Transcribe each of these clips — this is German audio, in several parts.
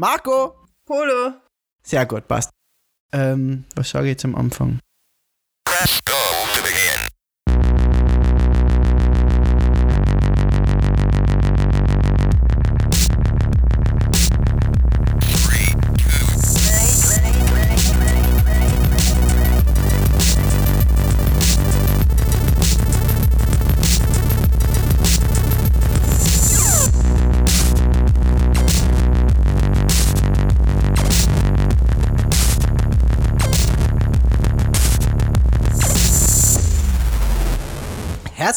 Marco! Polo. Sehr gut, passt. Ähm, was sage ich jetzt am Anfang?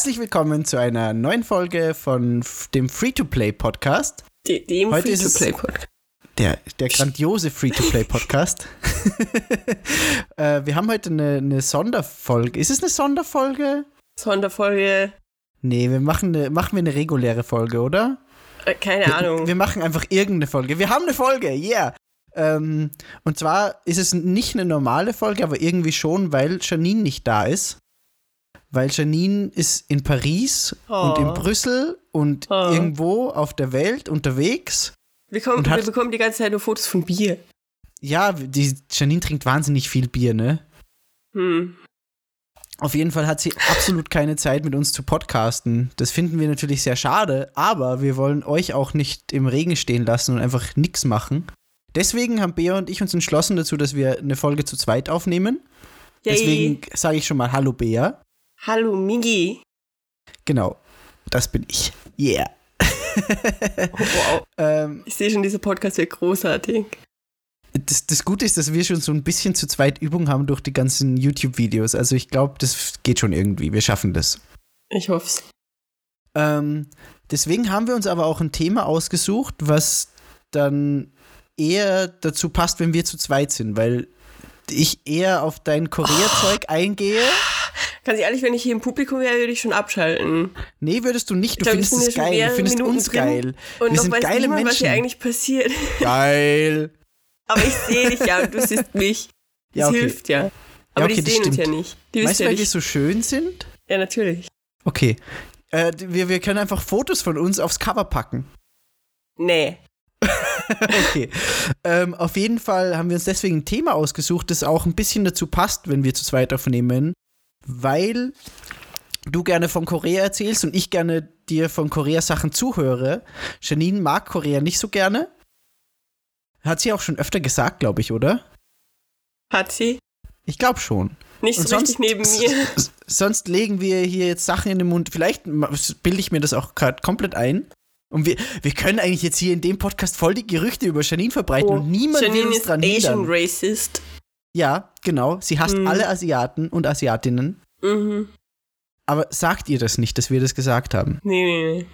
Herzlich willkommen zu einer neuen Folge von dem Free-to-Play-Podcast. De dem Free-to-Play-Podcast. Der, der grandiose Free-to-Play-Podcast. äh, wir haben heute eine, eine Sonderfolge. Ist es eine Sonderfolge? Sonderfolge. Nee, wir machen, eine, machen wir eine reguläre Folge, oder? Äh, keine Ahnung. Wir machen einfach irgendeine Folge. Wir haben eine Folge, yeah! Ähm, und zwar ist es nicht eine normale Folge, aber irgendwie schon, weil Janine nicht da ist. Weil Janine ist in Paris und in Oh. Brüssel und Oh. irgendwo auf der Welt unterwegs. wir, kommen, wir bekommen die ganze Zeit nur Fotos von Bier. Ja, die Janine trinkt wahnsinnig viel Bier, ne? Hm. Auf jeden Fall hat sie absolut keine Zeit mit uns zu podcasten. Das finden wir natürlich sehr schade, aber wir wollen euch auch nicht im Regen stehen lassen und einfach nichts machen. Deswegen haben Bea und ich uns entschlossen dazu, dass wir eine Folge zu zweit aufnehmen. Yay. Deswegen sage ich schon mal Hallo Bea. Hallo Migi. Genau, das bin ich. Yeah. Oh, wow. Ähm, Ich sehe schon, dieser Podcast wird großartig. das, das Gute ist, dass wir schon so ein bisschen zu zweit Übung haben durch die ganzen YouTube-Videos. Also ich glaube, das geht schon irgendwie. Wir schaffen das. Ich hoff's. Ähm, deswegen haben wir uns aber auch ein Thema ausgesucht, was dann eher dazu passt, wenn wir zu zweit sind, weil ich eher auf dein Korea-Zeug eingehe. Ganz ehrlich, wenn ich hier im Publikum wäre, würde ich schon abschalten. Nee, würdest du nicht. Du glaub, findest es ja geil. Du findest Minuten uns geil. Und wir noch sind weiß geile niemand, was Menschen. hier eigentlich passiert. Geil. Aber ich sehe dich ja und du siehst mich. Das Ja, okay. hilft ja. Aber okay, die sehen uns ja nicht. Die Weißt du, ja weil wir nicht. so schön sind? Ja, natürlich. Okay. Äh, wir, wir können einfach Fotos von uns aufs Cover packen. Nee. Okay. ähm, auf jeden Fall haben wir uns deswegen ein Thema ausgesucht, das auch ein bisschen dazu passt, wenn wir zu zweit aufnehmen, weil du gerne von Korea erzählst und ich gerne dir von Korea Sachen zuhöre. Janine mag Korea nicht so gerne. Hat sie auch schon öfter gesagt, glaube ich, oder? Hat sie? Ich glaube schon. Nicht so Und richtig neben mir. Sonst legen wir hier jetzt Sachen in den Mund. Vielleicht bilde ich mir das auch gerade komplett ein. Und wir, wir können eigentlich jetzt hier in dem Podcast voll die Gerüchte über Janine verbreiten und niemand will Oh, uns ist dran Asian hindern. Racist. Ja, genau. Sie hasst Mhm. alle Asiaten und Asiatinnen. Mhm. Aber sagt ihr das nicht, dass wir das gesagt haben? Nee, nee, nee.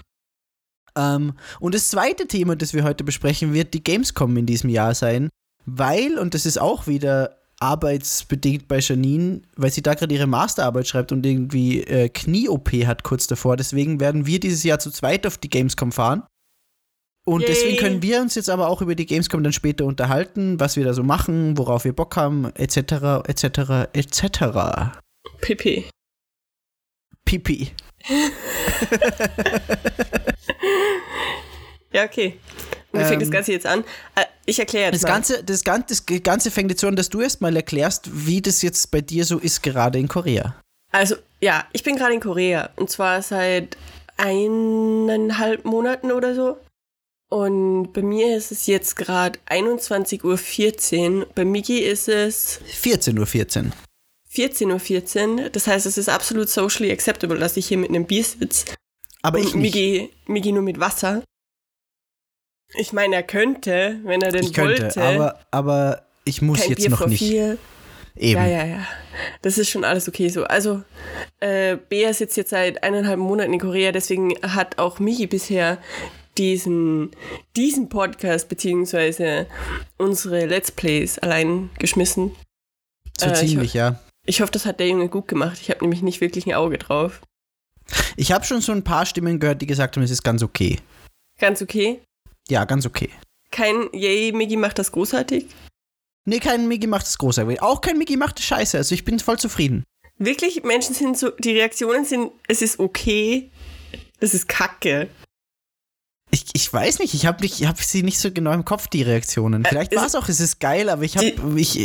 Ähm, und das zweite Thema, das wir heute besprechen, wird die Gamescom in diesem Jahr sein. Weil, und das ist auch wieder arbeitsbedingt bei Janine, weil sie da gerade ihre Masterarbeit schreibt und irgendwie äh, Knie-OP hat kurz davor. Deswegen werden wir dieses Jahr zu zweit auf die Gamescom fahren. Und Yay. deswegen können wir uns jetzt aber auch über die Gamescom dann später unterhalten, was wir da so machen, worauf wir Bock haben, etc., etc., etc. Pipi. Pipi. Ja, okay. Und wie fängt Ähm, das Ganze jetzt an? Äh, Ich erkläre jetzt Das mal. Ganze, das, Ganze, das Ganze fängt jetzt so an, dass du erstmal erklärst, wie das jetzt bei dir so ist, gerade in Korea. Also, ja, ich bin gerade in Korea. Und zwar seit eineinhalb Monaten oder so. Und bei mir ist es jetzt gerade 21.14 Uhr. Bei Miki ist es 14.14 Uhr. 14.14 Uhr. Das heißt, es ist absolut socially acceptable, dass ich hier mit einem Bier sitze. Aber ich nicht. Miki, Miki nur mit Wasser. Ich meine, er könnte, wenn er denn Ich könnte, wollte. aber, aber ich muss kein jetzt Bier noch nicht. vier. Eben. Ja, ja, ja. Das ist schon alles okay so. Also, äh, Bea sitzt jetzt seit eineinhalb Monaten in Korea, deswegen hat auch Michi bisher diesen, diesen Podcast beziehungsweise unsere Let's Plays allein geschmissen. So äh, ich- ziemlich, ja. Ich hoffe, das hat der Junge gut gemacht. Ich habe nämlich nicht wirklich ein Auge drauf. Ich habe schon so ein paar Stimmen gehört, die gesagt haben, es ist ganz okay. Ganz okay. Ja, ganz okay. Kein Yay, Miggy macht das großartig. Nee, kein Mickey macht es großartig. Auch kein Mickey macht es scheiße. Also ich bin voll zufrieden. Wirklich, Menschen sind so, die Reaktionen sind, es ist okay, das ist kacke. Ich, ich weiß nicht, ich habe ich hab sie nicht so genau im Kopf, die Reaktionen. Vielleicht Äh, war es auch, es ist geil, aber ich habe. Ich,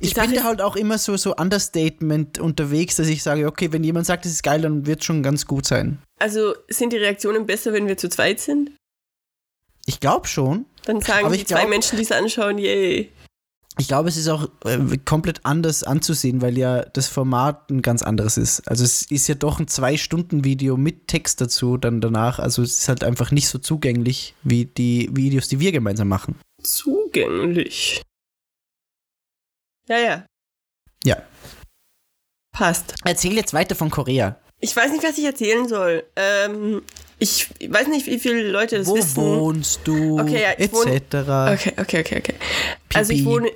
ich Sache bin da halt auch immer so, so Understatement unterwegs, dass ich sage, okay, wenn jemand sagt, es ist geil, dann wird es schon ganz gut sein. Also sind die Reaktionen besser, wenn wir zu zweit sind? Ich glaube schon. Dann sagen Aber die ich zwei glaub- Menschen, die es anschauen, yay. Ich glaube, es ist auch äh, komplett anders anzusehen, weil ja das Format ein ganz anderes ist. Also es ist ja doch ein Zwei-Stunden-Video mit Text dazu dann danach. Also es ist halt einfach nicht so zugänglich wie die Videos, die wir gemeinsam machen. Zugänglich. Ja, ja. Ja. Passt. Erzähl jetzt weiter von Korea. Ich weiß nicht, was ich erzählen soll. Ähm, ich weiß nicht, wie viele Leute das Wo wissen. wohnst du? Okay, ja, ich etc. wohne- Okay, okay, okay, okay. Also ich Pipi. wohne.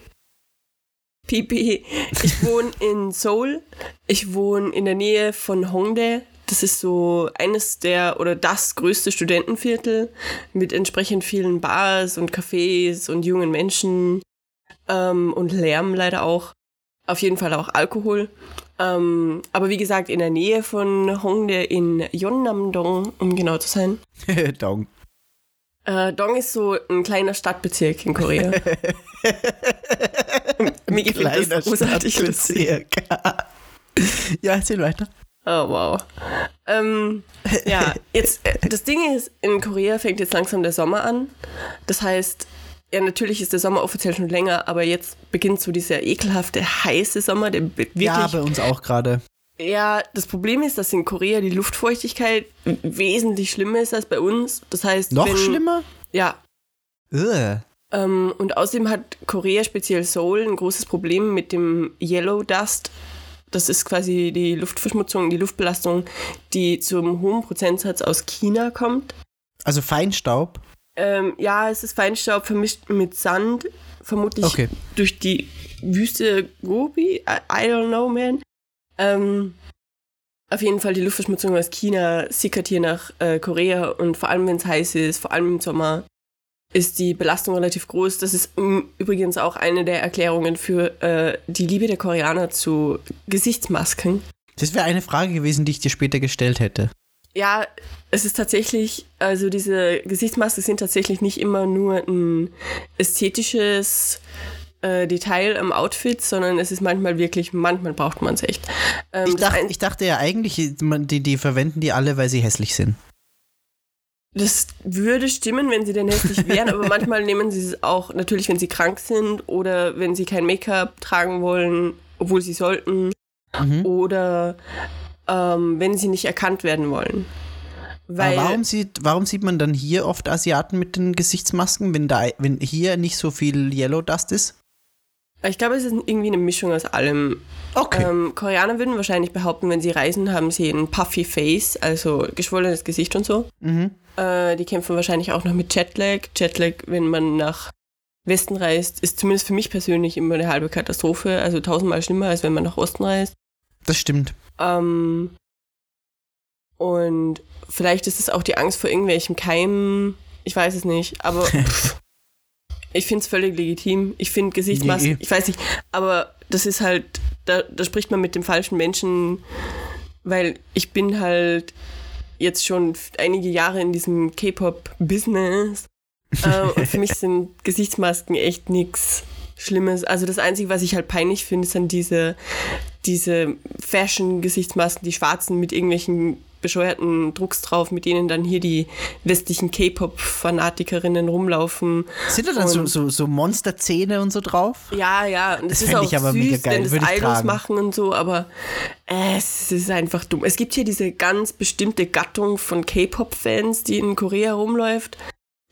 Pipi. Ich wohne in Seoul. Ich wohne in der Nähe von Hongdae. Das ist so eines der oder das größte Studentenviertel mit entsprechend vielen Bars und Cafés und jungen Menschen ähm, und Lärm leider auch. Auf jeden Fall auch Alkohol. Ähm, aber wie gesagt, in der Nähe von Hongdae in Yeonnam-dong, um genau zu sein. Dong. Äh, Dong ist so ein kleiner Stadtbezirk in Korea. Mir gefällt das großartig. Stadtbezirk. ja, erzähl weiter. Oh, wow. Ähm, ja, jetzt, äh, das Ding ist, in Korea fängt jetzt langsam der Sommer an. Das heißt, ja, natürlich ist der Sommer offiziell schon länger, aber jetzt beginnt so dieser ekelhafte, heiße Sommer, der wirklich Ja, bei uns auch gerade. Ja, das Problem ist, dass in Korea die Luftfeuchtigkeit wesentlich schlimmer ist als bei uns. Das heißt, Noch wenn, schlimmer? Ja. Ähm, und außerdem hat Korea, speziell Seoul, ein großes Problem mit dem Yellow Dust. Das ist quasi die Luftverschmutzung, die Luftbelastung, die zum hohen Prozentsatz aus China kommt. Also Feinstaub. Ähm, ja, es ist Feinstaub vermischt mit Sand, vermutlich Okay. durch die Wüste Gobi. I, I don't know, man. Ähm, auf jeden Fall die Luftverschmutzung aus China sickert hier nach äh, Korea und vor allem, wenn es heiß ist, vor allem im Sommer, ist die Belastung relativ groß. Das ist im übrigens auch eine der Erklärungen für äh, die Liebe der Koreaner zu Gesichtsmasken. Das wäre eine Frage gewesen, die ich dir später gestellt hätte. Ja, es ist tatsächlich, also diese Gesichtsmasken sind tatsächlich nicht immer nur ein ästhetisches äh, Detail am Outfit, sondern es ist manchmal wirklich, manchmal braucht man es echt. Ähm, Ich dachte, ich dachte ja eigentlich, die, die verwenden die alle, weil sie hässlich sind. Das würde stimmen, wenn sie denn hässlich wären, aber manchmal nehmen sie es auch natürlich, wenn sie krank sind oder wenn sie kein Make-up tragen wollen, obwohl sie sollten, Mhm. oder ähm, wenn sie nicht erkannt werden wollen. Weil, warum sieht, warum sieht man dann hier oft Asiaten mit den Gesichtsmasken, wenn, da, wenn hier nicht so viel Yellow Dust ist? ich glaube, es ist irgendwie eine Mischung aus allem. Okay. Ähm, Koreaner würden wahrscheinlich behaupten, wenn sie reisen, haben sie ein puffy Face, also geschwollenes Gesicht und so. Mhm. Äh, die kämpfen wahrscheinlich auch noch mit Jetlag. Jetlag, wenn man nach Westen reist, ist zumindest für mich persönlich immer eine halbe Katastrophe. Also tausendmal schlimmer, als wenn man nach Osten reist. Das stimmt. Ähm, und vielleicht ist es auch die Angst vor irgendwelchen Keimen. Ich weiß es nicht, aber pff, ich finde es völlig legitim. Ich finde Gesichtsmasken, Nee. ich weiß nicht, aber das ist halt, da, da spricht man mit dem falschen Menschen, weil ich bin halt jetzt schon einige Jahre in diesem K-Pop-Business äh, und für mich sind Gesichtsmasken echt nichts Schlimmes. Also das Einzige, was ich halt peinlich finde, sind diese, diese Fashion-Gesichtsmasken, die schwarzen mit irgendwelchen bescheuerten Drucks drauf, mit denen dann hier die westlichen K-Pop-Fanatikerinnen rumlaufen. Sind da dann so, so, so Monsterzähne und so drauf? Ja, ja, und Das es ist auch ich aber süß, mega geil, wenn das würde ich Idols tragen. machen und so, aber es ist einfach dumm. Es gibt hier diese ganz bestimmte Gattung von K-Pop-Fans, die in Korea rumläuft.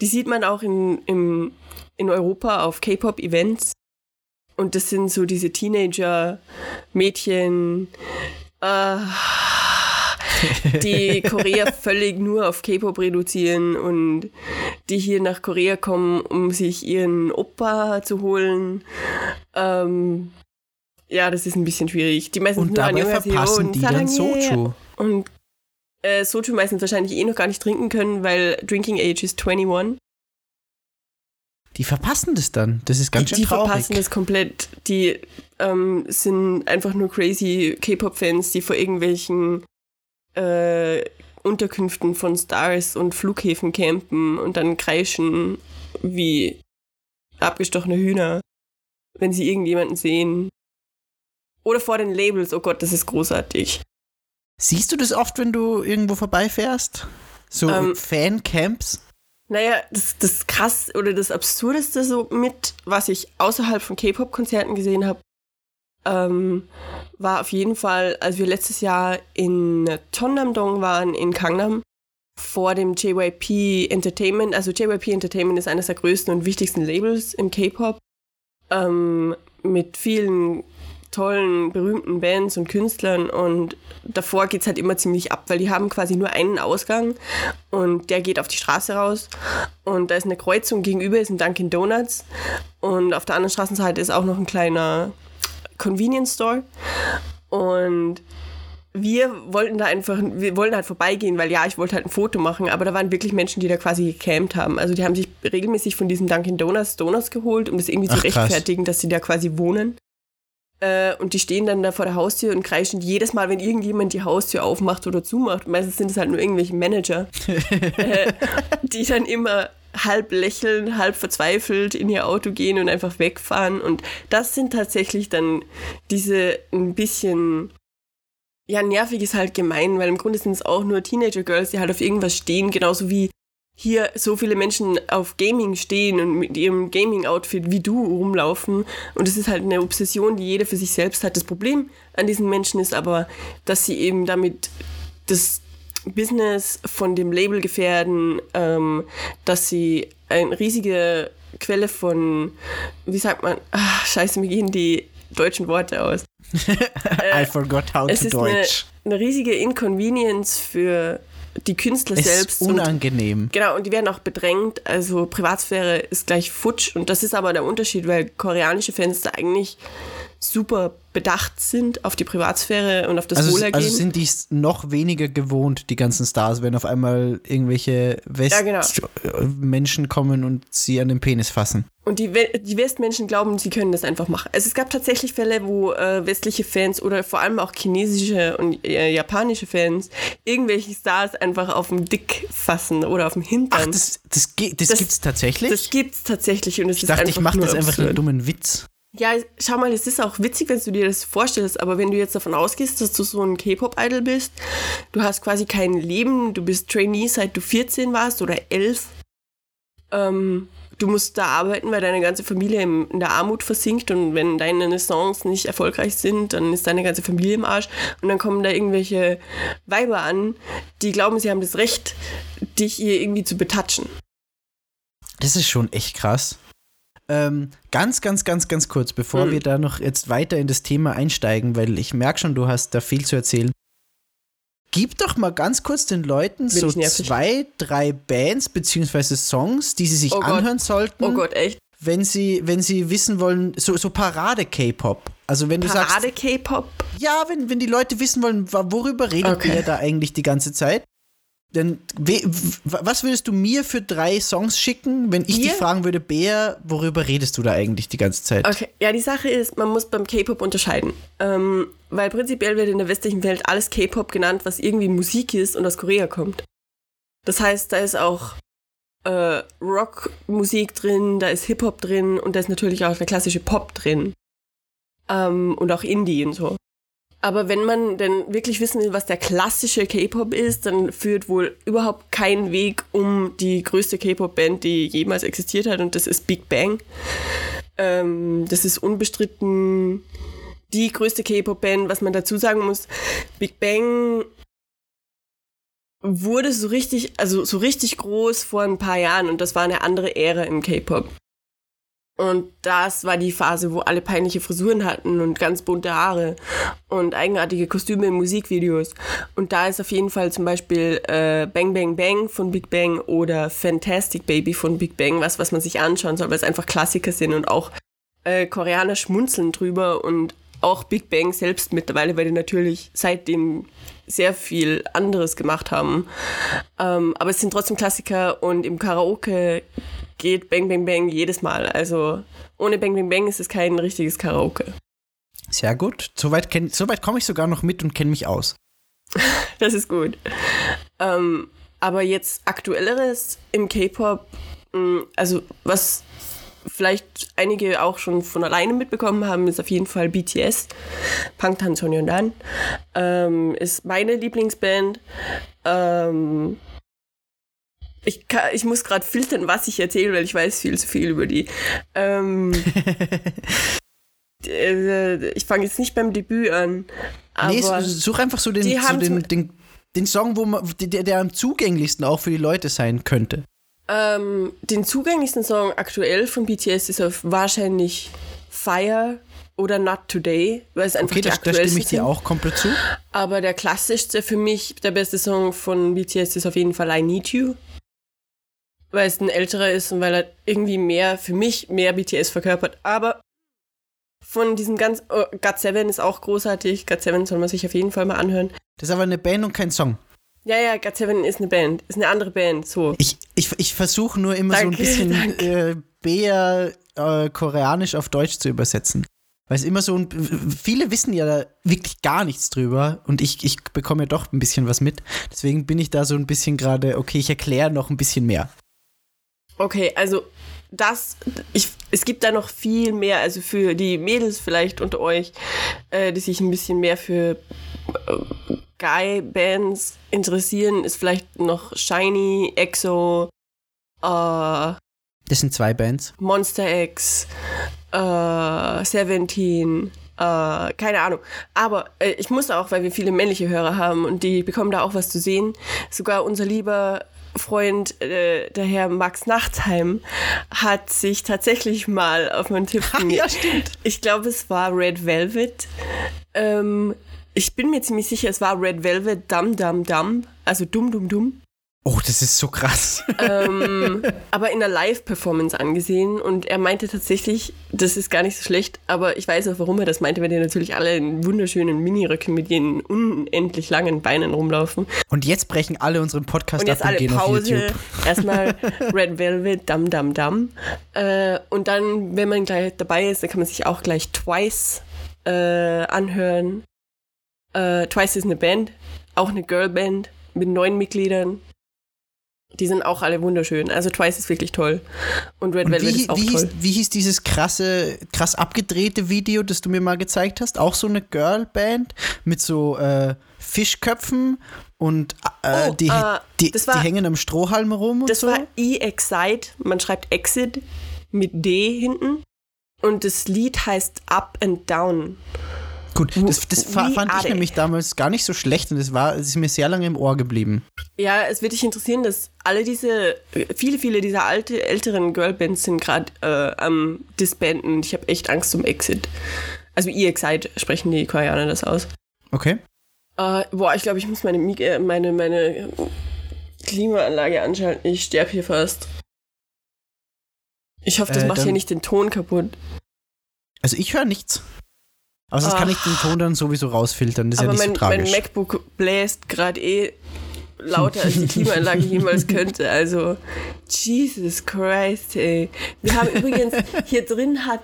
Die sieht man auch in, im, in Europa auf K-Pop-Events. Und das sind so diese Teenager-Mädchen, äh, die Korea völlig nur auf K-Pop reduzieren und die hier nach Korea kommen, um sich ihren Opa zu holen. Ähm, ja, das ist ein bisschen schwierig. Die meisten Und dabei verpassen und die dann. Soju. Und äh, Soju meistens wahrscheinlich eh noch gar nicht trinken können, weil Drinking Age ist 21. Die verpassen das dann. Das ist ganz die, schön die traurig. verpassen das komplett. Die ähm, sind einfach nur crazy K-Pop-Fans, die vor irgendwelchen äh, Unterkünften von Stars und Flughäfen campen und dann kreischen wie abgestochene Hühner, wenn sie irgendjemanden sehen. Oder vor den Labels, oh Gott, das ist großartig. Siehst du das oft, wenn du irgendwo vorbeifährst? So Ähm, Fancamps? Naja, das, das krass oder das Absurdeste so mit, was ich außerhalb von K-Pop-Konzerten gesehen habe, ähm, war auf jeden Fall, als wir letztes Jahr in Cheonnam-dong waren, in Gangnam, vor dem JYP Entertainment. Also JYP Entertainment ist eines der größten und wichtigsten Labels im K-Pop. Ähm, mit vielen tollen, berühmten Bands und Künstlern und davor geht es halt immer ziemlich ab, weil die haben quasi nur einen Ausgang und der geht auf die Straße raus und da ist eine Kreuzung gegenüber, ist ein Dunkin' Donuts und auf der anderen Straßenseite ist auch noch ein kleiner Convenience Store und wir wollten da einfach, wir wollten halt vorbeigehen, weil ja, ich wollte halt ein Foto machen, aber da waren wirklich Menschen, die da quasi gecampt haben. Also die haben sich regelmäßig von diesem Dunkin' Donuts Donuts geholt, um das irgendwie zu Ach, krass. rechtfertigen, dass sie da quasi wohnen. Äh, und die stehen dann da vor der Haustür und kreischen jedes Mal, wenn irgendjemand die Haustür aufmacht oder zumacht. Meistens sind es halt nur irgendwelche Manager, äh, die dann immer halb lächeln, halb verzweifelt in ihr Auto gehen und einfach wegfahren. Und das sind tatsächlich dann diese ein bisschen ja, nervig ist halt gemein, weil im Grunde sind es auch nur Teenager-Girls, die halt auf irgendwas stehen, genauso wie hier so viele Menschen auf Gaming stehen und mit ihrem Gaming-Outfit wie du rumlaufen. Und es ist halt eine Obsession, die jeder für sich selbst hat. Das Problem an diesen Menschen ist aber, dass sie eben damit das Business von dem Label gefährden, ähm, dass sie eine riesige Quelle von, wie sagt man, ah, scheiße, mir gehen die deutschen Worte aus. I forgot how Es to ist eine, Deutsch. eine riesige Inconvenience für die Künstler Es selbst. ist und, unangenehm. genau, und die werden auch bedrängt. Also Privatsphäre ist gleich futsch. Und das ist aber der Unterschied, weil koreanische Fans da eigentlich super bedacht sind auf die Privatsphäre und auf das Also, Wohlergehen. also sind die noch weniger gewohnt, die ganzen Stars, wenn auf einmal irgendwelche Ja, genau. West-Menschen kommen und sie an den Penis fassen. Und die, die Westmenschen glauben, sie können das einfach machen. Also es gab tatsächlich Fälle, wo äh, westliche Fans oder vor allem auch chinesische und äh, japanische Fans irgendwelche Stars einfach auf dem Dick fassen oder auf dem Hintern. Ach, das, das, das, Das- gibt's tatsächlich? das gibt's tatsächlich und es ich ist dachte, einfach ich mache nur das einfach einen dummen Witz. Ja, schau mal, es ist auch witzig, wenn du dir das vorstellst, aber wenn du jetzt davon ausgehst, dass du so ein K-Pop-Idol bist, du hast quasi kein Leben, du bist Trainee seit du 14 warst oder 11, ähm, du musst da arbeiten, weil deine ganze Familie in der Armut versinkt und wenn deine Songs nicht erfolgreich sind, dann ist deine ganze Familie im Arsch und dann kommen da irgendwelche Weiber an, die glauben, sie haben das Recht, dich hier irgendwie zu betatschen. Das ist schon echt krass. Ähm, ganz, ganz, ganz, ganz kurz, bevor Hm. wir da noch jetzt weiter in das Thema einsteigen, weil ich merke schon, du hast da viel zu erzählen. Gib doch mal ganz kurz den Leuten so ich nervig? zwei, drei Bands beziehungsweise Songs, die sie sich Oh Gott. anhören sollten, Oh Gott, echt? wenn sie, wenn sie wissen wollen, so, so Parade-K-Pop. Also wenn du sagst, Parade K-Pop? ja, wenn, wenn die Leute wissen wollen, worüber redet Okay. ihr da eigentlich die ganze Zeit, w- was würdest du mir für drei Songs schicken, wenn ich dich Dir? fragen würde, Bea, worüber redest du da eigentlich die ganze Zeit? Okay, ja, die Sache ist, man muss beim K-Pop unterscheiden. Ähm, weil prinzipiell wird in der westlichen Welt alles K-Pop genannt, was irgendwie Musik ist und aus Korea kommt. Das heißt, da ist auch äh, Rockmusik drin, da ist Hip-Hop drin und da ist natürlich auch der klassische Pop drin. Ähm, und auch Indie und so. Aber wenn man denn wirklich wissen will, was der klassische K-Pop ist, dann führt wohl überhaupt kein Weg um die größte K-Pop-Band, die jemals existiert hat, und das ist Big Bang. Ähm, das ist unbestritten die größte K-Pop-Band. Was man dazu sagen muss, Big Bang wurde so richtig, also so richtig groß vor ein paar Jahren und das war eine andere Ära im K-Pop. Und das war die Phase, wo alle peinliche Frisuren hatten und ganz bunte Haare und eigenartige Kostüme in Musikvideos. Und da ist auf jeden Fall zum Beispiel äh, Bang Bang Bang von Big Bang oder Fantastic Baby von Big Bang was, was man sich anschauen soll, weil es einfach Klassiker sind und auch äh, Koreaner schmunzeln drüber und auch Big Bang selbst mittlerweile, weil die natürlich seitdem sehr viel anderes gemacht haben. Ähm, aber es sind trotzdem Klassiker und im Karaoke geht Bang Bang Bang jedes Mal. Also ohne Bang Bang Bang ist es kein richtiges Karaoke. Sehr gut. Soweit, kenn- soweit komme ich sogar noch mit und kenne mich aus. Das ist gut. Ähm, aber jetzt aktuelleres im K-Pop, mh, also was vielleicht einige auch schon von alleine mitbekommen haben, ist auf jeden Fall BTS, Bangtan Sonyeondan, ähm, ist meine Lieblingsband. Ähm, ich, kann, ich muss gerade filtern, was ich erzähle, weil ich weiß viel zu viel über die. Ähm, äh, ich fange jetzt nicht beim Debüt an. Aber nee, such einfach so den, so den, den, den Song, wo man, der, der am zugänglichsten auch für die Leute sein könnte. Ähm, den zugänglichsten Song aktuell von BTS ist auf wahrscheinlich Fire oder Not Today, weil es einfach Okay, die da, da aktuellsten stimme ich dir auch komplett zu. Aber der klassischste für mich, der beste Song von BTS ist auf jeden Fall I Need You. Weil es ein älterer ist und weil er irgendwie mehr, für mich, mehr BTS verkörpert. Aber von diesem ganz, oh, God Seven ist auch großartig. God Seven soll man sich auf jeden Fall mal anhören. Das ist aber eine Band und kein Song. Ja, ja, God Seven ist eine Band, ist eine andere Band, so. Ich, ich, ich versuche nur immer Danke, so ein bisschen äh, Bea äh, koreanisch auf Deutsch zu übersetzen. Weil es immer so ein, viele wissen ja da wirklich gar nichts drüber und ich, ich bekomme ja doch ein bisschen was mit. Deswegen bin ich da so ein bisschen gerade, okay, ich erkläre noch ein bisschen mehr. Okay, also das, ich, es gibt da noch viel mehr, also für die Mädels vielleicht unter euch, äh, die sich ein bisschen mehr für Guy-Bands interessieren, ist vielleicht noch Shiny, EXO, äh, Das sind zwei Bands. Monster X, äh, Seventeen, äh, keine Ahnung. Aber äh, ich muss auch, weil wir viele männliche Hörer haben und die bekommen da auch was zu sehen. Sogar unser lieber Freund, äh, der Herr Max Nachtsheim, hat sich tatsächlich mal auf meinen Tipp ja, stimmt. Ich glaube, es war Red Velvet. Ähm, ich bin mir ziemlich sicher, es war Red Velvet Dum Dum Dum, also Dum Dum Dum Oh, das ist so krass. ähm, aber in einer Live-Performance angesehen und er meinte tatsächlich, das ist gar nicht so schlecht, aber ich weiß auch, warum er das meinte, weil die natürlich alle in wunderschönen Miniröcken mit ihren unendlich langen Beinen rumlaufen. Und jetzt brechen alle unseren Podcast Und jetzt ab und alle gehen auf Pause, YouTube. erstmal Red Velvet, Dum Dum Dum. Äh, und dann, wenn man gleich dabei ist, dann kann man sich auch gleich Twice äh, anhören. Äh, Twice ist eine Band, auch eine Girlband mit neun Mitgliedern. Die sind auch alle wunderschön. Also Twice ist wirklich toll. Und Red Und Velvet wie, ist auch wie, hieß, toll. wie hieß dieses krasse, krass abgedrehte Video, das du mir mal gezeigt hast? Auch so eine Girlband mit so äh, Fischköpfen und äh, Oh, die, äh, die, das die war- hängen am Strohhalm rum und Das so. war E-Excite. Man schreibt Exit mit D hinten. Und das Lied heißt Up and Down. Gut, das, das fand ich nämlich damals gar nicht so schlecht und es war, es ist mir sehr lange im Ohr geblieben. Ja, es wird dich interessieren, dass alle diese, viele, viele dieser alte, älteren Girlbands sind gerade äh, am Disbanden. Ich habe echt Angst um Exit. Also E-Excite sprechen die Koreaner das aus. Okay. Äh, boah, ich glaube, ich muss meine, äh, meine, meine Klimaanlage anschalten. Ich sterbe hier fast. Ich hoffe, das Äh, macht hier nicht den Ton kaputt. Also ich höre nichts. Aber sonst kann ich den Ton dann sowieso rausfiltern. Das ist Aber ja nicht mein, so mein tragisch. MacBook bläst gerade eh lauter als die Klimaanlage jemals könnte. Also, Jesus Christ, ey. Wir haben übrigens, hier drin hat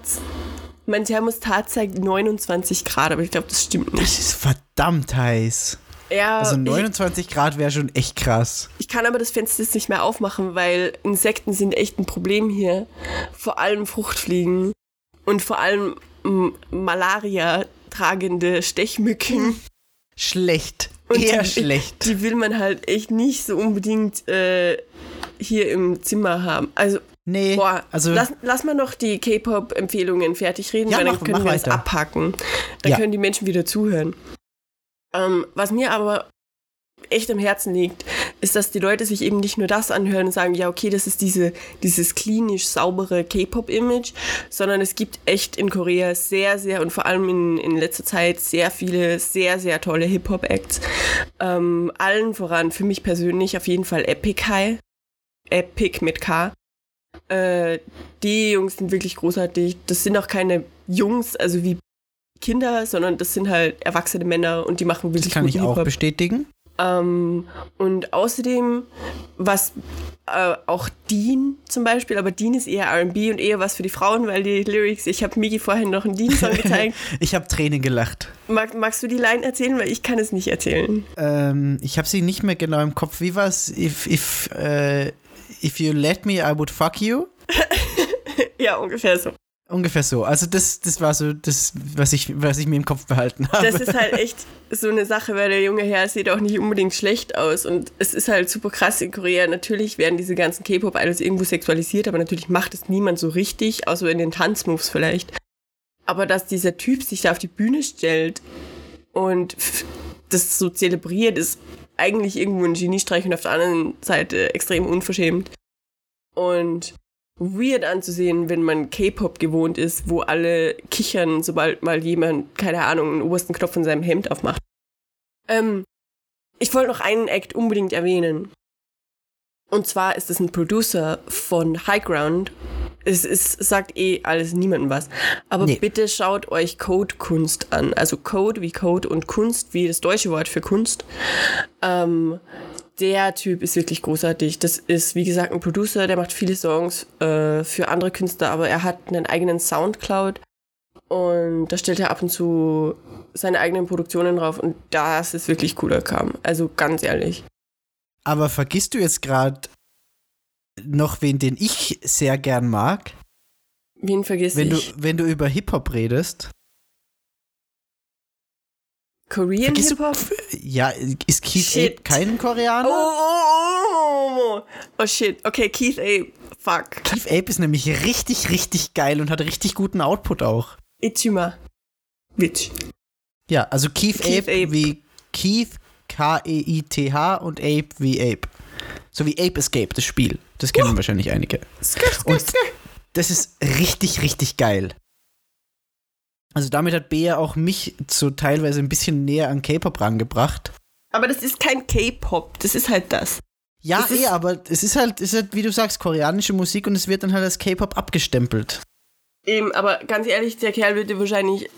mein Thermostat zeigt 29 Grad, aber ich glaube, das stimmt nicht. das ist verdammt heiß. Ja, Also ich, 29 Grad wäre schon echt krass. ich kann aber das Fenster jetzt nicht mehr aufmachen, weil Insekten sind echt ein Problem hier. Vor allem Fruchtfliegen und vor allem Malaria tragende Stechmücken. Schlecht. Und Eher die, schlecht. Die will man halt echt nicht so unbedingt äh, hier im Zimmer haben. Also, Nee, boah, also lass, lass mal noch die K-Pop-Empfehlungen fertig reden, Ja, weil dann mach- können mach wir das weiter. abhaken. Dann Ja. können die Menschen wieder zuhören. Ähm, was mir aber echt am Herzen liegt, ist, dass die Leute sich eben nicht nur das anhören und sagen, ja, okay, das ist diese, dieses klinisch saubere K-Pop-Image, sondern es gibt echt in Korea sehr, sehr und vor allem in, in letzter Zeit sehr viele, sehr, sehr tolle Hip-Hop-Acts. Ähm, allen voran für mich persönlich auf jeden Fall Epic High. Epic mit K. Äh, die Jungs sind wirklich großartig. Das sind auch keine Jungs, also wie Kinder, sondern das sind halt erwachsene Männer und die machen wirklich das kann ich auch bestätigen. Ähm, und außerdem, was äh, auch Dean zum Beispiel, aber Dean ist eher RB und eher was für die Frauen, weil die Lyrics, ich habe Migi vorhin noch einen Dean-Song gezeigt. ich habe Tränen gelacht. Mag, magst du die Line erzählen? Weil ich kann es nicht erzählen. Ähm, ich habe sie nicht mehr genau im Kopf. Wie war's? If, if, äh, if you let me, I would fuck you. ja, ungefähr so. Ungefähr so. Also das, das war so das, was ich, was ich mir im Kopf behalten habe. Das ist halt echt so eine Sache, weil der junge Herr sieht auch nicht unbedingt schlecht aus. Und es ist halt super krass in Korea. Natürlich werden diese ganzen K-Pop-Idols irgendwo sexualisiert, aber natürlich macht es niemand so richtig, außer in den Tanzmoves vielleicht. Aber dass dieser Typ sich da auf die Bühne stellt und das so zelebriert, ist eigentlich irgendwo ein Geniestreich und auf der anderen Seite extrem unverschämt. Und weird anzusehen, wenn man K-Pop gewohnt ist, wo alle kichern, sobald mal jemand, keine Ahnung, einen obersten Knopf von seinem Hemd aufmacht. Ähm, ich wollte noch einen Act unbedingt erwähnen. Und zwar ist es ein Producer von High Ground. Es, es sagt eh alles niemandem was. Aber Nee. bitte schaut euch Code Kunst an. Also Code wie Code und Kunst wie das deutsche Wort für Kunst. Ähm, der Typ ist wirklich großartig. Das ist, wie gesagt, ein Producer, der macht viele Songs äh, für andere Künstler, aber er hat einen eigenen Soundcloud und da stellt er ab und zu seine eigenen Produktionen drauf und das ist wirklich cooler Kram. Also ganz ehrlich. Aber vergisst du jetzt gerade noch wen, den ich sehr gern mag? Wen vergiss Wenn du, wenn du über Hip-Hop redest. Korean Hip-Hop? ja, ist Keith Shit. Ape kein Koreaner? Oh, oh, oh, oh. oh shit. Okay, Keith Ape. Fuck. Keith Ape ist nämlich richtig, richtig geil und hat richtig guten Output auch. Ichima. Bitch. Ja, also Keith, Keith Ape, Ape. wie Keith, K-E-I-T-H und Ape wie Ape. So wie Ape Escape, das Spiel. Das kennen wahrscheinlich einige. Und-. Das ist richtig, richtig geil. Also damit hat Bea auch mich so teilweise ein bisschen näher an K-Pop rangebracht. Aber das ist kein K-Pop. Das ist halt das. Ja, Das eh, aber es ist halt, es ist halt, wie du sagst, koreanische Musik und es wird dann halt als K-Pop abgestempelt. Eben, aber ganz ehrlich, der Kerl wird dir wahrscheinlich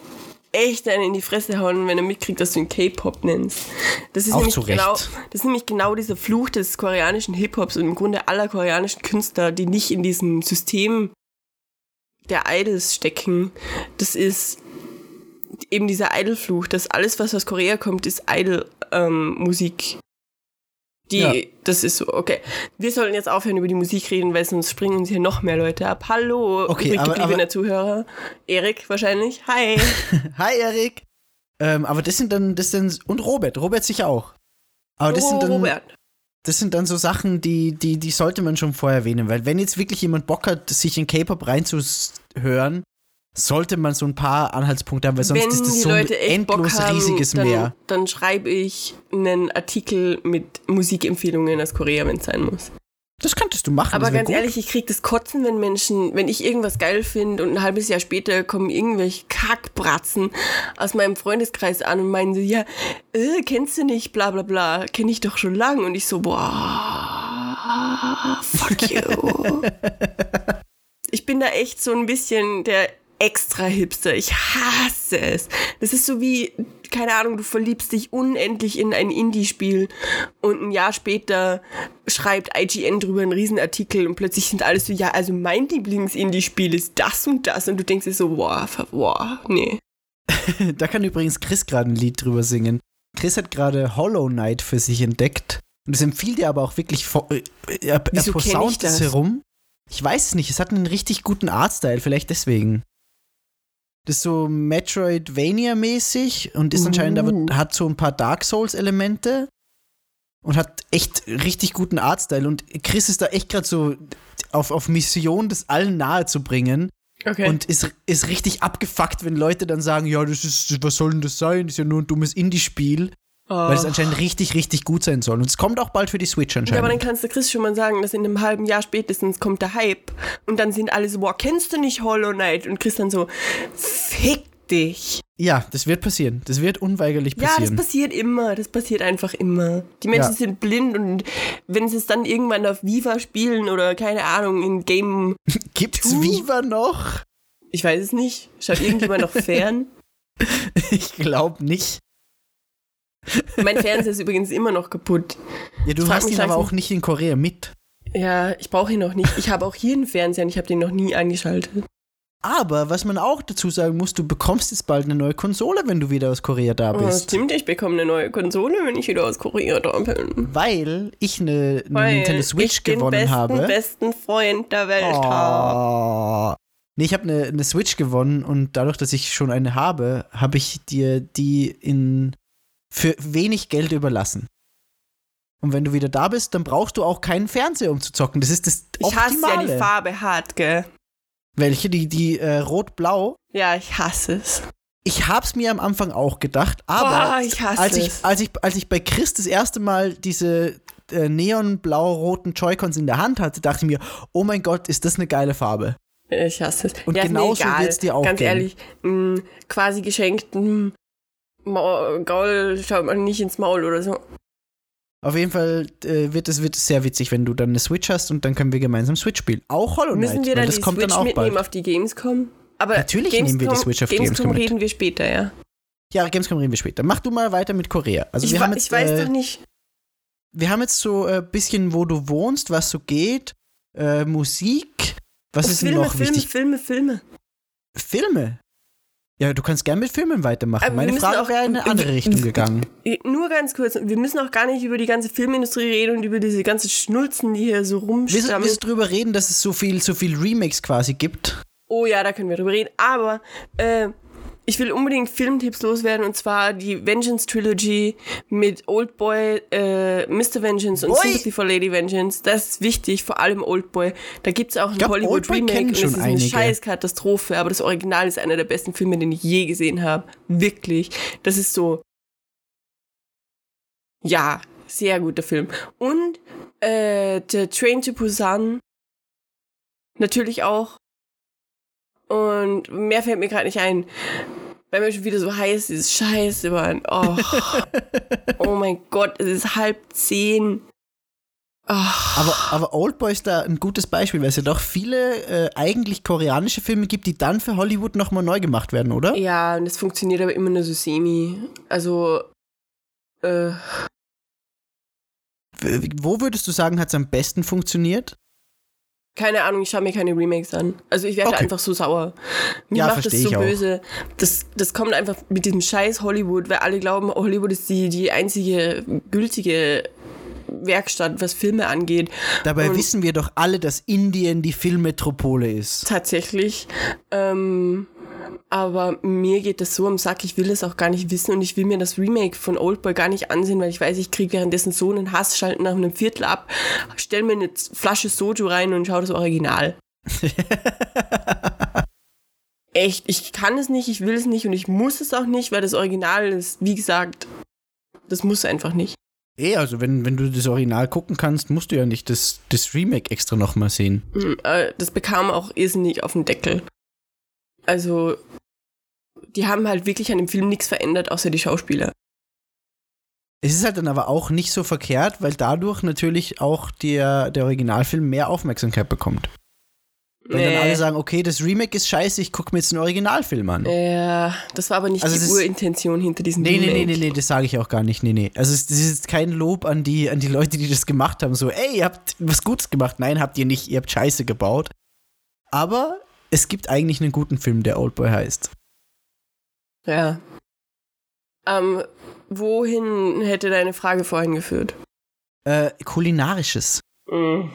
echt einen in die Fresse hauen, wenn er mitkriegt, dass du ihn K-Pop nennst. Das ist, Auch nämlich genau, das ist nämlich genau dieser Fluch des koreanischen Hip-Hops und im Grunde aller koreanischen Künstler, die nicht in diesem System der Idols stecken. Das ist eben dieser Idol-Fluch, dass alles, was aus Korea kommt, ist Idol-Musik. die, Ja. das ist so, okay. Wir sollten jetzt aufhören, über die Musik reden, weil sonst springen uns hier noch mehr Leute ab. Hallo, Okay, aber- gebliebener aber- Zuhörer. Erik wahrscheinlich. Hi. Hi, Erik. Ähm, aber das sind dann, das sind, und Robert, Robert sicher auch. Aber das oh, sind dann, Robert. das sind dann so Sachen, die, die, die sollte man schon vorher erwähnen, weil wenn jetzt wirklich jemand Bock hat, sich in K-Pop reinzuhören, sollte man so ein paar Anhaltspunkte haben, weil sonst Wenn ist das so ein Leute Bock endlos haben, riesiges dann, Meer. dann schreibe ich einen Artikel mit Musikempfehlungen aus Korea, wenn es sein muss. Das könntest du machen. Aber ganz gut. ehrlich, ich krieg das Kotzen, wenn Menschen, wenn ich irgendwas geil finde und ein halbes Jahr später kommen irgendwelche Kackbratzen aus meinem Freundeskreis an und meinen so, ja, äh, kennst du nicht, bla bla bla, kenne ich doch schon lang. Und ich so, boah, fuck you. ich bin da echt so ein bisschen der extra Hipster. Ich hasse es. Das ist so wie, keine Ahnung, du verliebst dich unendlich in ein Indie-Spiel und ein Jahr später schreibt IGN drüber einen Riesenartikel und plötzlich sind alles so, ja, also mein Lieblings-Indie-Spiel ist das und das und du denkst dir so, boah, boah, nee. Da kann übrigens Chris gerade ein Lied drüber singen. Chris hat gerade Hollow Knight für sich entdeckt. Und das empfiehlt er aber auch wirklich. Er, er posaunt es das? herum. Ich weiß es nicht. Es hat einen richtig guten Artstyle, vielleicht deswegen. Das ist so Metroidvania-mäßig und ist anscheinend Uh. aber hat so ein paar Dark Souls-Elemente und hat echt richtig guten Artstyle. Und Chris ist da echt gerade so auf, auf Mission, das allen nahe zu bringen. Okay. Und ist, ist richtig abgefuckt, wenn Leute dann sagen, ja, das ist, was soll denn das sein? Das ist ja nur ein dummes Indie-Spiel. Weil es anscheinend richtig, richtig gut sein soll. Und es kommt auch bald für die Switch Ja, aber dann anscheinend. kannst du Chris schon mal sagen, dass in einem halben Jahr spätestens kommt der Hype und dann sind alle so, boah, kennst du nicht Hollow Knight? Und Chris dann so, fick dich. Ja, das wird passieren. Das wird unweigerlich Ja, das passieren. passiert immer. Das passiert einfach immer. Die Menschen Ja. sind blind und wenn sie es dann irgendwann auf Viva spielen oder keine Ahnung, in Game, Gibt's Tu. Viva noch? ich weiß es nicht, schaut irgendjemand noch fern? Ich glaube nicht. Mein Fernseher ist übrigens immer noch kaputt. Ja, du hast ihn aber auch nicht in Korea mit. Ja, ich brauche ihn noch nicht. Ich habe auch hier einen Fernseher und ich habe den noch nie angeschaltet. Aber was man auch dazu sagen muss, du bekommst jetzt bald eine neue Konsole, wenn du wieder aus Korea da Oh, bist. stimmt, ich bekomme eine neue Konsole, wenn ich wieder aus Korea da bin. weil ich eine, eine Weil Nintendo Switch ich den gewonnen besten, habe. besten Freund der Welt habe. Oh. Nee, ich habe eine, eine Switch gewonnen und dadurch, dass ich schon eine habe, habe ich dir die in für wenig Geld überlassen. Und wenn du wieder da bist, dann brauchst du auch keinen Fernseher, um zu zocken. Das ist das Ich hasse ja Optimale. die Farbe hart, gell? Welche? Die, die äh, rot-blau? Ja, ich hasse es. Ich hab's mir am Anfang auch gedacht, aber Boah, ich hasse als, ich, als, ich, als ich bei Chris das erste Mal diese äh, neonblau-roten Joy-Cons in der Hand hatte, dachte ich mir, oh mein Gott, ist das eine geile Farbe. Ich hasse es. Und ja, genauso wird's dir auch Ganz gehen. ehrlich, mh, quasi geschenkt, mh, Maul, Gaul schaut man nicht ins Maul oder so. Auf jeden Fall äh, wird, es, wird es sehr witzig, wenn du dann eine Switch hast und dann können wir gemeinsam Switch spielen. Auch Hollow Knight, Müssen wir dann das die kommt Switch dann auch mitnehmen bald. auf die Gamescom? Aber Natürlich nehmen wir die Switch auf die Gamescom Gamescom mit. reden wir später, ja. Ja, Gamescom reden wir später. Mach du mal weiter mit Korea. Also ich, wir haben jetzt, ich weiß äh, doch nicht. wir haben jetzt so ein äh, bisschen, wo du wohnst, was so geht, äh, Musik. Was ist denn Filme, noch Filme, wichtig? Filme, Filme. Filme. Ja, du kannst gern mit Filmen weitermachen. Aber wir Meine müssen Frage auch- wäre in eine andere Richtung gegangen. Nur ganz kurz, wir müssen auch gar nicht über die ganze Filmindustrie reden und über diese ganzen Schnulzen, die hier so rumstammen. willst du drüber reden, dass es so viel, so viel Remakes quasi gibt? Oh ja, da können wir drüber reden. Aber äh, ich will unbedingt Filmtipps loswerden und zwar die Vengeance Trilogy mit Oldboy, äh, Mr. Vengeance und Boy. Sympathy for Lady Vengeance. Das ist wichtig, vor allem Oldboy. Da gibt es auch ein glaub, Hollywood Oldboy Remake und es schon ist eine scheiß Katastrophe, aber das Original ist einer der besten Filme, den ich je gesehen habe. Wirklich. Das ist so. Ja, sehr guter Film. Und äh, The Train to Busan natürlich auch. Und mehr fällt mir gerade nicht ein. Weil mir schon wieder so heiß ist. Scheiße, Mann. Oh, oh mein Gott, es ist halb zehn. Ach, Aber, aber Oldboy ist da ein gutes Beispiel, weil es ja doch viele äh, eigentlich koreanische Filme gibt, die dann für Hollywood nochmal neu gemacht werden, oder? ja, und das funktioniert aber immer nur so semi. Also, äh, Wo würdest du sagen, hat es am besten funktioniert? Keine Ahnung, ich schaue mir keine Remakes an. Also ich werde Okay. einfach so sauer. Mir Ja, macht das so böse. Das, das kommt einfach mit diesem scheiß Hollywood, weil alle glauben, Hollywood ist die, die einzige gültige Werkstatt, was Filme angeht. Dabei Und- wissen wir doch alle, dass Indien die Filmmetropole ist. tatsächlich. Ähm, aber mir geht das so am Sack, ich will es auch gar nicht wissen und ich will mir das Remake von Oldboy gar nicht ansehen, weil ich weiß, ich kriege währenddessen so einen Hass, schalte nach einem Viertel ab, stell mir eine Flasche Soju rein und schau das Original. Echt, ich kann es nicht, ich will es nicht und ich muss es auch nicht, weil das Original ist, wie gesagt, das muss einfach nicht. Eh, also wenn, wenn du das Original gucken kannst, musst du ja nicht das, das Remake extra nochmal sehen. Mm, äh, Das bekam auch irrsinnig auf den Deckel. Also, die haben halt wirklich an dem Film nichts verändert, außer die Schauspieler. Es ist halt dann aber auch nicht so verkehrt, weil dadurch natürlich auch der, der Originalfilm mehr Aufmerksamkeit bekommt. Wenn dann alle sagen, okay, das Remake ist scheiße, ich gucke mir jetzt den Originalfilm an. Ja, das war aber nicht Also die Urintention hinter diesem Nee, nee, Remake. nee, nee, nee, das sage ich auch gar nicht. Nee, nee. Also es, das ist kein Lob an die, an die Leute, die das gemacht haben. So, ey, ihr habt was Gutes gemacht. Nein, habt ihr nicht. Ihr habt Scheiße gebaut. Aber es gibt eigentlich einen guten Film, der Oldboy heißt. Ja. Ähm, wohin hätte deine Frage vorhin geführt? Äh, kulinarisches. Mm.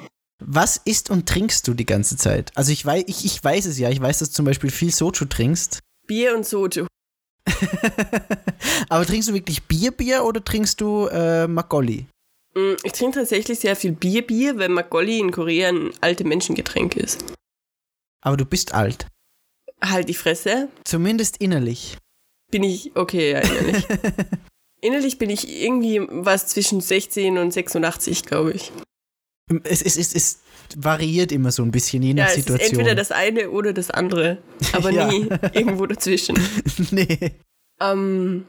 Was isst und trinkst du die ganze Zeit? Also ich weiß, ich, ich weiß es ja. Ich weiß, dass du zum Beispiel viel Soju trinkst. Bier und Soju. Aber trinkst du wirklich Bier, Bier oder trinkst du äh, Makgolli? Mm, Ich trinke tatsächlich sehr viel Bier, Bier, weil Makgolli in Korea ein alte Menschengetränk ist. Aber du bist alt. Halt die Fresse. Zumindest innerlich. Bin ich, okay, ja, innerlich. innerlich bin ich irgendwie was zwischen 16 und 86, glaube ich. Es, es, es, es variiert immer so ein bisschen, je Ja, nach ist Situation. entweder das eine oder das andere, aber Ja. nie irgendwo dazwischen. nee. Ähm,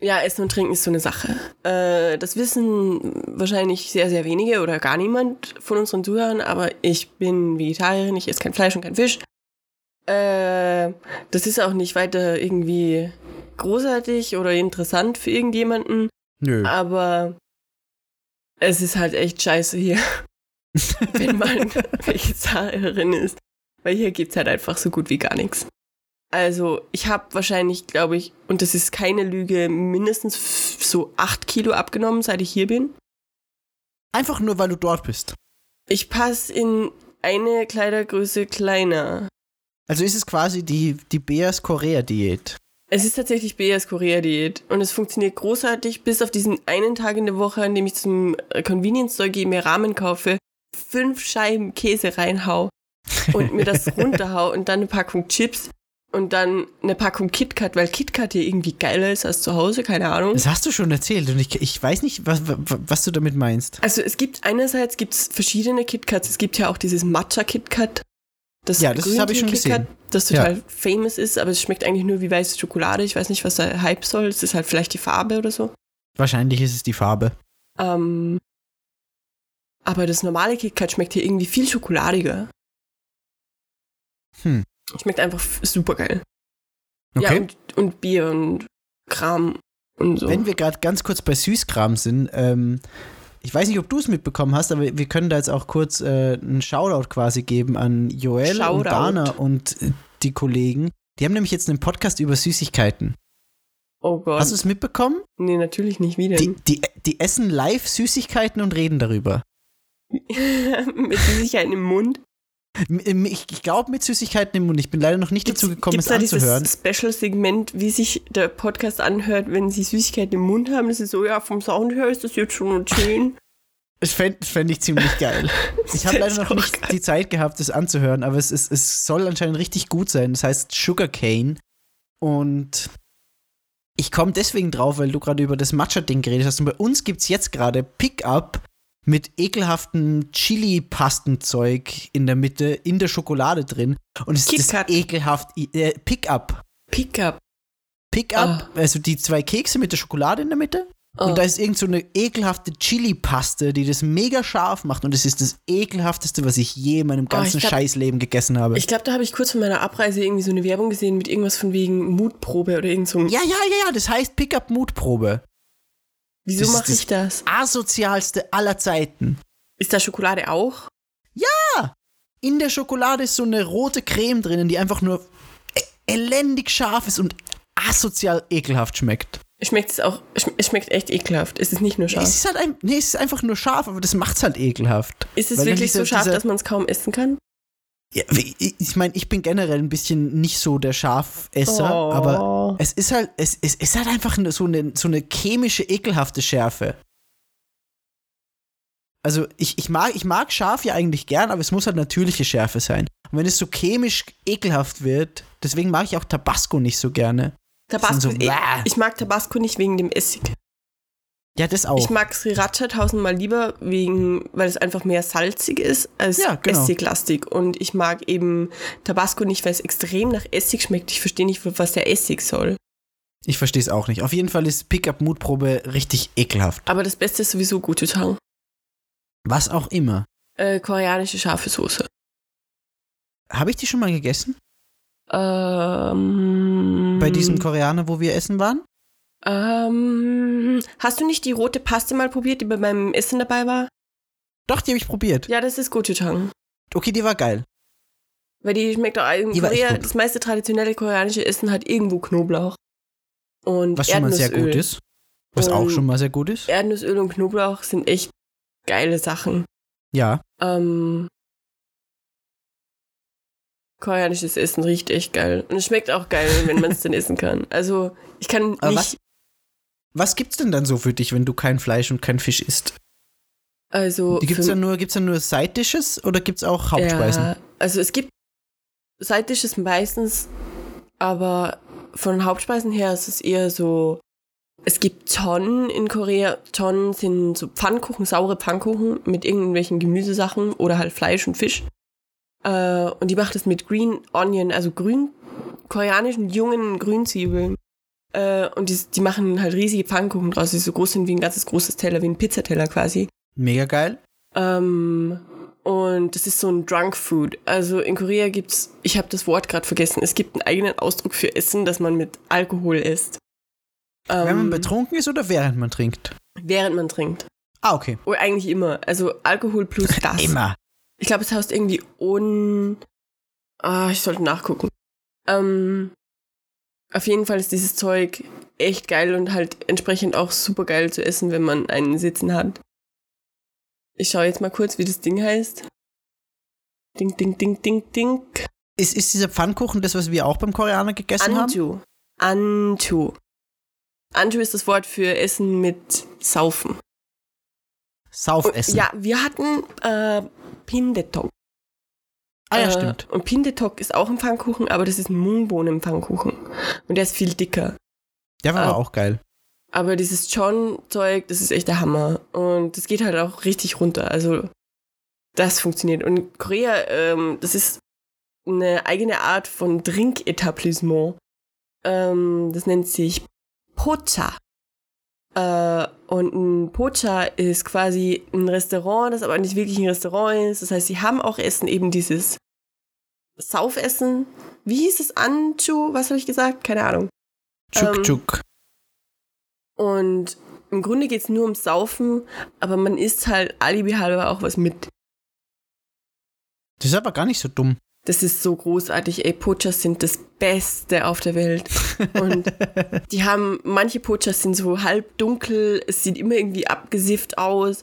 ja, Essen und Trinken ist so eine Sache. Äh, das wissen wahrscheinlich sehr, sehr wenige oder gar niemand von unseren Zuhörern, aber ich bin Vegetarierin, ich esse kein Fleisch und kein Fisch. Äh, das ist auch nicht weiter irgendwie großartig oder interessant für irgendjemanden, Nö. aber es ist halt echt scheiße hier, wenn man Vegetarierin ist. Weil hier gibt's halt einfach so gut wie gar nichts. Also ich habe wahrscheinlich, glaube ich, und das ist keine Lüge, mindestens so acht Kilo abgenommen, seit ich hier bin. Einfach nur, weil du dort bist. Ich passe in eine Kleidergröße kleiner. Also ist es quasi die, die Beas Korea-Diät. Es ist tatsächlich BS Korea-Diät und es funktioniert großartig, bis auf diesen einen Tag in der Woche, an dem ich zum äh, Convenience Store gehe, mir Ramen kaufe, fünf Scheiben Käse reinhau und mir das runterhau und dann eine Packung Chips und dann eine Packung KitKat, weil KitKat hier irgendwie geiler ist als zu Hause, keine Ahnung. Das hast du schon erzählt und ich, ich weiß nicht, was, was, was du damit meinst. Also es gibt einerseits gibt's verschiedene KitKats. Es gibt ja auch dieses Matcha KitKat. Das Ja, das habe ich schon Grüntee-KitKat, gesehen. Das total famous ist, aber es schmeckt eigentlich nur wie weiße Schokolade. Ich weiß nicht, was der Hype soll. Es ist halt vielleicht die Farbe oder so. Wahrscheinlich ist es die Farbe. Ähm, aber das normale KitKat schmeckt hier irgendwie viel schokoladiger. Hm. Schmeckt einfach super geil. Okay. Ja, und, und Bier und Kram und so. Wenn wir gerade ganz kurz bei Süßkram sind, ähm, ich weiß nicht, ob du es mitbekommen hast, aber wir können da jetzt auch kurz äh, einen Shoutout quasi geben an Joel und Shoutout. Dana und äh, die Kollegen. Die haben nämlich jetzt einen Podcast über Süßigkeiten. oh Gott. Hast du es mitbekommen? nee, natürlich nicht. Wie Die, die, die essen live Süßigkeiten und reden darüber. Mit Süßigkeiten im Mund. Ich, ich glaube mit Süßigkeiten im Mund. Ich bin leider noch nicht dazu gekommen, es da dieses anzuhören. Special-Segment, wie sich der Podcast anhört, wenn sie Süßigkeiten im Mund haben? Das ist so, ja, vom Sound her ist das jetzt schon schön. Das fände fänd ich ziemlich geil. Ich habe leider noch nicht geil. die Zeit gehabt, das anzuhören, aber es, ist, es soll anscheinend richtig gut sein. Das heißt Sugarcane. Und ich komme deswegen drauf, weil du gerade über das Matcha-Ding geredet hast. Und bei uns gibt es jetzt gerade Pickup mit ekelhaftem Chili-Pastenzeug in der Mitte, in der Schokolade drin. Und es ist ekelhaft. Äh, Pickup. Pickup. Pickup, also die zwei Kekse mit der Schokolade in der Mitte. Oh. Und da ist irgend so eine ekelhafte Chili-Paste, die das mega scharf macht. Und es ist das ekelhafteste, was ich je in meinem Oh, ich ganzen glaub- Scheißleben gegessen habe. Ich glaube, da habe ich kurz vor meiner Abreise irgendwie so eine Werbung gesehen mit irgendwas von wegen Mutprobe oder irgend so. ja, ja, ja, ja, das heißt Pickup-Mutprobe. Wieso mache ich das? Asozialste aller Zeiten. Ist da Schokolade auch? In der Schokolade ist so eine rote Creme drinnen, die einfach nur e- elendig scharf ist und asozial ekelhaft schmeckt. Schmeckt es auch, es schmeckt echt ekelhaft. Es ist nicht nur Es scharf. ist halt ein, nee, es ist einfach nur scharf, aber das macht's halt ekelhaft. Ist es Weil wirklich so scharf, dass man es kaum essen kann? Ja, ich ich meine, ich bin generell ein bisschen nicht so der Schafesser, Oh. aber es ist halt, es, es ist halt einfach so eine, so eine chemische, ekelhafte Schärfe. Also ich, ich, mag, ich mag Schaf ja eigentlich gern, aber es muss halt natürliche Schärfe sein. Und wenn es so chemisch ekelhaft wird, deswegen mag ich auch Tabasco nicht so gerne. Tabasco. so, bäh. ich mag Tabasco nicht wegen dem Essig. Ja, das auch. Ich mag Sriracha tausendmal lieber, wegen, weil es einfach mehr salzig ist als Ja, genau. essiglastig. Und ich mag eben Tabasco nicht, weil es extrem nach Essig schmeckt. Ich verstehe nicht, was der Essig soll. Ich verstehe es auch nicht. Auf jeden Fall ist Pickup-Mutprobe richtig ekelhaft. Aber das Beste ist sowieso Gochujang. Was auch immer. Äh, koreanische scharfe Soße. Habe ich die schon mal gegessen? Ähm, Bei diesem Koreaner, wo wir essen waren? Ähm, hast du nicht die rote Paste mal probiert, die bei meinem Essen dabei war? Doch, die habe ich probiert. Ja, das ist Gochujang. Okay, die war geil. Weil die schmeckt auch in Die Korea, gut. das meiste traditionelle koreanische Essen hat irgendwo Knoblauch. Und Was schon mal sehr gut ist. Was auch Und- schon mal sehr gut ist. Erdnussöl und Knoblauch sind echt geile Sachen. Ja. Ähm, koreanisches Essen riecht echt geil. Und es schmeckt auch geil, wenn man es dann essen kann. Also, ich kann Aber nicht. Was, gibt's denn dann so für dich, wenn du kein Fleisch und kein Fisch isst? Also, Gibt's für- da nur, gibt's nur Side-Dishes oder gibt's auch Hauptspeisen? Ja, also es gibt Side-Dishes meistens, aber von Hauptspeisen her ist es eher so, es gibt Tonnen in Korea. Tonnen sind so Pfannkuchen, saure Pfannkuchen mit irgendwelchen Gemüsesachen oder halt Fleisch und Fisch. Äh, und die macht es mit Green Onion, also grün, koreanischen jungen Grünzwiebeln. Äh, und die, die machen halt riesige Pfannkuchen draus, die so groß sind wie ein ganzes großes Teller, wie ein Pizzateller quasi. Mega geil. Ähm, und das ist so ein Drunk Food. Also in Korea gibt's, ich habe das Wort gerade vergessen, es gibt einen eigenen Ausdruck für Essen, das man mit Alkohol isst. Wenn man Ähm, betrunken ist oder während man trinkt? während man trinkt. Ah, okay. Oder eigentlich immer. Also Alkohol plus das. Immer. Ich glaube, es heißt irgendwie un. Ah, ich sollte nachgucken. Ähm, auf jeden Fall ist dieses Zeug echt geil und halt entsprechend auch super geil zu essen, wenn man einen sitzen hat. Ich schaue jetzt mal kurz, wie das Ding heißt. Ding, ding, ding, ding, ding. Ist, ist dieser Pfannkuchen das, was wir auch beim Koreaner gegessen haben? Anju. Anju. Anju ist das Wort für Essen mit Saufen. Saufessen. Ja, wir hatten äh, Pindetok. Ah, ja, Äh, stimmt. Und Pindetok ist auch ein Pfannkuchen, aber das ist ein Mungbohnen-Pfannkuchen. Und der ist viel dicker. Der war aber auch geil. Aber dieses John-Zeug, das ist echt der Hammer. Und das geht halt auch richtig runter. Also, das funktioniert. Und Korea, ähm, das ist eine eigene Art von Drinketablissement. Ähm, das nennt sich Pocha. Äh, und ein Pocha ist quasi ein Restaurant, das aber nicht wirklich ein Restaurant ist. Das heißt, sie haben auch Essen, eben dieses Saufessen. Wie hieß es? Anchu? Was habe ich gesagt? Keine Ahnung. Chuk ähm, Chuk. Und im Grunde geht es nur ums Saufen, aber man isst halt alibihalber auch was mit. Das ist aber gar nicht so dumm. Das ist so großartig. Ey, Pochas sind das Beste auf der Welt. Und die haben, manche Pochas sind so halb dunkel, es sieht immer irgendwie abgesifft aus.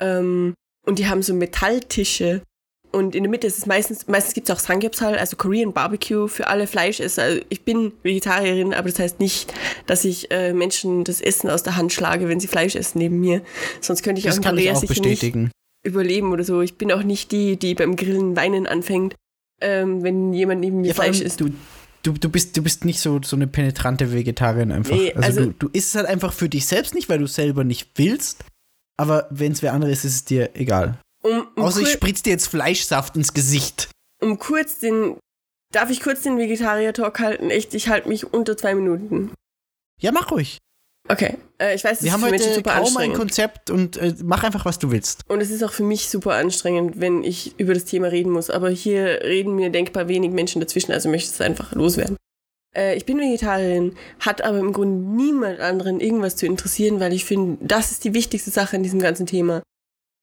Ähm, und die haben so Metalltische. Und in der Mitte ist es meistens, meistens gibt es auch Samgyeopsal, also Korean Barbecue für alle Fleischesser. Also ich bin Vegetarierin, aber das heißt nicht, dass ich äh, Menschen das Essen aus der Hand schlage, wenn sie Fleisch essen neben mir. Sonst könnte ich auch Das in kann ich Korea auch sicher nicht überleben oder so. Ich bin auch nicht die, die beim Grillen weinen anfängt, ähm, wenn jemand neben mir Ja, Fleisch isst. du, du, du, bist, du bist nicht so, so eine penetrante Vegetarierin einfach. Nee, also also- du, du isst es halt einfach für dich selbst nicht, weil du selber nicht willst. Aber wenn es wer andere ist, ist es dir egal. Um, um, Außer ich kur spritz dir jetzt Fleischsaft ins Gesicht. um kurz den, darf ich kurz den Vegetarier-Talk halten? Echt, ich halte mich unter zwei Minuten. Ja, mach ruhig. Okay, äh, ich weiß, das Wir ist haben für Menschen heute super kaum ein anstrengend. Konzept und äh, mach einfach, was du willst. Und es ist auch für mich super anstrengend, wenn ich über das Thema reden muss. Aber hier reden mir denkbar wenig Menschen dazwischen, also möchte ich es einfach loswerden. Äh, ich bin Vegetarierin, hat aber im Grunde niemand anderen irgendwas zu interessieren, weil ich finde, das ist die wichtigste Sache in diesem ganzen Thema.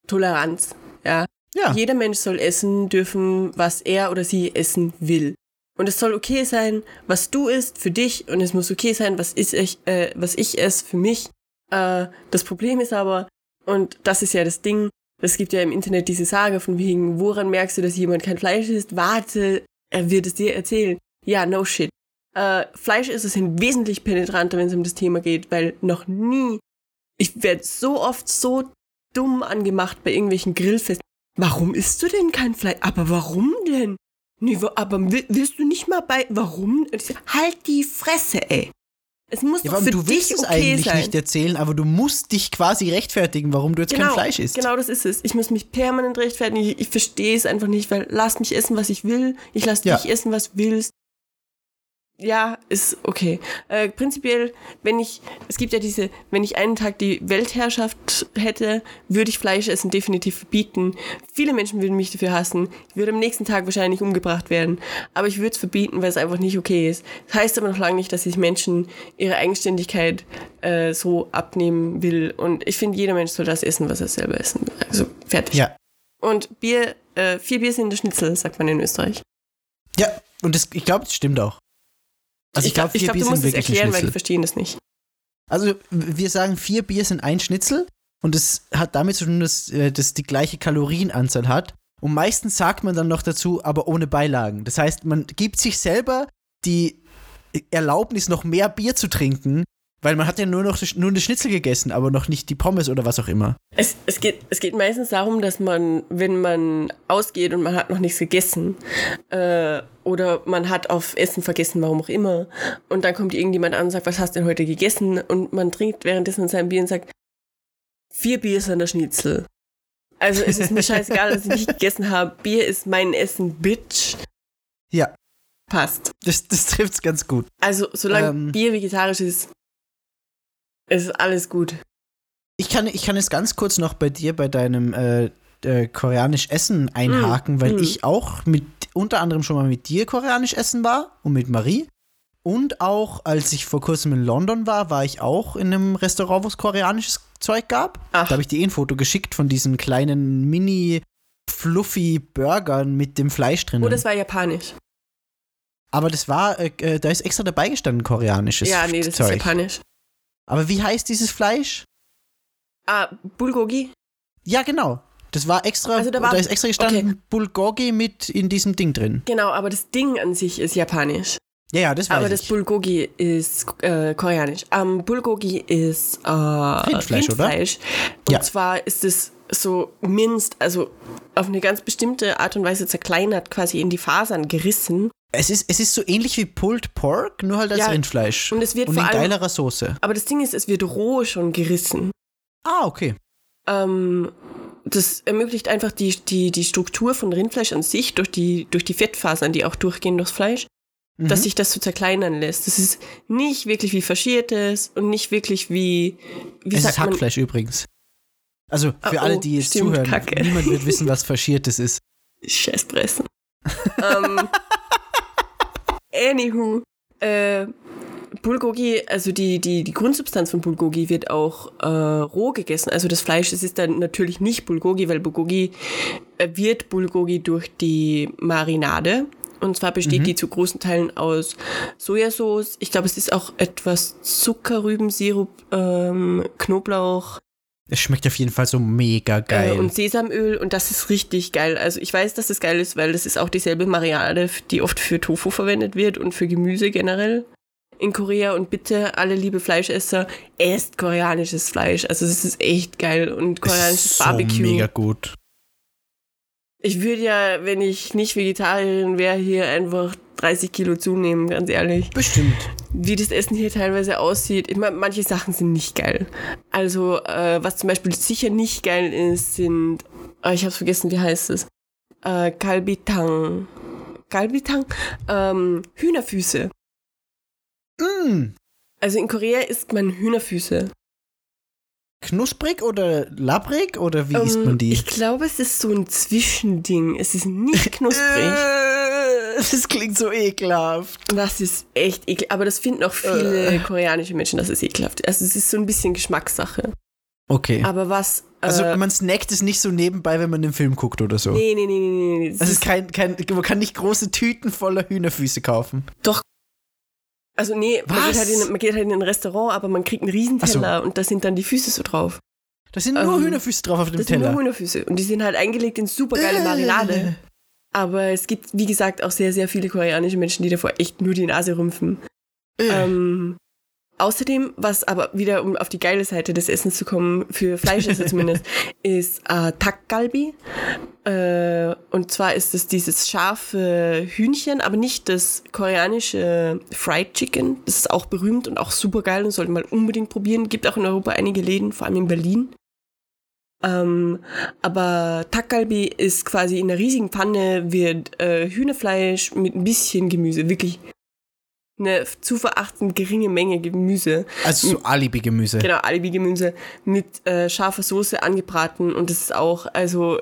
Toleranz. Ja. Ja. Jeder Mensch soll essen dürfen, was er oder sie essen will. Und es soll okay sein, was du isst für dich und es muss okay sein, was, ich, äh, was ich esse für mich. Äh, das Problem ist aber, und das ist ja das Ding, es gibt ja im Internet diese Sage von wegen, woran merkst du, dass jemand kein Fleisch isst? Warte, er wird es dir erzählen. Ja, no shit. Äh, Fleisch ist es wesentlich penetranter, wenn es um das Thema geht, weil noch nie, ich werde so oft so dumm angemacht bei irgendwelchen Grillfesten. Warum isst du denn kein Fleisch? Aber warum denn? Nee, aber will- willst du nicht mal bei, warum? Halt die Fresse, ey. Es muss Ja, doch für du willst dich es okay eigentlich sein. nicht erzählen, aber du musst dich quasi rechtfertigen, warum du jetzt kein Fleisch isst. Genau, das ist es. Ich muss mich permanent rechtfertigen. Ich, ich verstehe es einfach nicht, weil lass mich essen, was ich will. Ich lass Ja. dich essen, was du willst. Ja, ist okay. Äh, prinzipiell, wenn ich, es gibt ja diese, wenn ich einen Tag die Weltherrschaft hätte, würde ich Fleisch essen definitiv verbieten. Viele Menschen würden mich dafür hassen. Ich würde am nächsten Tag wahrscheinlich umgebracht werden. Aber ich würde es verbieten, weil es einfach nicht okay ist. Das heißt aber noch lange nicht, dass sich Menschen ihre Eigenständigkeit äh, so abnehmen will. Und ich finde, jeder Mensch soll das essen, was er selber essen will. Also fertig. Ja. Und Bier, äh, vier Bier sind der Schnitzel, sagt man in Österreich. Ja, und das, ich glaube, das stimmt auch. Also ich glaube, ich vier glaub, Bier du musst sind es erklären, weil Schnitzel. die verstehen das nicht. Also wir sagen, vier Bier sind ein Schnitzel und es hat damit zu tun, dass äh, das die gleiche Kalorienanzahl hat. Und meistens sagt man dann noch dazu, aber ohne Beilagen. Das heißt, man gibt sich selber die Erlaubnis, noch mehr Bier zu trinken, weil man hat ja nur noch nur eine Schnitzel gegessen, aber noch nicht die Pommes oder was auch immer. Es, es, geht, es geht meistens darum, dass man, wenn man ausgeht und man hat noch nichts gegessen äh, oder man hat auf Essen vergessen, warum auch immer, und dann kommt irgendjemand an und sagt, was hast du denn heute gegessen? Und man trinkt währenddessen sein Bier und sagt, vier Bier ist an der Schnitzel. Also es ist mir scheißegal, dass ich nicht gegessen habe. Bier ist mein Essen, Bitch. Ja, Passt. das, das trifft's ganz gut. Also solange Ähm. Bier vegetarisch ist, ist alles gut. Ich kann, ich kann jetzt ganz kurz noch bei dir, bei deinem äh, äh, koreanisch Essen einhaken, weil mm. ich auch mit unter anderem schon mal mit dir koreanisch essen war und mit Marie. Und auch, als ich vor kurzem in London war, war ich auch in einem Restaurant, wo es koreanisches Zeug gab. Ach. Da habe ich dir eh ein Foto geschickt von diesen kleinen mini fluffy Burgern mit dem Fleisch drin. Oh, das war japanisch. Aber das war, äh, äh, da ist extra dabei gestanden, koreanisches ja, nee, das Zeug. ist japanisch. Aber wie heißt dieses Fleisch? Ah, Bulgogi? Ja, genau. Das war extra, Also da war- ist extra gestanden okay. Bulgogi mit in diesem Ding drin. Genau, aber das Ding an sich ist japanisch. Ja, ja, das weiß aber das ich. Bulgogi ist äh, koreanisch. Ähm, Bulgogi ist äh, Rindfleisch, oder? Rindfleisch. Und Ja. zwar ist es so minced, also auf eine ganz bestimmte Art und Weise zerkleinert, quasi in die Fasern gerissen. es, ist, es ist so ähnlich wie Pulled Pork, nur halt als Ja, Rindfleisch. und es wird und in allem- geilerer Soße. Aber das Ding ist, es wird roh schon gerissen. Ah, okay. Ähm, das ermöglicht einfach die, die, die Struktur von Rindfleisch an sich durch die, durch die Fettfasern, die auch durchgehen durchs Fleisch, Mhm. dass sich das so zerkleinern lässt. Das ist nicht wirklich wie faschiertes und nicht wirklich wie, wie es ist man, Hackfleisch übrigens. Also für Ah, alle, oh, die jetzt stimmt, zuhören, Kacke. niemand wird wissen, was Faschiertes ist. Scheißpressen. ähm, anywho, äh, Bulgogi, also die, die, die Grundsubstanz von Bulgogi wird auch äh, roh gegessen. Also das Fleisch, es ist dann natürlich nicht Bulgogi, weil Bulgogi äh, wird Bulgogi durch die Marinade. Und zwar besteht die zu großen Teilen aus Sojasauce. Ich glaube, es ist auch etwas Zuckerrübensirup, ähm, Knoblauch, Es schmeckt auf jeden Fall so mega geil. äh, und Sesamöl und das ist richtig geil. Also ich weiß, dass das geil ist, weil das ist auch dieselbe Marinade, die oft für Tofu verwendet wird und für Gemüse generell in Korea. Und bitte, alle liebe Fleischesser, esst koreanisches Fleisch. Also das ist echt geil und Es koreanisches ist so Barbecue. mega gut. Ich würde ja, wenn ich nicht Vegetarierin wäre, hier einfach 30 Kilo zunehmen, ganz ehrlich. Bestimmt. wie das Essen hier teilweise aussieht. Ich meine, manche Sachen sind nicht geil. Also, äh, was zum Beispiel sicher nicht geil ist, sind, ah, ich hab's vergessen, wie heißt es? Äh, Kalbitang. Kalbitang? Ähm, Hühnerfüße. Mm. Also in Korea isst man Hühnerfüße. Knusprig oder labbrig oder wie isst Ähm, man die? Ich glaube, es ist so ein Zwischending. Es ist nicht knusprig. Äh, das klingt so ekelhaft. Das ist echt ekelhaft. Aber das finden auch viele koreanische Menschen, dass es ekelhaft ist. Also es ist so ein bisschen Geschmackssache. Okay. Aber was... also äh, man snackt es nicht so nebenbei, wenn man einen Film guckt oder so. nee, nee, nee, nee, nee. Das Das ist kein, kein, man kann nicht große Tüten voller Hühnerfüße kaufen. Doch. Also nee, man Was? geht, halt in, man geht halt in ein Restaurant, aber man kriegt einen Riesenteller und da sind dann die Füße so drauf. Da sind nur Ähm, Hühnerfüße drauf auf dem Das sind Teller. nur Hühnerfüße und die sind halt eingelegt in supergeile Marinade. Äh. Aber es gibt, wie gesagt, auch sehr, sehr viele koreanische Menschen, die davor echt nur die Nase rümpfen. Äh. Ähm, außerdem, was aber wieder, um auf die geile Seite des Essens zu kommen, für Fleischesser zumindest, ist äh, Takgalbi. Äh, und zwar ist es dieses scharfe Hühnchen, aber nicht das koreanische Fried Chicken. Das ist auch berühmt und auch super geil und sollte man unbedingt probieren. Gibt auch in Europa einige Läden, vor allem in Berlin. Ähm, aber Takgalbi ist quasi in einer riesigen Pfanne, wird äh, Hühnerfleisch mit ein bisschen Gemüse, wirklich eine zu verachtend geringe Menge Gemüse. Also so Alibi-Gemüse. Genau, Alibi-Gemüse mit äh, scharfer Soße angebraten und das ist auch, also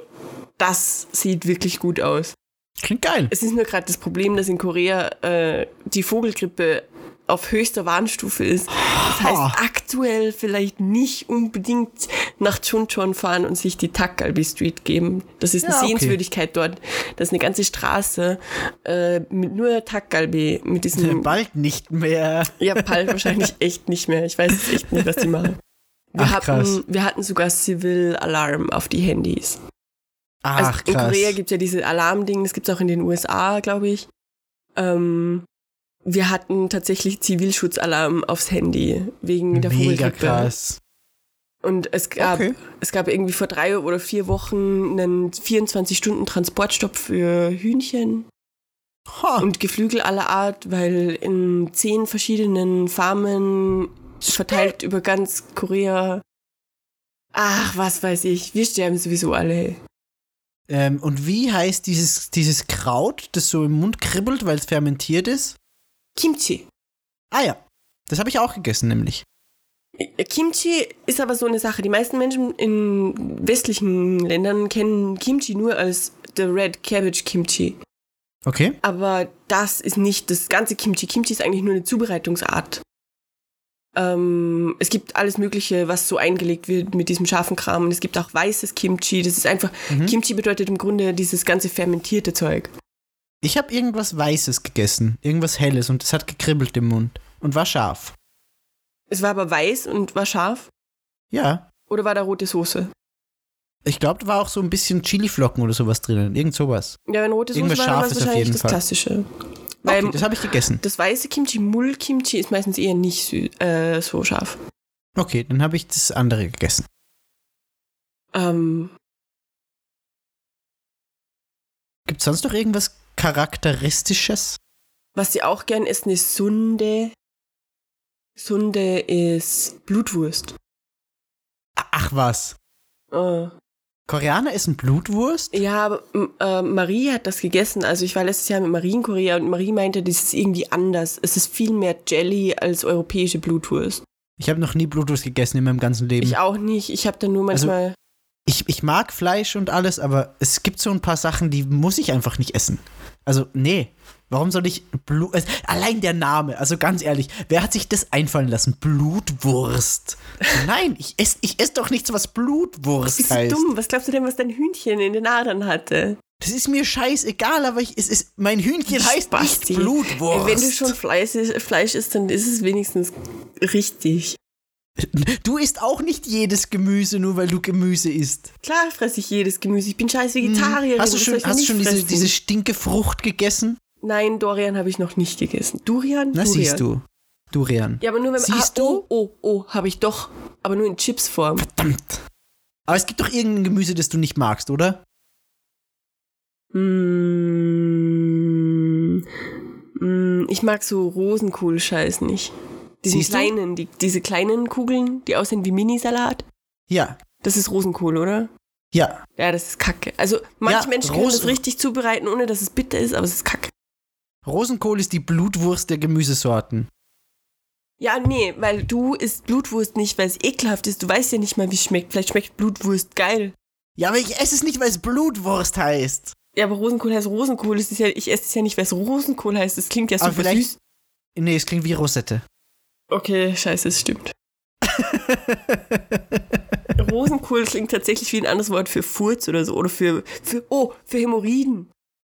das sieht wirklich gut aus. Klingt geil. Es ist nur gerade das Problem, dass in Korea äh, die Vogelgrippe auf höchster Warnstufe ist. Das heißt, Ha. aktuell vielleicht nicht unbedingt nach Chuncheon fahren und sich die Takgalbi Street geben. Das ist eine Ja, okay. Sehenswürdigkeit dort. Das ist eine ganze Straße äh, mit nur Takgalbi, mit diesem Bald nicht mehr. ja, Pal wahrscheinlich echt nicht mehr. Ich weiß echt nicht, was die machen. Wir, Ach, hatten, wir hatten sogar Civil Alarm auf die Handys. Ach, also in krass. Korea gibt es ja diese Alarmding, das gibt es auch in den USA, glaube ich. Ähm, wir hatten tatsächlich Zivilschutzalarm aufs Handy wegen der Mega Vogelgrippe. krass. Und es gab, Okay. es gab irgendwie vor drei oder vier Wochen einen 24-Stunden-Transportstopp für Hühnchen Ha. und Geflügel aller Art, weil in zehn verschiedenen Farmen verteilt über ganz Korea. Ach, was weiß ich. Wir sterben sowieso alle. Ähm, und wie heißt dieses, dieses Kraut, das so im Mund kribbelt, weil es fermentiert ist? Kimchi. Ah ja. Das habe ich auch gegessen, nämlich. Kimchi ist aber so eine Sache. Die meisten Menschen in westlichen Ländern kennen Kimchi nur als the red cabbage Kimchi. Okay. Aber das ist nicht das ganze Kimchi. Kimchi ist eigentlich nur eine Zubereitungsart. Ähm, es gibt alles Mögliche, was so eingelegt wird mit diesem scharfen Kram. Und es gibt auch weißes Kimchi. Das ist einfach, Kimchi bedeutet im Grunde dieses ganze fermentierte Zeug. Ich habe irgendwas Weißes gegessen, irgendwas Helles und es hat gekribbelt im Mund und war scharf. Es war aber weiß und war scharf. Ja. Oder war da rote Soße? Ich glaube, da war auch so ein bisschen Chiliflocken oder sowas drinnen. Irgend sowas. Ja, wenn rote Soße Irgendwas war, dann war Scharfes wahrscheinlich jeden das Fall. Klassische. Weil Okay, das habe ich gegessen. das weiße Kimchi, Mull-Kimchi, ist meistens eher nicht sü äh, so scharf. Okay, dann habe ich das andere gegessen. Ähm, Gibt es sonst noch irgendwas Charakteristisches? was sie auch gern essen, ist Sunde. Sunde ist Blutwurst. Ach was. Äh, Koreaner essen Blutwurst? ja, aber äh, Marie hat das gegessen. Also ich war letztes Jahr mit Marie in Korea und Marie meinte, das ist irgendwie anders. Es ist viel mehr Jelly als europäische Blutwurst. Ich habe noch nie Blutwurst gegessen in meinem ganzen Leben. Ich auch nicht. Ich habe da nur Also- manchmal. ich, ich mag Fleisch und alles, aber es gibt so ein paar Sachen, die muss ich einfach nicht essen. Also, nee. Warum soll ich Blut. Also, allein der Name, also ganz ehrlich, wer hat sich das einfallen lassen? Blutwurst. Nein, ich esse ich ess doch nichts, was Blutwurst bist du heißt. dumm? Was glaubst du denn, was dein Hühnchen in den Adern hatte? Das ist mir scheißegal, aber ich, es ist, mein Hühnchen heißt Basti. nicht Blutwurst. Wenn du schon Fleisch, Fleisch isst, dann ist es wenigstens richtig. Du isst auch nicht jedes Gemüse, nur weil du Gemüse isst. Klar fresse ich jedes Gemüse. Ich bin scheiß Vegetarierin. Hm. Hast du schon, hast du schon diese, diese stinke Frucht gegessen? Nein, Dorian habe ich noch nicht gegessen. Durian? Na, Durian. siehst du. Durian. Ja, aber nur wenn Siehst ah, Oh, oh, oh, habe ich doch. Aber nur in Chipsform. Verdammt. Aber es gibt doch irgendein Gemüse, das du nicht magst, oder? Mm, mm, ich mag so Rosenkohl-Scheiß nicht. Diesen Siehst kleinen, die, diese kleinen Kugeln, die aussehen wie Minisalat. Ja. Das ist Rosenkohl, oder? Ja. Ja, das ist Kacke. Also manche Ja, Menschen können das Rosen- richtig zubereiten, ohne dass es bitter ist, aber es ist Kacke. Rosenkohl ist die Blutwurst der Gemüsesorten. Ja, nee, weil du isst Blutwurst nicht, weil es ekelhaft ist. Du weißt ja nicht mal, wie es schmeckt. Vielleicht schmeckt Blutwurst geil. Ja, aber ich esse es nicht, weil es Blutwurst heißt. Ja, aber Rosenkohl heißt Rosenkohl. Es ist ja, ich esse es ja nicht, weil es Rosenkohl heißt. Das klingt ja super vielleicht- süß. Nee, es klingt wie Rosette. Okay, scheiße, es stimmt. Rosenkohl klingt tatsächlich wie ein anderes Wort für Furz oder so. Oder für, für oh, für Hämorrhoiden.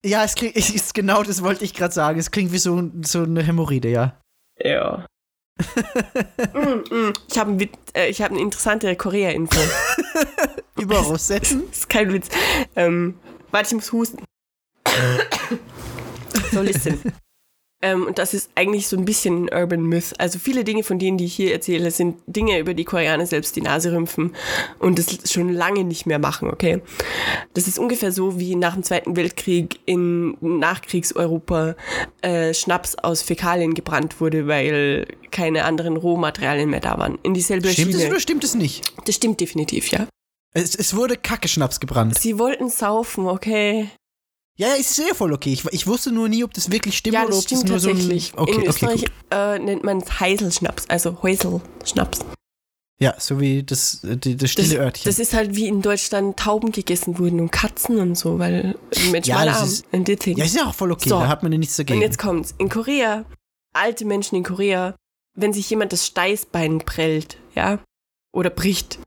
Ja, es klingt, es ist genau das wollte ich gerade sagen. Es klingt wie so, so eine Hämorrhoide, ja. Ja. mm, mm. Ich habe ein, äh, ich hab eine interessante Korea-Info. Über Rosetten? Das ist kein Witz. Ähm, warte, ich muss husten. so, listen. Ähm, und das ist eigentlich so ein bisschen ein Urban Myth. Also viele Dinge von denen, die ich hier erzähle, sind Dinge, über die Koreaner selbst die Nase rümpfen und das schon lange nicht mehr machen, okay? Das ist ungefähr so, wie nach dem Zweiten Weltkrieg in Nachkriegseuropa äh, Schnaps aus Fäkalien gebrannt wurde, weil keine anderen Rohmaterialien mehr da waren. In dieselbe Stimmt es Schiene. oder stimmt es nicht? Das stimmt definitiv, ja. Es, es wurde Kacke-Schnaps gebrannt. Sie wollten saufen, okay? Ja, ist sehr voll okay. Ich, ich wusste nur nie, ob das wirklich stimmt Ja, oder das ob das nur so ein. Okay, In okay, Österreich gut. äh, nennt man es Heiselschnaps, also Häuselschnaps. Ja, so wie das, äh, die, das Das, stille Örtchen. das ist halt wie in Deutschland Tauben gegessen wurden und Katzen und so, weil die Menschen Ja, das arm. ist- in Ditting. ja, ist ja auch voll okay. So. Da hat man ja nichts dagegen. Und jetzt kommt's. In Korea, alte Menschen in Korea, wenn sich jemand das Steißbein prellt, ja, oder bricht,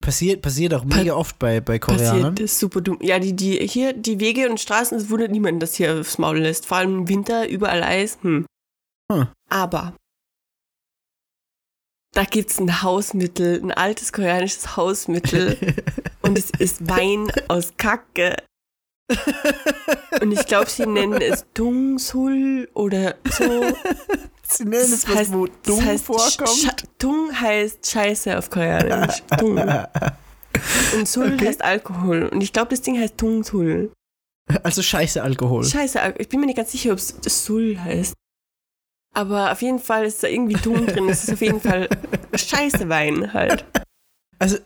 passiert, passiert auch mega oft bei, bei Koreanern. passiert das super dumm. Ja, die, die, hier, die Wege und Straßen, es wundert niemanden, dass hier aufs Maul lässt. Vor allem im Winter, überall Eis. Hm. Hm. Aber da gibt's ein Hausmittel, ein altes koreanisches Hausmittel und es ist Wein aus Kacke. Und ich glaube, sie nennen es Dungsul oder so. Sie nennen es was, wo das dumm heißt, vorkommt. Dung heißt Scheiße auf Koreanisch. Dung. Und Sul Okay. heißt Alkohol. Und ich glaube, das Ding heißt Dungsul. Also scheiße Alkohol. Scheiße, Al- ich bin mir nicht ganz sicher, ob es Sul heißt. Aber auf jeden Fall ist da irgendwie Dung drin. Es ist auf jeden Fall Scheiße Wein halt. Also,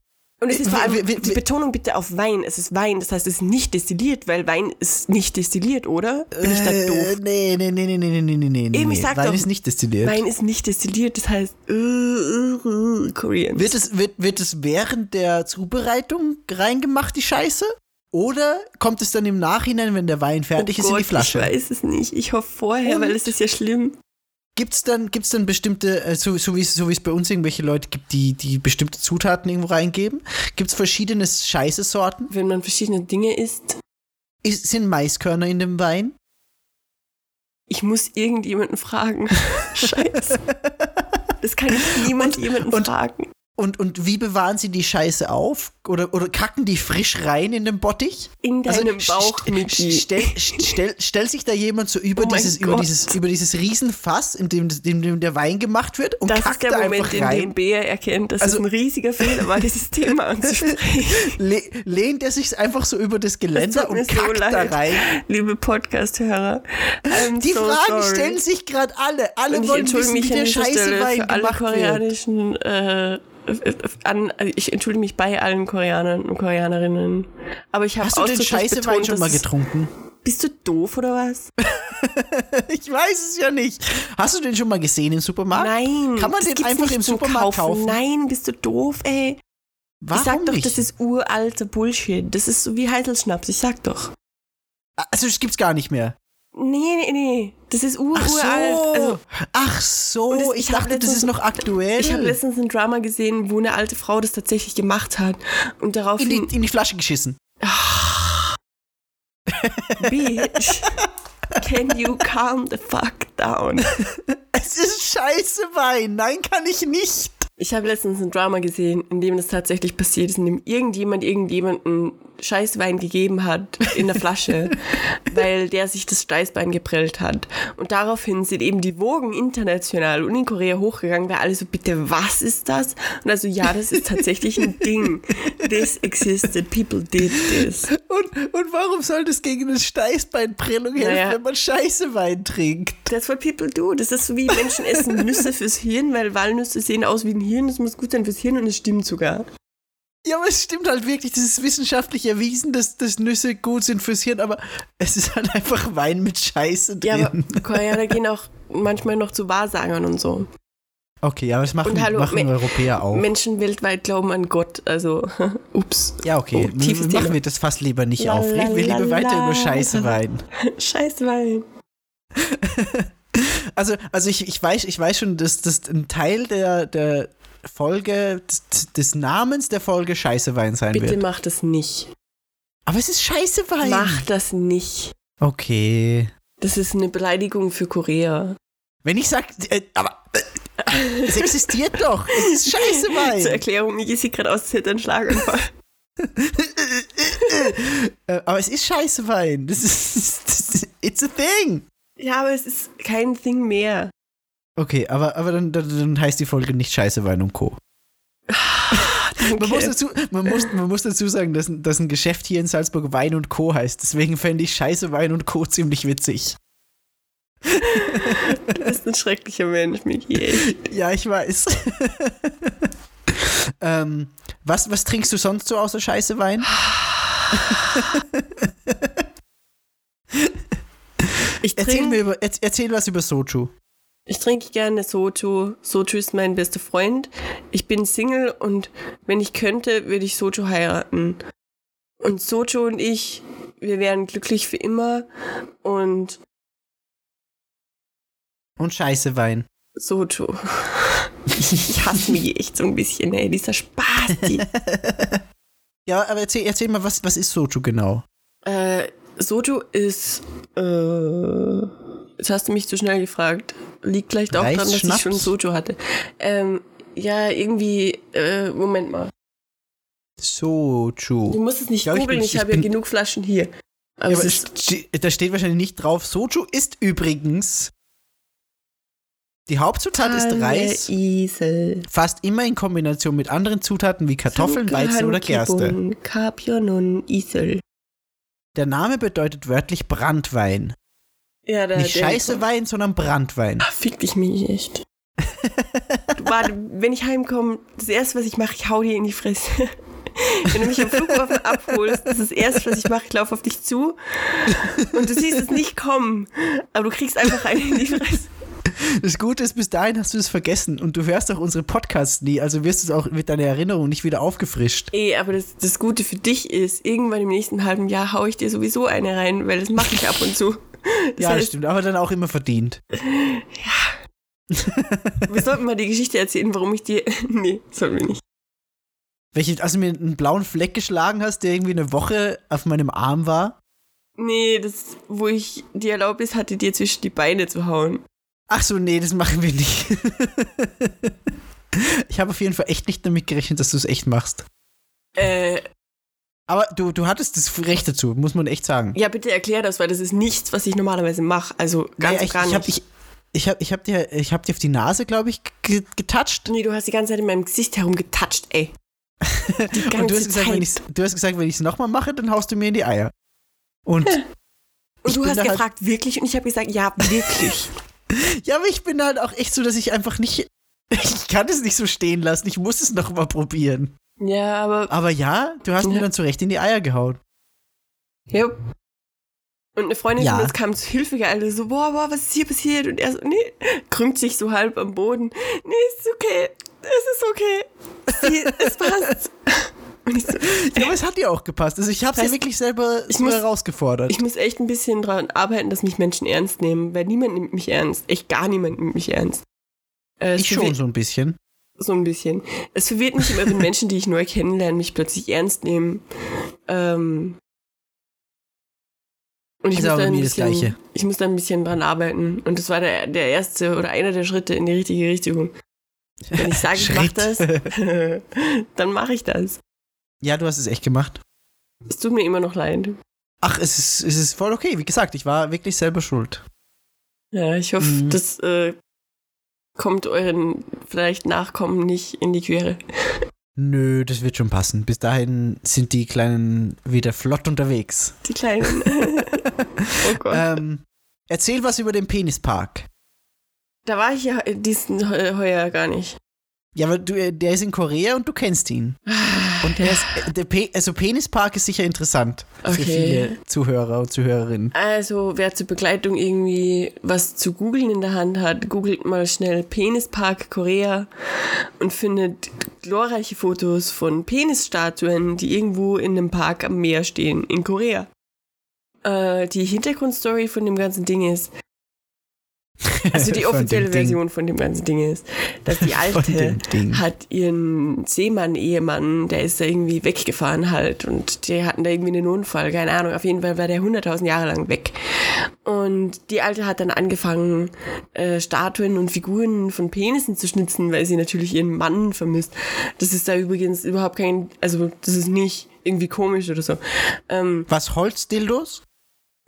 und es äh, ist vor allem die Betonung bitte auf Wein. Es ist Wein, das heißt, es ist nicht destilliert, weil Wein ist nicht destilliert, oder? Bin ich da äh, doof? Nee, nee, nee, nee, nee, nee, nee, nee. Ich sag Wein doch, ist nicht destilliert. Wein ist nicht destilliert, das heißt, äh, uh, uh, uh, Korean. Wird es, wird, wird es während der Zubereitung reingemacht, die Scheiße? Oder kommt es dann im Nachhinein, wenn der Wein fertig oh ist, Gott, in die Flasche? Ich weiß es nicht. Ich hoffe vorher, Und? weil es ist ja schlimm. Gibt es dann, gibt's dann bestimmte, äh, so, so wie es so wie es bei uns irgendwelche Leute gibt, die, die bestimmte Zutaten irgendwo reingeben? Gibt es verschiedene Scheiße-Sorten? Wenn man verschiedene Dinge isst, Ist, sind Maiskörner in dem Wein? ich muss irgendjemanden fragen. Scheiße. Das kann ich niemand jemanden und- fragen. Und, und wie bewahren sie die Scheiße auf? Oder, oder kacken die frisch rein in den Bottich? In deinem st- Bauch, st- Miki. stell, stell, stellt sich da jemand so über Oh dieses, über dieses, über dieses Riesenfass, in dem, in dem der Wein gemacht wird und Das ist kackt der da Moment, einfach in rein? dem Bea erkennt, dass Also- es ein riesiger Fehler war, dieses Thema anzusprechen. Le lehnt er sich einfach so über das Geländer mir und so kackt da leid, rein? liebe Podcast-Hörer. Die so Fragen sorry. stellen sich gerade alle. Alle Und wollen wissen, wie der scheiße Wein für alle gemacht wird. koreanischen, äh, an, ich entschuldige mich bei allen Koreanern und Koreanerinnen. Aber ich habe Hast du den scheiße Wein schon mal getrunken? Bist du doof oder was? Ich weiß es ja nicht. Hast du den schon mal gesehen im Supermarkt? Nein. Kann man den einfach im Supermarkt kaufen? Nein, bist du doof, ey. Warum ich sag doch, nicht? das ist uralter Bullshit. Das ist so wie Heiselschnaps, ich sag doch. also das gibt's gar nicht mehr. Nee, nee, nee. Das ist ur Ach so. uralt. Also, Ach so. Das- ich ich dachte, das letztens- ist noch aktuell. ich habe letztens ein Drama gesehen, wo eine alte Frau das tatsächlich gemacht hat. Und in daraufhin. die, in die Flasche geschissen. Bitch, can you calm the fuck down? Es ist scheiße Wein. Nein, kann ich nicht. Ich habe letztens ein Drama gesehen, in dem das tatsächlich passiert ist, in dem irgendjemand irgendjemanden Scheißwein gegeben hat in der Flasche, weil der sich das Steißbein geprellt hat. Und daraufhin sind eben die Wogen international und in Korea hochgegangen, weil alle so, bitte, was ist das? Und also, ja, das ist tatsächlich ein Ding. This existed, people did this. Und, und warum soll das gegen eine Steißbeinprellung helfen, Naja. wenn man scheiße Wein trinkt? That's what people do. Das ist so wie Menschen essen Nüsse fürs Hirn, weil Walnüsse sehen aus wie ein Hirn, das muss gut sein fürs Hirn und es stimmt sogar. Ja, aber es stimmt halt wirklich, das ist wissenschaftlich erwiesen, dass, dass Nüsse gut sind fürs Hirn, aber es ist halt einfach Wein mit Scheiße Ja, drin. aber Koreaner gehen auch manchmal noch zu Wahrsagern und so. okay, aber das machen, Und hallo, machen Europäer auch. Menschen weltweit glauben an Gott, also ups. ja, okay, Oh, tiefes machen wir das fast lieber nicht La, auf. Reden wir lieber weiter über Scheiße Wein. Scheiß Wein. Also, also ich, ich, weiß, ich weiß schon, dass das ein Teil der, der Folge, des, Namens der Folge Scheiße Wein sein Bitte wird. mach das nicht. Aber es ist Scheiße Wein. Mach das nicht. Okay. Das ist eine Beleidigung für Korea. Wenn ich sag, äh, aber äh, es existiert doch. Es ist Scheiße Zur. Erklärung, Miki sieht gerade aus, als hätte er einen Schlaganfall. Äh, aber es ist Scheiße Wein. Das ist, das ist it's a thing. ja, aber es ist kein Ding mehr. Okay, aber, aber dann, dann, dann heißt die Folge nicht Scheiße Wein und Co. Man, muss Okay. dazu, man, muss, man muss dazu sagen, dass, ein- dass ein Geschäft hier in Salzburg Wein und Co. heißt. Deswegen fände ich Scheiße Wein und Co. ziemlich witzig. Du bist ein schrecklicher Mensch, Miki. Ja, ich weiß. ähm, was, was trinkst du sonst so außer Scheiße Wein? Ich Erzähl, trinke mir über, erz- erzähl was über Soju. Ich trinke gerne Soju. Soju ist mein bester Freund. Ich bin Single und wenn ich könnte, würde ich Soju heiraten. Und Soju und ich, wir wären glücklich für immer. Und Und Scheiße Wein. Soju. Ich hasse mich echt so ein bisschen, ey, dieser Spaß. Ja, aber erzähl, erzähl mal, was, was ist Soju genau? äh, Soju ist, äh, jetzt hast du mich zu schnell gefragt. Liegt vielleicht auch daran, dass ich schon Soju hatte. Ähm, ja, irgendwie, äh, Moment mal. Du Soju. musst es nicht Ja, ich googeln, ich, ich habe ja genug Flaschen hier. Aber, Ja, aber es ist, da steht wahrscheinlich nicht drauf. Soju ist übrigens. Die Hauptzutat ist Reis, Isel. fast immer in Kombination mit anderen Zutaten wie Kartoffeln, Weizen oder Gerste. Kapionon Isel. Der Name bedeutet wörtlich Brandwein. Ja, da, Nicht der- scheiße Wein, sondern Brandwein. Ah, Fick dich mich echt. du, warte, wenn ich heimkomme, das erste, was ich mache, ich hau dir in die Fresse. Wenn du mich am Flughafen abholst, das ist das erste, was ich mache, ich laufe auf dich zu und du siehst es nicht kommen, aber du kriegst einfach einen in die Fresse. Das Gute ist, bis dahin hast du es vergessen und du hörst auch unsere Podcasts nie, also wirst du es auch mit deiner Erinnerung nicht wieder aufgefrischt. Ey, aber das, das Gute für dich ist, irgendwann im nächsten halben Jahr haue ich dir sowieso eine rein, weil das mache ich ab und zu. Das ja, das heißt, stimmt, aber dann auch immer verdient. wir sollten mal die Geschichte erzählen, warum ich dir. nee, sollen wir nicht. Welche, als du mir einen blauen Fleck geschlagen hast, der irgendwie eine Woche auf meinem Arm war. Nee, das, wo ich die Erlaubnis hatte, dir zwischen die Beine zu hauen. Ach so, nee, das machen wir nicht. ich habe auf jeden Fall echt nicht damit gerechnet, dass du es echt machst. Äh, Aber du, du hattest das Recht dazu, muss man echt sagen. ja, bitte erklär das, weil das ist nichts, was ich normalerweise mache. Also ganz Naja, ich, gar ich nicht. habe ich, ich hab, ich hab dir, ich hab dir auf die Nase, glaube ich, ge- getoucht. nee, du hast die ganze Zeit in meinem Gesicht herumgetatscht, ey. Die ganze Und du hast gesagt, Zeit. wenn du hast gesagt, wenn ich es nochmal mache, dann haust du mir in die Eier. Und und ich du hast halt- gefragt, wirklich? Und ich habe gesagt, ja, wirklich. ja, aber ich bin halt auch echt so, dass ich einfach nicht. Ich kann es nicht so stehen lassen. Ich muss es nochmal probieren. Ja, aber Aber ja, du hast mir Ja. dann zurecht in die Eier gehauen. Ja. Und eine Freundin Ja. von uns kam zu Hilfe geeilt, so, boah, boah, was ist hier passiert? Und er so, nee, krümmt sich so halb am Boden. Nee, ist okay, es ist okay. Sie, es passt. Und ich so, Ja, aber es hat dir auch gepasst. Also ich habe sie Weißt- wirklich selber ich muss- herausgefordert. ich muss echt ein bisschen dran arbeiten, dass mich Menschen ernst nehmen, weil niemand nimmt mich ernst. Echt gar niemand nimmt mich ernst. Äh, Ich schon so ein bisschen. So ein bisschen. Es verwirrt mich immer, wenn Menschen, die ich neu kennenlerne, mich plötzlich ernst nehmen. Ähm, und ich Ist muss, da ein bisschen, Gleiche. ich muss da ein bisschen dran arbeiten. Und das war der, der erste oder einer der Schritte in die richtige Richtung. Wenn ich sage, ich mach Schritt. das, dann mache ich das. Ja, du hast es echt gemacht. Es tut mir immer noch leid. Ach, es ist, es ist voll okay. Wie gesagt, ich war wirklich selber schuld. Ja, ich hoffe, Mhm. das äh, kommt euren vielleicht Nachkommen nicht in die Quere. Nö, das wird schon passen. Bis dahin sind die Kleinen wieder flott unterwegs. Die Kleinen. oh Gott. Ähm, erzähl was über den Penispark. Da war ich ja diesen heu- heuer gar nicht. Ja, aber du, äh, der ist in Korea und du kennst ihn. Und der ist, äh, der Pe also Penispark ist sicher interessant für Okay. viele Zuhörer und Zuhörerinnen. Also, wer zur Begleitung irgendwie was zu googeln in der Hand hat, googelt mal schnell Penispark Korea und findet glorreiche Fotos von Penisstatuen, die irgendwo in einem Park am Meer stehen, in Korea. Äh, die Hintergrundstory von dem ganzen Ding ist, also die offizielle. Version von dem ganzen Ding ist, dass die Alte hat ihren Seemann-Ehemann, der ist da irgendwie weggefahren halt und die hatten da irgendwie einen Unfall, keine Ahnung, auf jeden Fall war der 100.000 Jahre lang weg. Und die Alte hat dann angefangen, äh, Statuen und Figuren von Penissen zu schnitzen, weil sie natürlich ihren Mann vermisst. Das ist da übrigens überhaupt kein, also das ist nicht irgendwie komisch oder so. Ähm, Was, Holzdildos?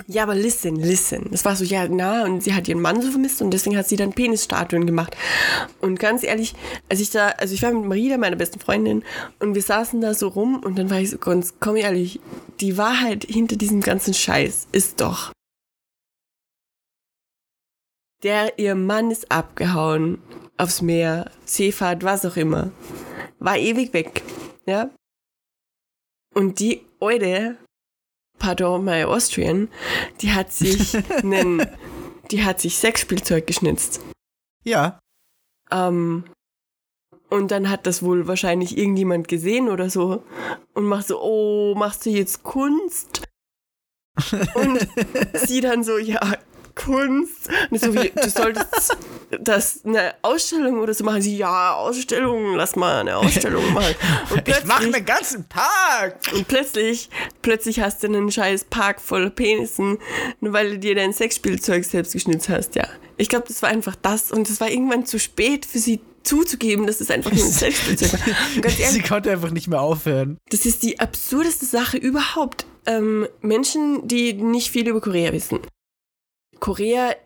Ja, aber listen, listen. Das war so, ja, na, und sie hat ihren Mann so vermisst und deswegen hat sie dann Penisstatuen gemacht. Und ganz ehrlich, als ich da, also ich war mit Marida, meiner besten Freundin, und wir saßen da so rum und dann war ich so, ganz, komm ehrlich, die Wahrheit hinter diesem ganzen Scheiß ist doch, der, ihr Mann ist abgehauen aufs Meer, Seefahrt, was auch immer, war ewig weg, ja. Und die Eude, pardon my Austrian, die hat sich einen, die hat sich Sexspielzeug geschnitzt. Ja. Ähm, und dann hat das wohl wahrscheinlich irgendjemand gesehen oder so und macht so, oh, machst du jetzt Kunst? Und sie dann so, ja, Kunst. Und ich so, wie, du solltest das eine Ausstellung oder so machen. Sie, ja, Ausstellung, lass mal eine Ausstellung machen. Und Ich mache einen ganzen Tag. und plötzlich, plötzlich hast du einen scheiß Park voller Penissen, nur weil du dir dein Sexspielzeug selbst geschnitzt hast, ja. Ich glaube, das war einfach das und es war irgendwann zu spät für sie zuzugeben, dass es einfach nur ein Sexspielzeug war. Ganz Sie ehrlich, konnte einfach nicht mehr aufhören. das ist die absurdeste Sache überhaupt. Ähm, Menschen, die nicht viel über Korea wissen. Koreas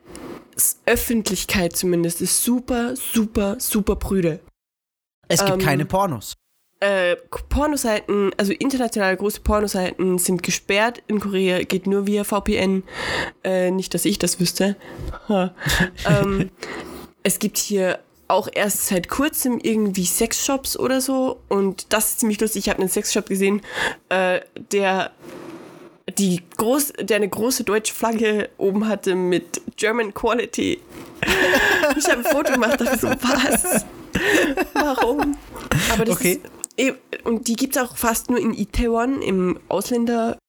Öffentlichkeit zumindest ist super, super, super prüde. Es gibt Ähm, keine Pornos. äh, Pornoseiten, also international große Pornoseiten sind gesperrt in Korea, geht nur via VPN. Äh, nicht, dass ich das wüsste. Ähm, es gibt hier auch erst seit kurzem irgendwie Sexshops oder so und das ist ziemlich lustig. Ich habe einen Sexshop gesehen, äh, der die groß, der eine große deutsche Flagge oben hatte mit German Quality. Ich habe ein Foto gemacht, dachte so, was? Warum? Aber das Okay. ist, eh- und die gibt es auch fast nur in Itaewon, im Ausländerstadtteil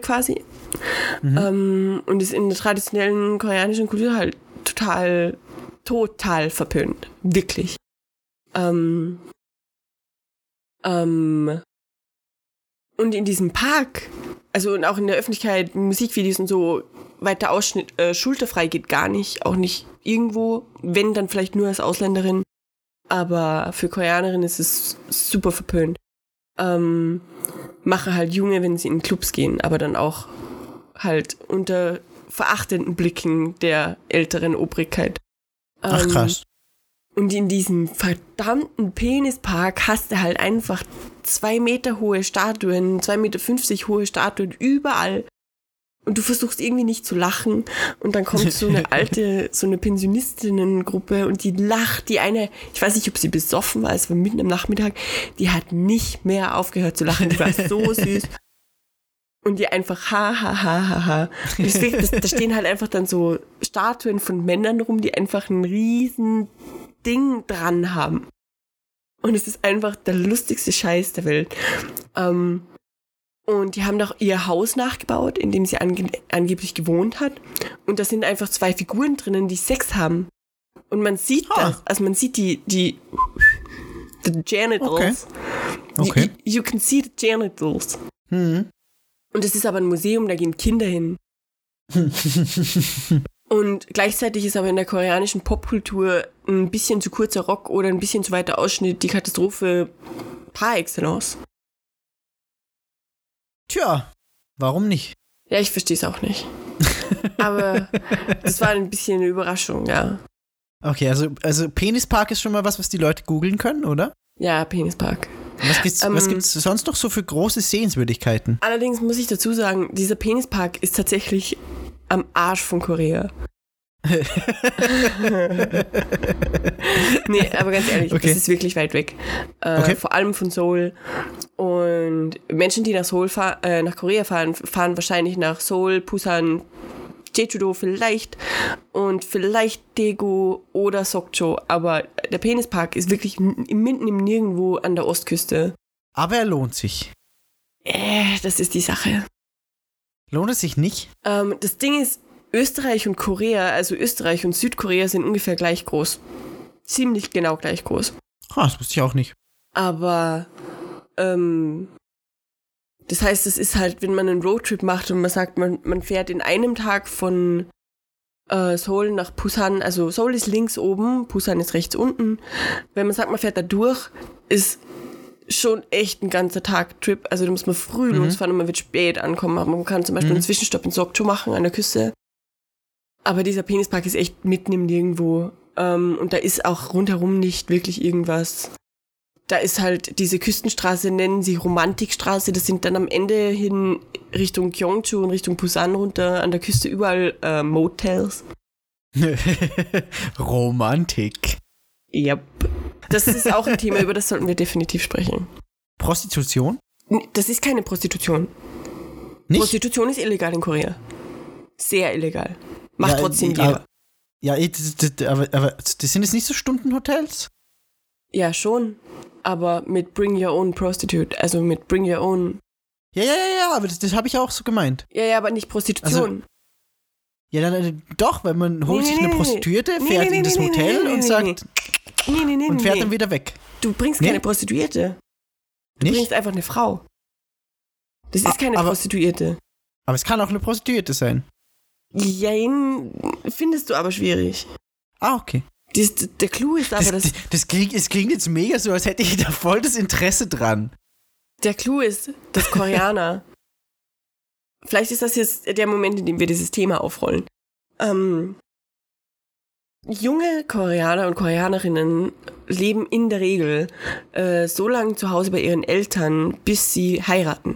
quasi. Ähm, und ist in der traditionellen koreanischen Kultur halt total, total verpönt. Wirklich. Ähm, ähm, und in diesem Park, also und auch in der Öffentlichkeit, Musikvideos und so, weiter Ausschnitt, äh, schulterfrei geht gar nicht, auch nicht irgendwo, wenn dann vielleicht nur als Ausländerin. Aber für Koreanerin ist es super verpönt. Ähm, mache halt Junge, wenn sie in Clubs gehen, aber dann auch halt unter verachtenden Blicken der älteren Obrigkeit. Ach Ähm, krass. Und in diesem verdammten Penispark hast du halt einfach zwei Meter hohe Statuen, zwei Meter fünfzig hohe Statuen überall. Und du versuchst irgendwie nicht zu lachen. Und dann kommt so eine alte, so eine Pensionistinnengruppe und die lacht. Die eine, ich weiß nicht, ob sie besoffen war, es war mitten am Nachmittag, die hat nicht mehr aufgehört zu lachen. Die war so süß. Und die einfach ha, ha, ha, ha, ha. Und das, da stehen halt einfach dann so Statuen von Männern rum, die einfach ein riesen Ding dran haben. Und es ist einfach der lustigste Scheiß der Welt. Ähm, und die haben doch ihr Haus nachgebaut, in dem sie ange angeblich gewohnt hat. Und da sind einfach zwei Figuren drinnen, die Sex haben. Und man sieht Ah. das, also man sieht die, die, the genitals. Okay. You, you can see the genitals. Hm. Und es ist aber ein Museum, da gehen Kinder hin. Und gleichzeitig ist aber in der koreanischen Popkultur ein bisschen zu kurzer Rock oder ein bisschen zu weiter Ausschnitt die Katastrophe par excellence. Tja, warum nicht? Ja, ich verstehe es auch nicht. Aber das war ein bisschen eine Überraschung, ja. Okay, also, also Penispark ist schon mal was, was die Leute googeln können, oder? Ja, Penispark. Was gibt's, was Ähm, gibt's sonst noch so für große Sehenswürdigkeiten? Allerdings muss ich dazu sagen, dieser Penispark ist tatsächlich am Arsch von Korea. nee, aber ganz ehrlich, Okay. das ist wirklich weit weg. Äh, Okay. Vor allem von Seoul. Und Menschen, die nach Seoul fahr, äh, nach Korea fahren, fahren wahrscheinlich nach Seoul, Busan, Jeju-do vielleicht und vielleicht Daegu oder Sokcho. Aber der Penispark ist wirklich mitten im Nirgendwo an der Ostküste. Aber er lohnt sich. Äh, das ist die Sache. Lohnt es sich nicht? Ähm, das Ding ist, Österreich und Korea, also Österreich und Südkorea sind ungefähr gleich groß. Ziemlich genau gleich groß. Ah, das wusste ich auch nicht. Aber ähm, das heißt, es ist halt, wenn man einen Roadtrip macht und man sagt, man, man fährt in einem Tag von äh, Seoul nach Busan, also Seoul ist links oben, Busan ist rechts unten. Wenn man sagt, man fährt da durch, ist schon echt ein ganzer Tag Trip. Also da muss man früh losfahren und man wird spät ankommen. Aber man kann zum Beispiel einen Zwischenstopp in Sokcho machen an der Küste. Aber dieser Penispark ist echt mitten im Nirgendwo. Ähm, und da ist auch rundherum nicht wirklich irgendwas. Da ist halt diese Küstenstraße, nennen sie Romantikstraße. Das sind dann am Ende hin Richtung Gyeongju und Richtung Busan runter an der Küste überall äh, Motels. Romantik. Yep. Das ist auch ein Thema, über das sollten wir definitiv sprechen. Prostitution? Das ist keine Prostitution. Nicht? Prostitution ist illegal in Korea. Sehr illegal. Macht Ja, trotzdem jeder. Ja, aber, aber das sind jetzt nicht so Stundenhotels? Ja, schon. Aber mit Bring Your Own Prostitute. Also mit Bring Your Own. Ja, ja, ja, ja, aber das, das habe ich auch so gemeint. Ja, ja, aber nicht Prostitution. Ja, dann, äh, doch, weil man holt Nee, sich nee, eine Prostituierte, nee, fährt in das Hotel und sagt nee, nee, nee, und fährt dann wieder weg. Du bringst Nee? keine Prostituierte. Du Nicht? bringst einfach eine Frau. Das Ah, ist keine aber- Prostituierte. Aber es kann auch eine Prostituierte sein. Jein, findest du aber schwierig. Ah, okay. Das, der Clou ist aber, Das, dass, das, das, klingt, es klingt jetzt mega so, als hätte ich da voll das Interesse dran. der Clou ist, dass Koreaner, vielleicht ist das jetzt der Moment, in dem wir dieses Thema aufrollen. Ähm, junge Koreaner und Koreanerinnen leben in der Regel äh, so lange zu Hause bei ihren Eltern, bis sie heiraten.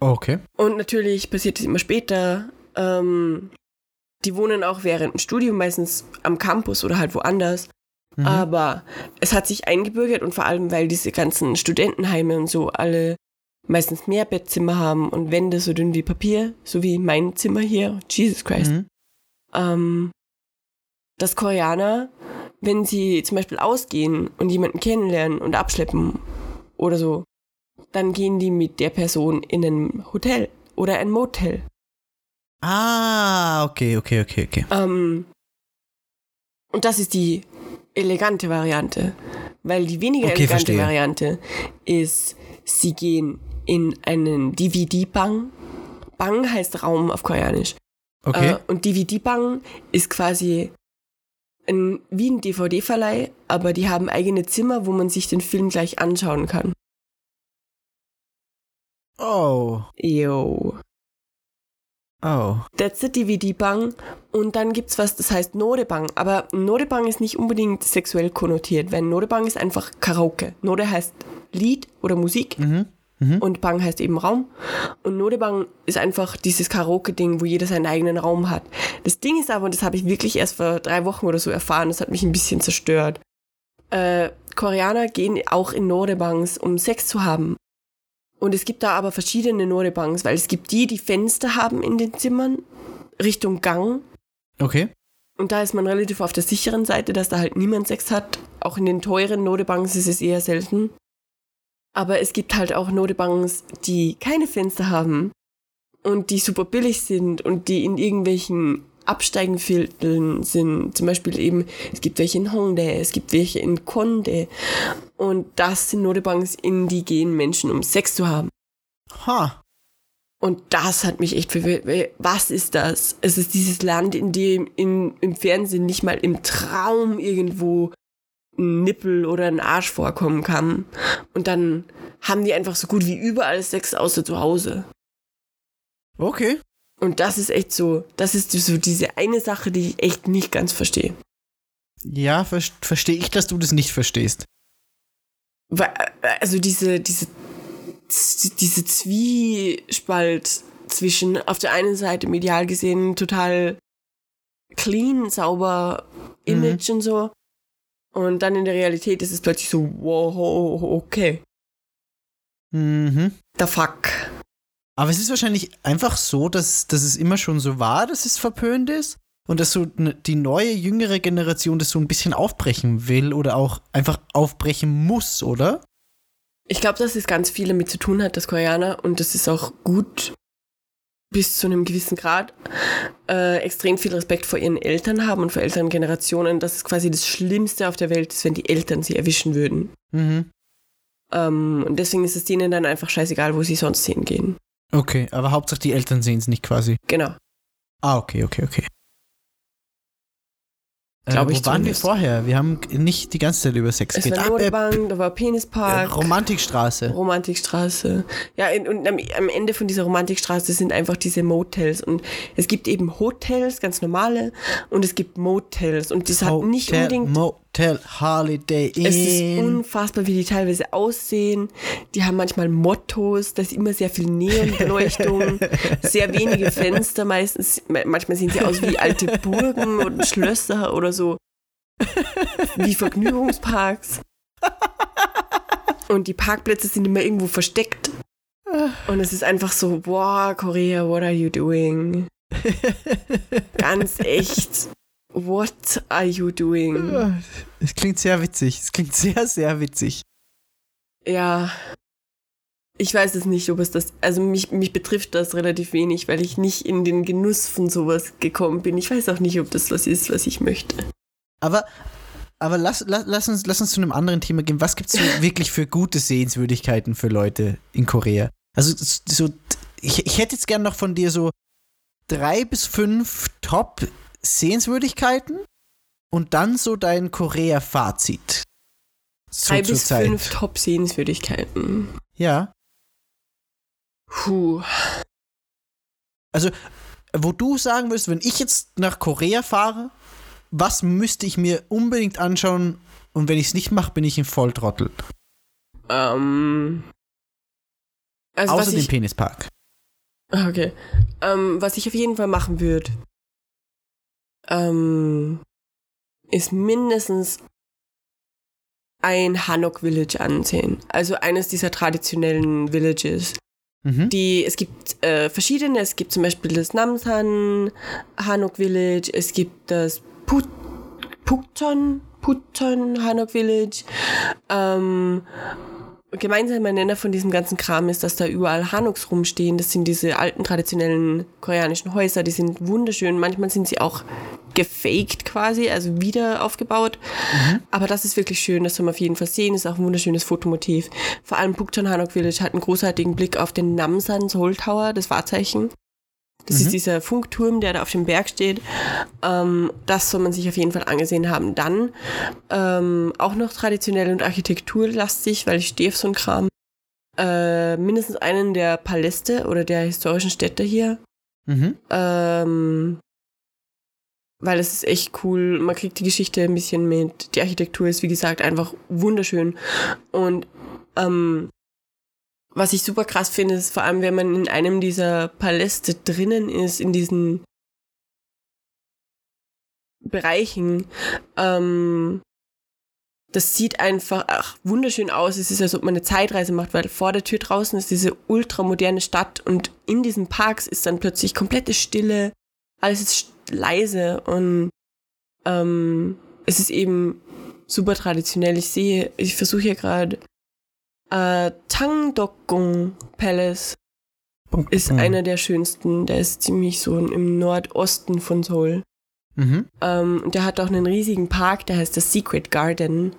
Okay. Und natürlich passiert es immer später. Ähm, die wohnen auch während dem Studium meistens am Campus oder halt woanders. Mhm. Aber es hat sich eingebürgert und vor allem, weil diese ganzen Studentenheime und so alle meistens mehr Bettzimmer haben und Wände so dünn wie Papier, so wie mein Zimmer hier. Jesus Christ. Mhm. Ähm, dass Koreaner, wenn sie zum Beispiel ausgehen und jemanden kennenlernen und abschleppen oder so, dann gehen die mit der Person in ein Hotel oder ein Motel. Ah, okay, okay, okay, okay. Ähm, und das ist die elegante Variante. Weil die weniger Okay, elegante verstehe. Variante ist, sie gehen in einen DVD-Bang. Bang heißt Raum auf Koreanisch. Okay. Äh, und DVD-Bang ist quasi ein, wie ein DVD-Verleih, aber die haben eigene Zimmer, wo man sich den Film gleich anschauen kann. oh, Yo. Oh. That's the DVD-Bang. Und dann gibt's was, das heißt Nodebang. Aber Nodebang ist nicht unbedingt sexuell konnotiert, weil Nodebang ist einfach Karaoke. Node heißt Lied oder Musik. Mhm. Und Bang heißt eben Raum. Und Nodebang ist einfach dieses Karaoke-Ding, wo jeder seinen eigenen Raum hat. Das Ding ist aber, und das habe ich wirklich erst vor drei Wochen oder so erfahren, das hat mich ein bisschen zerstört. Äh, Koreaner gehen auch in Nodebangs, um Sex zu haben. Und es gibt da aber verschiedene Nodebangs, weil es gibt die, die Fenster haben in den Zimmern, Richtung Gang. Okay. Und da ist man relativ auf der sicheren Seite, dass da halt niemand Sex hat. Auch in den teuren Nodebangs ist es eher selten. Aber es gibt halt auch Nodebangs, die keine Fenster haben und die super billig sind und die in irgendwelchen Absteigenvierteln sind. Zum Beispiel eben, es gibt welche in Hongdae, es gibt welche in Konde. Und das sind Nodebangs, in die gehen Menschen, um Sex zu haben. Ha. Und das hat mich echt verwirrt. Was ist das? Es ist dieses Land, in dem in, im Fernsehen nicht mal im Traum irgendwo ein Nippel oder ein Arsch vorkommen kann. Und dann haben die einfach so gut wie überall Sex außer zu Hause. Okay. Und das ist echt so, das ist so diese eine Sache, die ich echt nicht ganz verstehe. Ja, ver verstehe ich, dass du das nicht verstehst. Weil, Also diese, diese, diese Zwiespalt zwischen auf der einen Seite medial gesehen total clean, sauber Image und so. Und dann in der Realität ist es plötzlich so, wow, okay. Mhm. The fuck. Aber es ist wahrscheinlich einfach so, dass, dass es immer schon so war, dass es verpönt ist und dass so ne- die neue, jüngere Generation das so ein bisschen aufbrechen will oder auch einfach aufbrechen muss, oder? Ich glaube, dass es ganz viel damit zu tun hat, dass Koreaner, und das ist auch gut bis zu einem gewissen Grad, äh, extrem viel Respekt vor ihren Eltern haben und vor älteren Generationen. Das ist quasi das Schlimmste auf der Welt, ist, wenn die Eltern sie erwischen würden. Mhm. Ähm, und deswegen ist es denen dann einfach scheißegal, wo sie sonst hingehen. Okay, aber Hauptsache die Eltern sehen es nicht quasi. Genau. Ah, okay, okay, okay. Äh, ich wo waren wir vorher? Wir haben nicht die ganze Zeit über Sex Es geredet. war Ah, äh, Nodebank, da war Penispark, Romantikstraße. Romantikstraße. Ja, und am, am Ende von dieser Romantikstraße sind einfach diese Motels. Und es gibt eben Hotels, ganz normale, und es gibt Motels. Und das hat nicht Hotel, unbedingt Motel, Holiday Es ist Inn. unfassbar, wie die teilweise aussehen. Die haben manchmal Mottos, da ist immer sehr viel Neonbeleuchtung, sehr wenige Fenster meistens. Ma- Manchmal sehen sie aus wie alte Burgen und Schlösser oder so. Wie Vergnügungsparks. Und die Parkplätze sind immer irgendwo versteckt. Und es ist einfach so, boah, Korea, what are you doing? Ganz echt. What are you doing? Es klingt sehr witzig. Es klingt sehr, sehr witzig. Ja. Ich weiß es nicht, ob es das. Also mich, mich betrifft das relativ wenig, weil ich nicht in den Genuss von sowas gekommen bin. Ich weiß auch nicht, ob das was ist, was ich möchte. Aber, aber lass, lass, lass, uns, lass uns zu einem anderen Thema gehen. Was gibt es so wirklich für gute Sehenswürdigkeiten für Leute in Korea? Also, so, ich, ich hätte jetzt gern noch von dir so drei bis fünf Top-Sehenswürdigkeiten und dann so dein Korea-Fazit. So Drei bis Zeit. fünf Top-Sehenswürdigkeiten. Ja. Puh. Also, wo du sagen würdest, wenn ich jetzt nach Korea fahre, was müsste ich mir unbedingt anschauen und wenn ich es nicht mache, bin ich ein Volltrottel. Ähm. Also Außer was dem Penispark. Okay. Ähm, was ich auf jeden Fall machen würde, ähm, ist mindestens ein Hanok Village ansehen. Also eines dieser traditionellen Villages. Mhm. Die, es gibt äh, verschiedene, es gibt zum Beispiel das Namsan Hanok Village, es gibt das Put, Pukton, Putton Hanok Village. Ähm, gemeinsamer Nenner von diesem ganzen Kram ist, dass da überall Hanoks rumstehen. Das sind diese alten traditionellen koreanischen Häuser, die sind wunderschön. Manchmal sind sie auch gefaked quasi, also wieder aufgebaut. Aber das ist wirklich schön, das soll man auf jeden Fall sehen. Ist auch ein wunderschönes Fotomotiv. Vor allem Pukton Hanok Village hat einen großartigen Blick auf den Namsan Seoul Tower, das Wahrzeichen. Das ist dieser Funkturm, der da auf dem Berg steht. Ähm, das soll man sich auf jeden Fall angesehen haben. Dann ähm, auch noch traditionell und architekturlastig, weil ich stehe auf so einen Kram. Äh, mindestens einen der Paläste oder der historischen Städte hier. Mhm. Ähm, weil es ist echt cool. Man kriegt die Geschichte ein bisschen mit. Die Architektur ist, wie gesagt, einfach wunderschön. Und ähm, was ich super krass finde, ist vor allem, wenn man in einem dieser Paläste drinnen ist, in diesen Bereichen, ähm, das sieht einfach ach, wunderschön aus. Es ist, als ob man eine Zeitreise macht, weil vor der Tür draußen ist diese ultramoderne Stadt und in diesen Parks ist dann plötzlich komplette Stille. Alles ist leise und ähm, es ist eben super traditionell. Ich sehe, ich versuche hier gerade äh, Tangdokgung Palace ist Mhm. einer der schönsten. Der ist ziemlich so im Nordosten von Seoul. Mhm. Ähm, und der hat auch einen riesigen Park, der heißt das Secret Garden.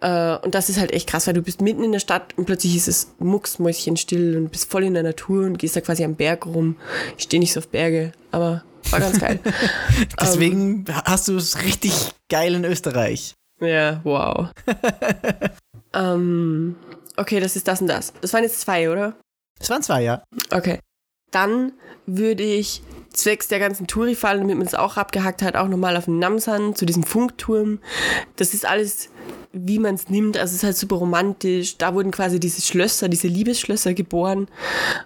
Äh, und das ist halt echt krass, weil du bist mitten in der Stadt und plötzlich ist es mucksmäuschenstill und bist voll in der Natur und gehst da quasi am Berg rum. Ich stehe nicht so auf Berge, aber war ganz geil. Deswegen hast du es richtig geil in Österreich. Ja, wow. ähm, okay, das ist das und das. Das waren jetzt zwei, oder? Es waren zwei, ja. Okay. Dann würde ich zwecks der ganzen Touri-Fallen, damit man es auch abgehackt hat, auch nochmal auf den Namsan zu diesem Funkturm. Das ist alles, wie man es nimmt. Also es ist halt super romantisch. Da wurden quasi diese Schlösser, diese Liebesschlösser geboren.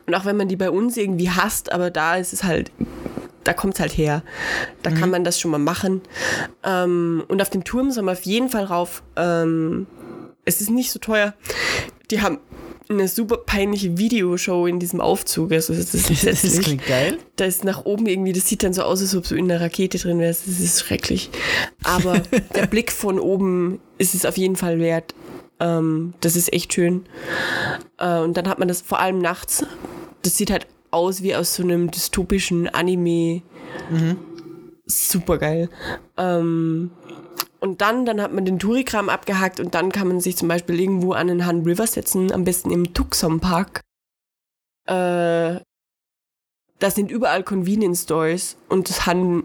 Und auch wenn man die bei uns irgendwie hasst, aber da ist es halt, da kommt es halt her. Da kann man das schon mal machen. Ähm, und auf den Turm soll man auf jeden Fall rauf. Ähm, es ist nicht so teuer. Die haben eine super peinliche Videoshow in diesem Aufzug. Also das ist Das klingt geil. Da ist nach oben irgendwie, das sieht dann so aus, als ob du in einer Rakete drin wärst. Das ist schrecklich. Aber der Blick von oben ist es auf jeden Fall wert. Ähm, das ist echt schön. Äh, und dann hat man das vor allem nachts. Das sieht halt aus wie aus so einem dystopischen Anime. Super geil. Ähm, und dann, dann hat man den Tourikram abgehakt und dann kann man sich zum Beispiel irgendwo an den Han River setzen, am besten im Tucson Park. Äh, da sind überall Convenience Stores und das Han,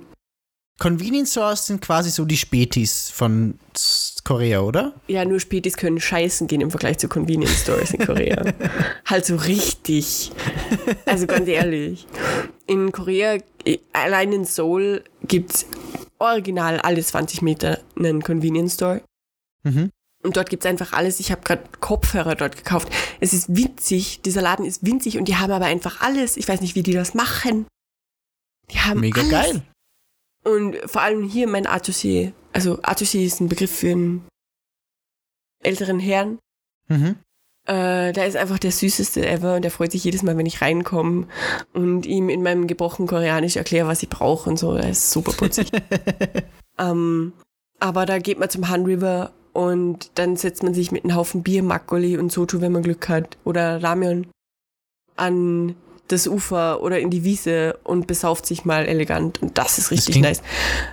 Convenience Stores sind quasi so die Spätis von Korea, oder? ja, nur Spätis können scheißen gehen im Vergleich zu Convenience Stores in Korea. halt so richtig. Also ganz ehrlich. In Korea, allein in Seoul, gibt's original alle 20 Meter einen Convenience Store. Mhm. Und dort gibt's einfach alles. Ich habe gerade Kopfhörer dort gekauft. Es ist winzig. Dieser Laden ist winzig und die haben aber einfach alles. Ich weiß nicht, wie die das machen. Die haben Mega alles. geil. Und vor allem hier mein Atelier. Also Atelier ist ein Begriff für einen älteren Herrn. Mhm. Äh, der ist einfach der süßeste ever und der freut sich jedes Mal, wenn ich reinkomme und ihm in meinem gebrochenen Koreanisch erkläre, was ich brauche und so. Er ist super putzig. ähm, aber da geht man zum Han River und dann setzt man sich mit einem Haufen Bier, Makgeolli und Soju, wenn man Glück hat, oder Ramyon an das Ufer oder in die Wiese und besauft sich mal elegant. Und das ist richtig klingt- nice.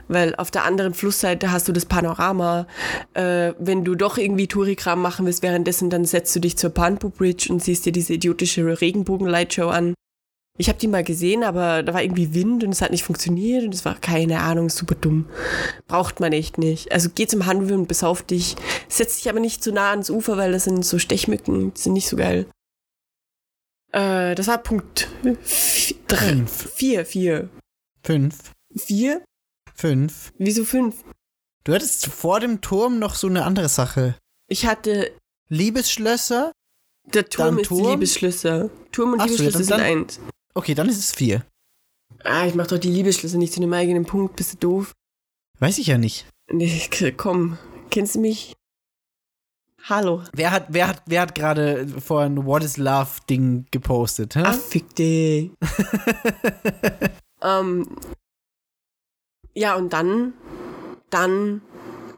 Weil auf der anderen Flussseite hast du das Panorama. Äh, wenn du doch irgendwie Tourikram machen willst, währenddessen dann setzt du dich zur Panpo Bridge und siehst dir diese idiotische Regenbogen-Lightshow an. Ich habe die mal gesehen, aber da war irgendwie Wind und es hat nicht funktioniert und es war keine Ahnung, super dumm. Braucht man echt nicht. Also geh zum Handel und besauf dich. Setz dich aber nicht zu nah ans Ufer, weil das sind so Stechmücken, die sind nicht so geil. Äh, das war Punkt vi- drei, Fünf. vier, vier. Fünf. Vier? Fünf. Wieso fünf? Du hattest vor dem Turm noch so eine andere Sache. Ich hatte, Liebesschlösser. der Turm ist die Turm? Liebesschlüsse. Turm und Ach so, ja, dann- sind eins. Okay, dann ist es vier. Ah, ich mach doch die Liebesschlüsse nicht zu einem eigenen Punkt, bist du doof? Weiß ich ja nicht. Nee, komm, kennst du mich? Hallo. Wer hat, wer hat, wer hat gerade vorhin ein What is Love Ding gepostet? Hä? Ah, fick dich. ähm, ja, und dann, dann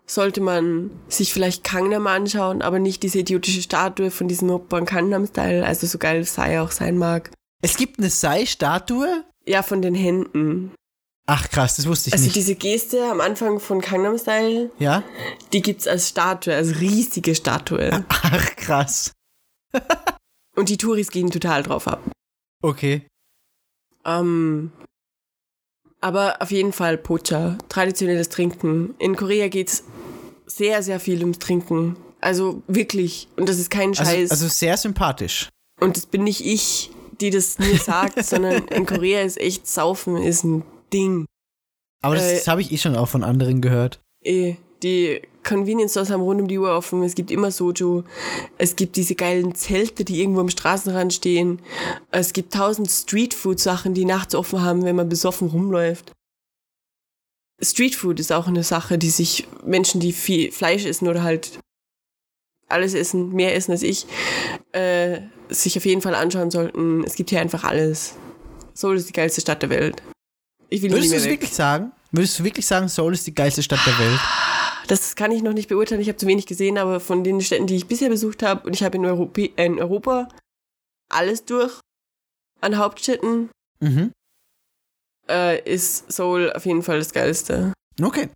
sollte man sich vielleicht Gangnam anschauen, aber nicht diese idiotische Statue von diesem Opern Gangnam-Style, also so geil Sai auch sein mag. Es gibt eine Sei-Statue? Ja, von den Händen. Ach krass, das wusste ich Also nicht. diese Geste am Anfang von Gangnam Style, ja? die gibt's als Statue, als riesige Statue. Ach krass. Und die Touris gehen total drauf ab. Okay. Ähm, aber auf jeden Fall Pocha, traditionelles Trinken. In Korea geht's sehr, sehr viel ums Trinken. Also wirklich. Und das ist kein Also, Scheiß. also sehr sympathisch. Und das bin nicht ich, die das mir sagt, sondern in Korea ist echt Saufen ist ein Ding. Aber das, Äh, das habe ich eh schon auch von anderen gehört. Eh, die Convenience Stores haben rund um die Uhr offen. Es gibt immer Soju. Es gibt diese geilen Zelte, die irgendwo am Straßenrand stehen. Es gibt tausend Streetfood-Sachen, die nachts offen haben, wenn man besoffen rumläuft. Streetfood ist auch eine Sache, die sich Menschen, die viel Fleisch essen oder halt alles essen, mehr essen als ich, äh, sich auf jeden Fall anschauen sollten. Es gibt hier einfach alles. Seoul ist die geilste Stadt der Welt. Ich will Würdest du es wirklich sagen? Würdest du wirklich sagen, Seoul ist die geilste Stadt der Welt? Das kann ich noch nicht beurteilen. Ich habe zu wenig gesehen, aber von den Städten, die ich bisher besucht habe, und ich habe in, Europä- in Europa alles durch an Hauptstädten, Mhm. äh, ist Seoul auf jeden Fall das Geilste. Okay.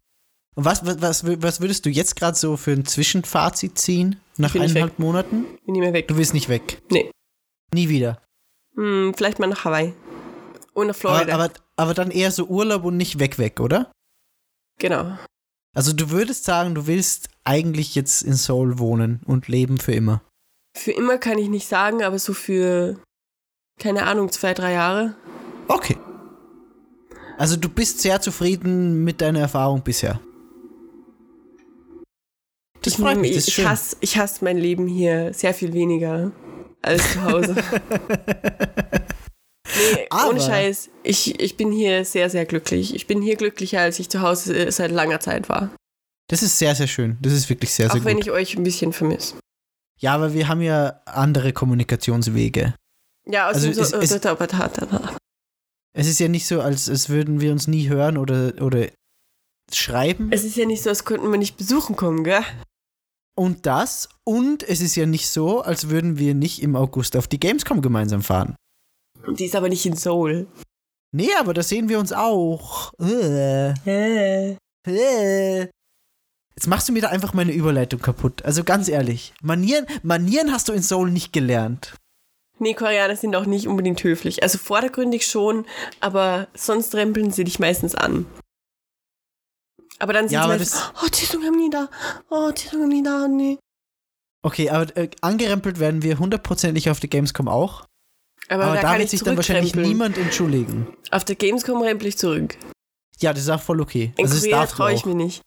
Und was, was, was, wür- was würdest du jetzt gerade so für ein Zwischenfazit ziehen? Nach nicht eineinhalb Monaten? Bin nie mehr weg. Du willst nicht weg. Nee. Nie wieder. Hm, vielleicht mal nach Hawaii. Und nach Florida. aber, aber dann eher so Urlaub und nicht weg, weg, oder? genau. Also du würdest sagen, du willst eigentlich jetzt in Seoul wohnen und leben für immer. Für immer kann ich nicht sagen, aber so für, keine Ahnung, zwei, drei Jahre. Okay. Also du bist sehr zufrieden mit deiner Erfahrung bisher. Das ich, freut mich, ich, das ist ich, hasse, ich hasse mein Leben hier sehr viel weniger als zu Hause. nee, Aber- ohne Scheiß, ich, ich bin hier sehr, sehr glücklich. Ich bin hier glücklicher, als ich zu Hause äh, seit langer Zeit war. Das ist sehr, sehr schön. Das ist wirklich sehr, sehr Auch wenn gut. ich euch ein bisschen vermisse. Ja, aber wir haben ja andere Kommunikationswege. Ja, Also außerdem es- es- so, Es ist ja nicht so, als, als würden wir uns nie hören oder, oder schreiben. es ist ja nicht so, als könnten wir nicht besuchen kommen, gell? Und das. Und es ist ja nicht so, als würden wir nicht im August auf die Gamescom gemeinsam fahren. Die ist aber nicht in Seoul. Nee, aber da sehen wir uns auch. Äh, Hä? äh. Jetzt machst du mir da einfach meine Überleitung kaputt. Also ganz ehrlich. Manieren, Manieren hast du in Seoul nicht gelernt. Nee, Koreaner sind auch nicht unbedingt höflich. Also vordergründig schon, aber sonst rempeln sie dich meistens an. Aber dann sind Ja, sie aber meistens, oh, 죄송합니다. Oh, 죄송합니다, nee. Okay, aber äh, angerempelt werden wir hundertprozentig auf der Gamescom auch. Aber, Aber, da, da, wird ich sich dann wahrscheinlich niemand entschuldigen. Auf der Gamescom rempel ich zurück. Ja, das ist auch voll okay. In also das Korea traue ich mir nicht.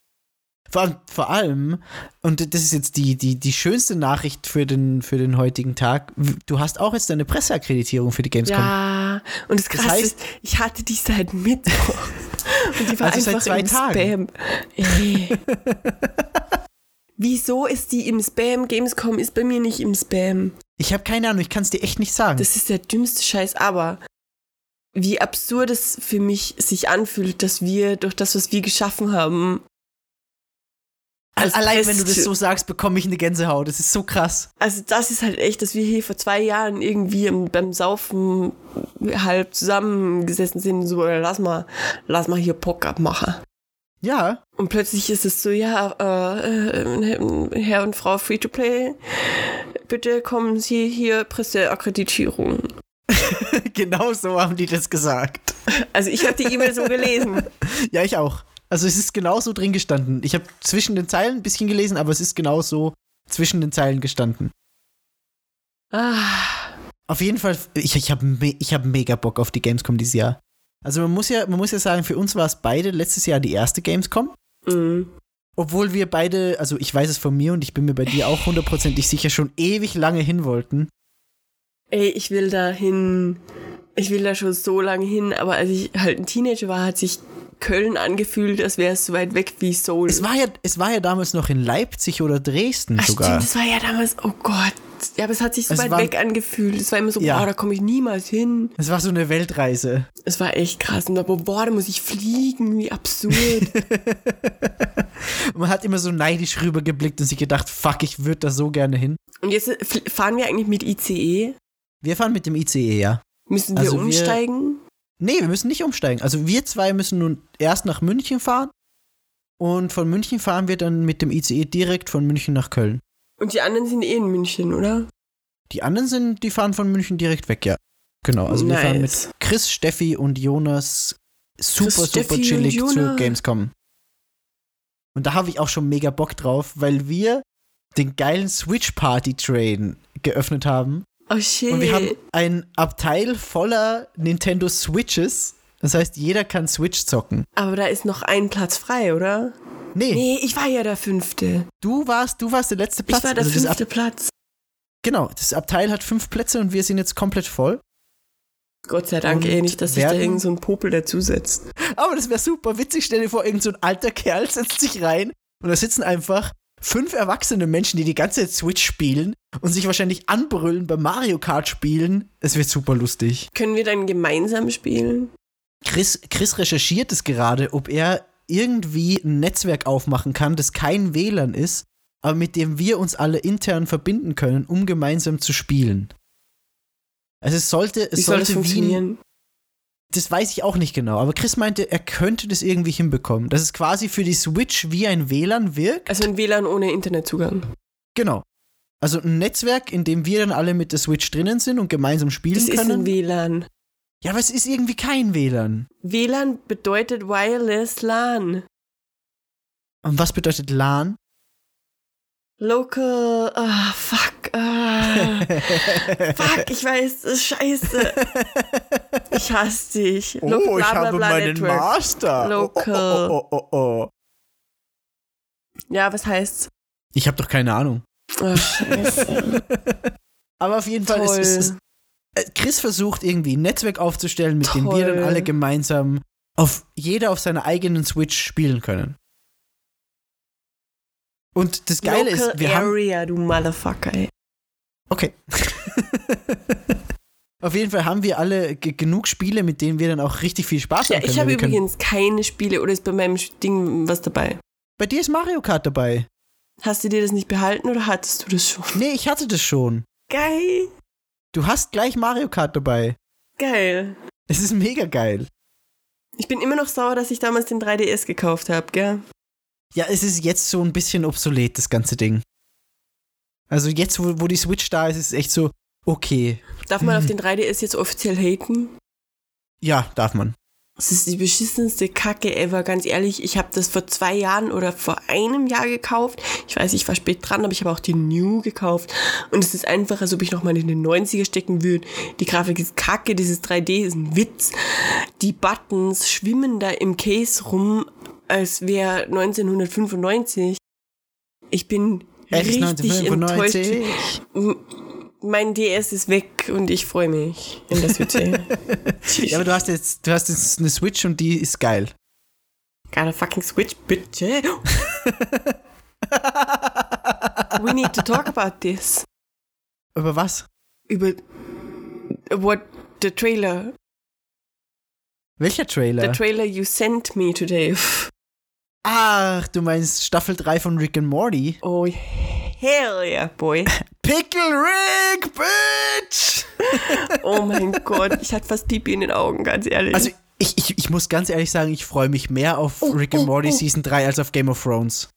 Vor, allem- vor allem, und das ist jetzt die, die, die schönste Nachricht für den, für den heutigen Tag, du hast auch jetzt deine Presseakkreditierung für die Gamescom. Ja, und das Das Krasse heißt- ist, ich hatte die seit Mittwoch. Und die war Also seit einfach zwei im Tagen. Spam. Ey. Wieso ist die im Spam? Gamescom ist bei mir nicht im Spam. Ich habe keine Ahnung, ich kann es dir echt nicht sagen. Das ist der dümmste Scheiß, aber wie absurd es für mich sich anfühlt, dass wir durch das, was wir geschaffen haben, Allein wenn du das so sagst, bekomme ich eine Gänsehaut. Das ist so krass. Also das ist halt echt, dass wir hier vor zwei Jahren irgendwie im, beim Saufen halb zusammengesessen sind, so lass mal, lass mal hier Poker machen. Ja, Und plötzlich ist es so, ja, äh, äh, Herr und Frau Free-to-Play, bitte kommen Sie hier Presseakkreditierung. genau so haben die das gesagt. Also ich habe die E-Mail so gelesen. Ja, ich auch. Also es ist genau so drin gestanden. Ich habe zwischen den Zeilen ein bisschen gelesen, aber es ist genau so zwischen den Zeilen gestanden. Ah, Auf jeden Fall, ich, ich habe ich hab mega Bock auf die Gamescom dieses Jahr. Also man muss ja, man muss ja sagen, für uns war es beide letztes Jahr die erste Gamescom. mm. Obwohl wir beide, also ich weiß es von mir und ich bin mir bei dir auch hundertprozentig sicher, schon ewig lange hin wollten. Ey, ich will da hin. Ich will da schon so lange hin, aber als ich halt ein Teenager war, hat sich Köln angefühlt, als wäre es so weit weg wie Seoul. Es war ja, es war ja damals noch in Leipzig oder Dresden Ach, sogar. stimmt, das war ja damals, oh Gott. Ja, aber es hat sich so Es weit war- weg angefühlt. Es war immer so, Ja. boah, da komme ich niemals hin. Es war so eine Weltreise. Es war echt krass. Und da, boah, da muss ich fliegen, wie absurd. Und man hat immer so neidisch rübergeblickt und sich gedacht, fuck, ich würde da so gerne hin. Und jetzt fahren wir eigentlich mit ICE. Wir fahren mit dem ICE, ja. Müssen wir Also wir- umsteigen? Nee, wir müssen nicht umsteigen. Also wir zwei müssen nun erst nach München fahren und von München fahren wir dann mit dem ICE direkt von München nach Köln. Und die anderen sind eh in München, oder? Die anderen sind, die fahren von München direkt weg, ja. Genau, also wir fahren mit Nice. Chris, Steffi und Jonas super, Chris, super Steffi chillig zu. Gamescom. Und da habe ich auch schon mega Bock drauf, weil wir den geilen Switch Party Train geöffnet haben. Oh shit. Und wir haben ein Abteil voller Nintendo Switches. Das heißt, jeder kann Switch zocken. Aber da ist noch ein Platz frei, oder? Nee, Nee, ich war ja der Fünfte. du warst, du warst der letzte Platz. Ich war der Also fünfte Platz. genau, das Abteil hat fünf Plätze und wir sind jetzt komplett voll. Gott sei Dank Und eh nicht, dass sich da irgend so ein Popel dazusetzt. Aber das wäre super witzig. Stell dir vor, irgend so ein alter Kerl setzt sich rein und da sitzen einfach fünf erwachsene Menschen, die die ganze Zeit Switch spielen und sich wahrscheinlich anbrüllen beim Mario Kart spielen. Es wird super lustig. Können wir dann gemeinsam spielen? Chris, Chris recherchiert es gerade, ob er irgendwie ein Netzwerk aufmachen kann, das kein WLAN ist, aber mit dem wir uns alle intern verbinden können, um gemeinsam zu spielen. Also es sollte, es Wie soll das sollte wie ein, funktionieren? das weiß ich auch nicht genau, aber Chris meinte, er könnte das irgendwie hinbekommen, dass es quasi für die Switch wie ein WLAN wirkt. Also ein WLAN ohne Internetzugang. Genau. Also ein Netzwerk, in dem wir dann alle mit der Switch drinnen sind und gemeinsam spielen Das ist ein können. WLAN. Ja, aber es ist irgendwie kein WLAN. WLAN bedeutet Wireless LAN. Und was bedeutet LAN? Local, ah, fuck, ah, fuck, ich weiß, ist scheiße. Ich hasse dich. Oh, ich bla, bla, habe meinen Network. Master. Local. Oh, oh, oh, oh, oh. Ja, was heißt's? Ich habe doch keine Ahnung. Oh, scheiße. Aber auf jeden Fall ist, äh, Chris versucht irgendwie ein Netzwerk aufzustellen, mit dem wir dann Toll. alle gemeinsam auf jeder auf seiner eigenen Switch spielen können. Und das Geile Local ist, wir haben Area, du Motherfucker, ey. okay. auf jeden Fall haben wir alle ge- genug Spiele, mit denen wir dann auch richtig viel Spaß Ja, haben können. ich habe übrigens keine Spiele oder ist bei meinem Ding was dabei? Bei dir ist Mario Kart dabei. Hast du dir das nicht behalten oder hattest du das schon? Nee, ich hatte das schon. Geil. Du hast gleich Mario Kart dabei. Geil. Es ist mega geil. Ich bin immer noch sauer, dass ich damals den 3DS gekauft habe, gell? Ja, es ist jetzt so ein bisschen obsolet, das ganze Ding. Also jetzt, wo, wo die Switch da ist, ist es echt so, okay. Darf man auf den 3DS jetzt offiziell haten? Ja, darf man. Das ist die beschissenste Kacke ever, ganz ehrlich. Ich habe das vor zwei Jahren oder vor einem Jahr gekauft. Ich weiß, ich war spät dran, aber ich habe auch die New gekauft. Und es ist einfach, als ob ich nochmal in den 90er stecken würde. Die Grafik ist kacke, dieses 3D ist ein Witz. Die Buttons schwimmen da im Case rum, als wäre 1995. Ich bin ist richtig 1995. enttäuscht. Mein DS ist weg und ich freue mich, das wird sehen. Ja, aber du hast jetzt, du hast jetzt eine Switch und die ist geil. Got a fucking switch, bitch. We need to talk about this. Aber was? Über what the trailer, Welcher Trailer? the trailer you sent me today. Ach, du meinst Staffel 3 von Rick and Morty? Oh hell yeah, boy. Pickle Rick, bitch! Oh mein Gott, ich hatte fast Pipi in den Augen, ganz ehrlich. Also, ich, ich, ich muss ganz ehrlich sagen, ich freue mich mehr auf Oh, Rick and oh, Morty oh. Season 3 als auf Game of Thrones.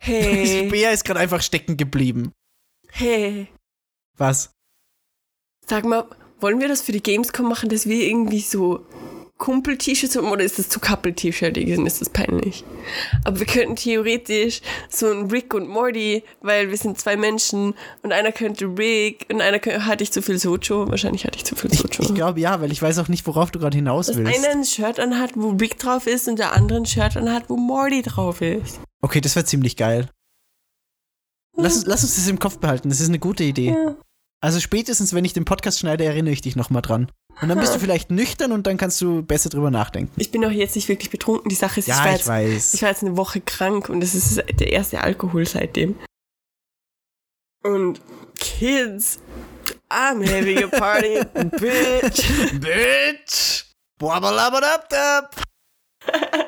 hey, Bea ist gerade einfach stecken geblieben. hey. Was? Sag mal, wollen wir das für die Gamescom machen, dass wir irgendwie so Kumpel-T-Shirts haben oder ist das zu Couple-T-Shirtig und ist das peinlich? Aber wir könnten theoretisch so ein Rick und Morty, weil wir sind zwei Menschen und einer könnte Rick und einer könnte, hatte ich zu viel Socho. Wahrscheinlich hatte ich zu viel Ich, Socho. ich glaube ja, weil ich weiß auch nicht, worauf du gerade hinaus dass willst. einer ein Shirt anhat, wo Rick drauf ist und der andere ein Shirt anhat, wo Morty drauf ist. Okay, das wäre ziemlich geil. Lass uns, lass uns das im Kopf behalten, das ist eine gute Idee. Ja. Also spätestens, wenn ich den Podcast schneide, erinnere ich dich nochmal dran. Und dann bist du vielleicht nüchtern und dann kannst du besser drüber nachdenken. Ich bin auch jetzt nicht wirklich betrunken. Die Sache ist, ich, Ja, war ich jetzt, weiß. ich war jetzt eine Woche krank und das ist der erste Alkohol seitdem. Und Kids, I'm having a party, bitch. Bitch! Blablabladabdab.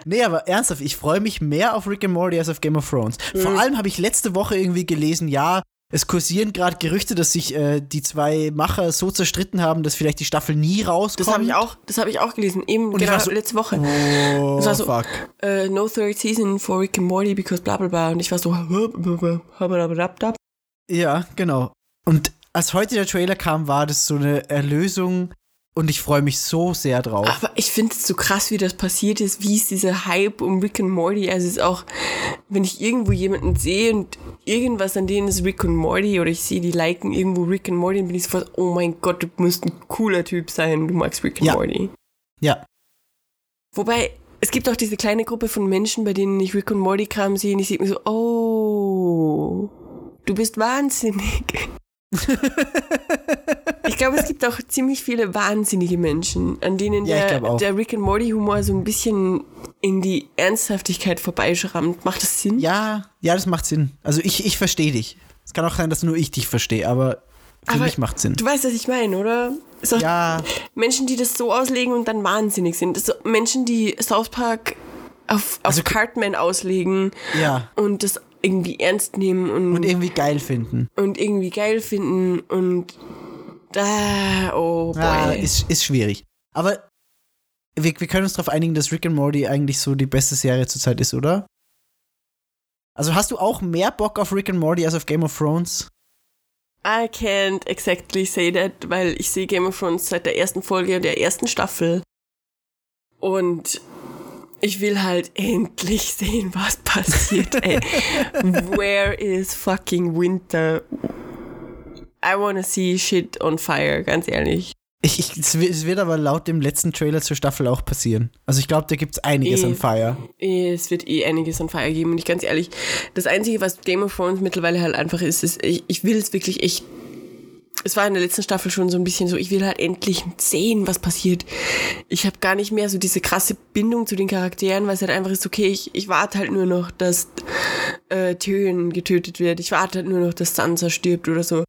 Nee, aber ernsthaft, ich freue mich mehr auf Rick and Morty als auf Game of Thrones. Vor allem habe ich letzte Woche irgendwie gelesen, ja, es kursieren gerade Gerüchte, dass sich äh, die zwei Macher so zerstritten haben, dass vielleicht die Staffel nie rauskommt. Das habe ich auch, das habe ich auch gelesen, eben genau so- letzte Woche. Oh, Das war so- fuck. Äh, no third season for Rick and Morty because bla bla bla. Und ich war so. Ja, genau. Und als heute der Trailer kam, war das so eine Erlösung und ich freue mich so sehr drauf. Aber ich finde es so krass, wie das passiert ist, wie ist dieser Hype um Rick and Morty. Also es ist auch, wenn ich irgendwo jemanden sehe und irgendwas an denen ist Rick und Morty oder ich sehe die liken irgendwo Rick and Morty, dann bin ich sofort, oh mein Gott, du musst ein cooler Typ sein, du magst Rick and Ja. Morty. Ja, Wobei, es gibt auch diese kleine Gruppe von Menschen, bei denen ich Rick und Morty Kram sehe und ich sehe mir so, oh, du bist wahnsinnig. ich glaube, es gibt auch ziemlich viele wahnsinnige Menschen, an denen Ja, der, der Rick and Morty Humor so ein bisschen in die Ernsthaftigkeit vorbeischrammt. Macht das Sinn? ja, ja, das macht Sinn. Also ich, ich verstehe dich. Es kann auch sein, dass nur ich dich verstehe, aber für Aber mich macht Sinn. Du weißt, was ich meine, oder? So Ja, Menschen, die das so auslegen und dann wahnsinnig sind. So Menschen, die South Park auf, auf Also- Cartman auslegen ja. und das irgendwie ernst nehmen und, Und irgendwie geil finden. und irgendwie geil finden und da, oh boy. Ja, ist, ist schwierig. Aber wir, wir können uns darauf einigen, dass Rick and Morty eigentlich so die beste Serie zurzeit ist, oder? Also hast du auch mehr Bock auf Rick and Morty als auf Game of Thrones? I can't exactly say that, weil ich sehe Game of Thrones seit der ersten Folge der ersten Staffel und ich will halt endlich sehen, was passiert, ey. Where is fucking winter? I wanna see shit on fire, ganz ehrlich. Ich, ich, es, wird, aber laut dem letzten Trailer zur Staffel auch passieren. Also ich glaube, da gibt es einiges Eh. an Fire. Es wird eh einiges an Fire geben und ich ganz ehrlich, das Einzige, was Game of Thrones mittlerweile halt einfach ist, ist, ich, ich will es wirklich echt. Es war in der letzten Staffel schon so ein bisschen so, ich will halt endlich sehen, was passiert. Ich habe gar nicht mehr so diese krasse Bindung zu den Charakteren, weil es halt einfach ist, okay, ich, ich warte halt nur noch, dass äh, Tyrion getötet wird. Ich warte halt nur noch, dass Sansa stirbt oder so.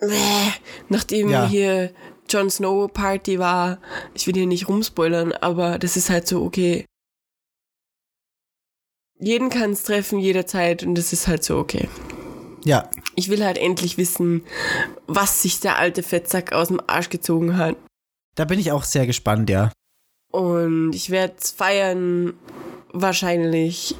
Bäh. Nachdem Ja. hier Jon Snow Party war, ich will hier nicht rumspoilern, aber das ist halt so, okay. Jeden kann es treffen, jederzeit, und das ist halt so, okay. Ja, Ich will halt endlich wissen, was sich der alte Fettsack aus dem Arsch gezogen hat. da bin ich auch sehr gespannt, ja. Und ich werde feiern, wahrscheinlich.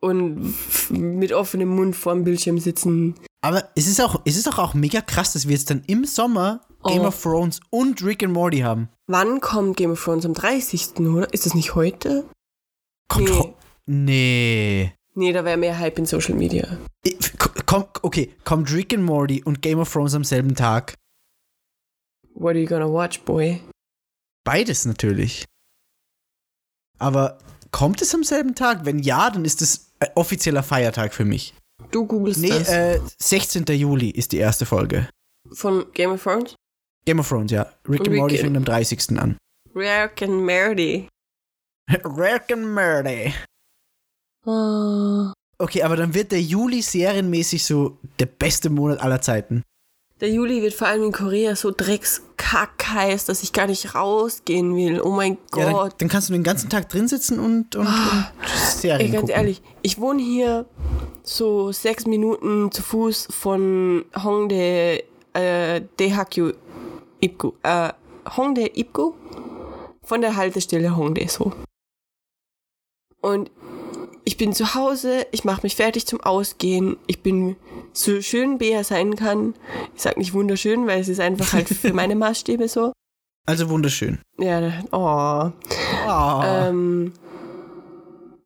Und mit offenem Mund vorm Bildschirm sitzen. Aber es ist auch, es ist doch auch mega krass, dass wir jetzt dann im Sommer Game Oh. of Thrones und Rick and Morty haben. Wann kommt Game of Thrones? Am 30. oder? Ist das nicht heute? Kommt Nee. ho- Nee. Nee, da wäre mehr Hype in Social Media. Ich- Komm, okay, kommt Rick and Morty und Game of Thrones am selben Tag? What are you gonna watch, boy? Beides natürlich. Aber kommt es am selben Tag? Wenn ja, dann ist es ein offizieller Feiertag für mich. Du googelst Nee, das. äh, 16. Juli ist die erste Folge. Von Game of Thrones? Game of Thrones, ja. Rick and Morty fängt am 30. an. Rick and Morty. Rick and Morty. Ah. Okay, aber dann wird der Juli serienmäßig so der beste Monat aller Zeiten. Der Juli wird vor allem in Korea so dreckskack heiß, dass ich gar nicht rausgehen will. Oh mein Ja, dann, Gott. dann kannst du den ganzen Tag drin sitzen und, und, und Serien Ey, ganz gucken. ehrlich, ich wohne hier so sechs Minuten zu Fuß von Hongdae äh, Daehakyu Ipgu. Äh, Hongdae Ipgu? Von der Haltestelle Hongdae so. Und ich bin zu Hause, ich mache mich fertig zum Ausgehen. Ich bin so schön Bea sein kann. Ich sag nicht wunderschön, weil es ist einfach halt für meine Maßstäbe so. Also wunderschön. Ja, oh. Oh. Ähm,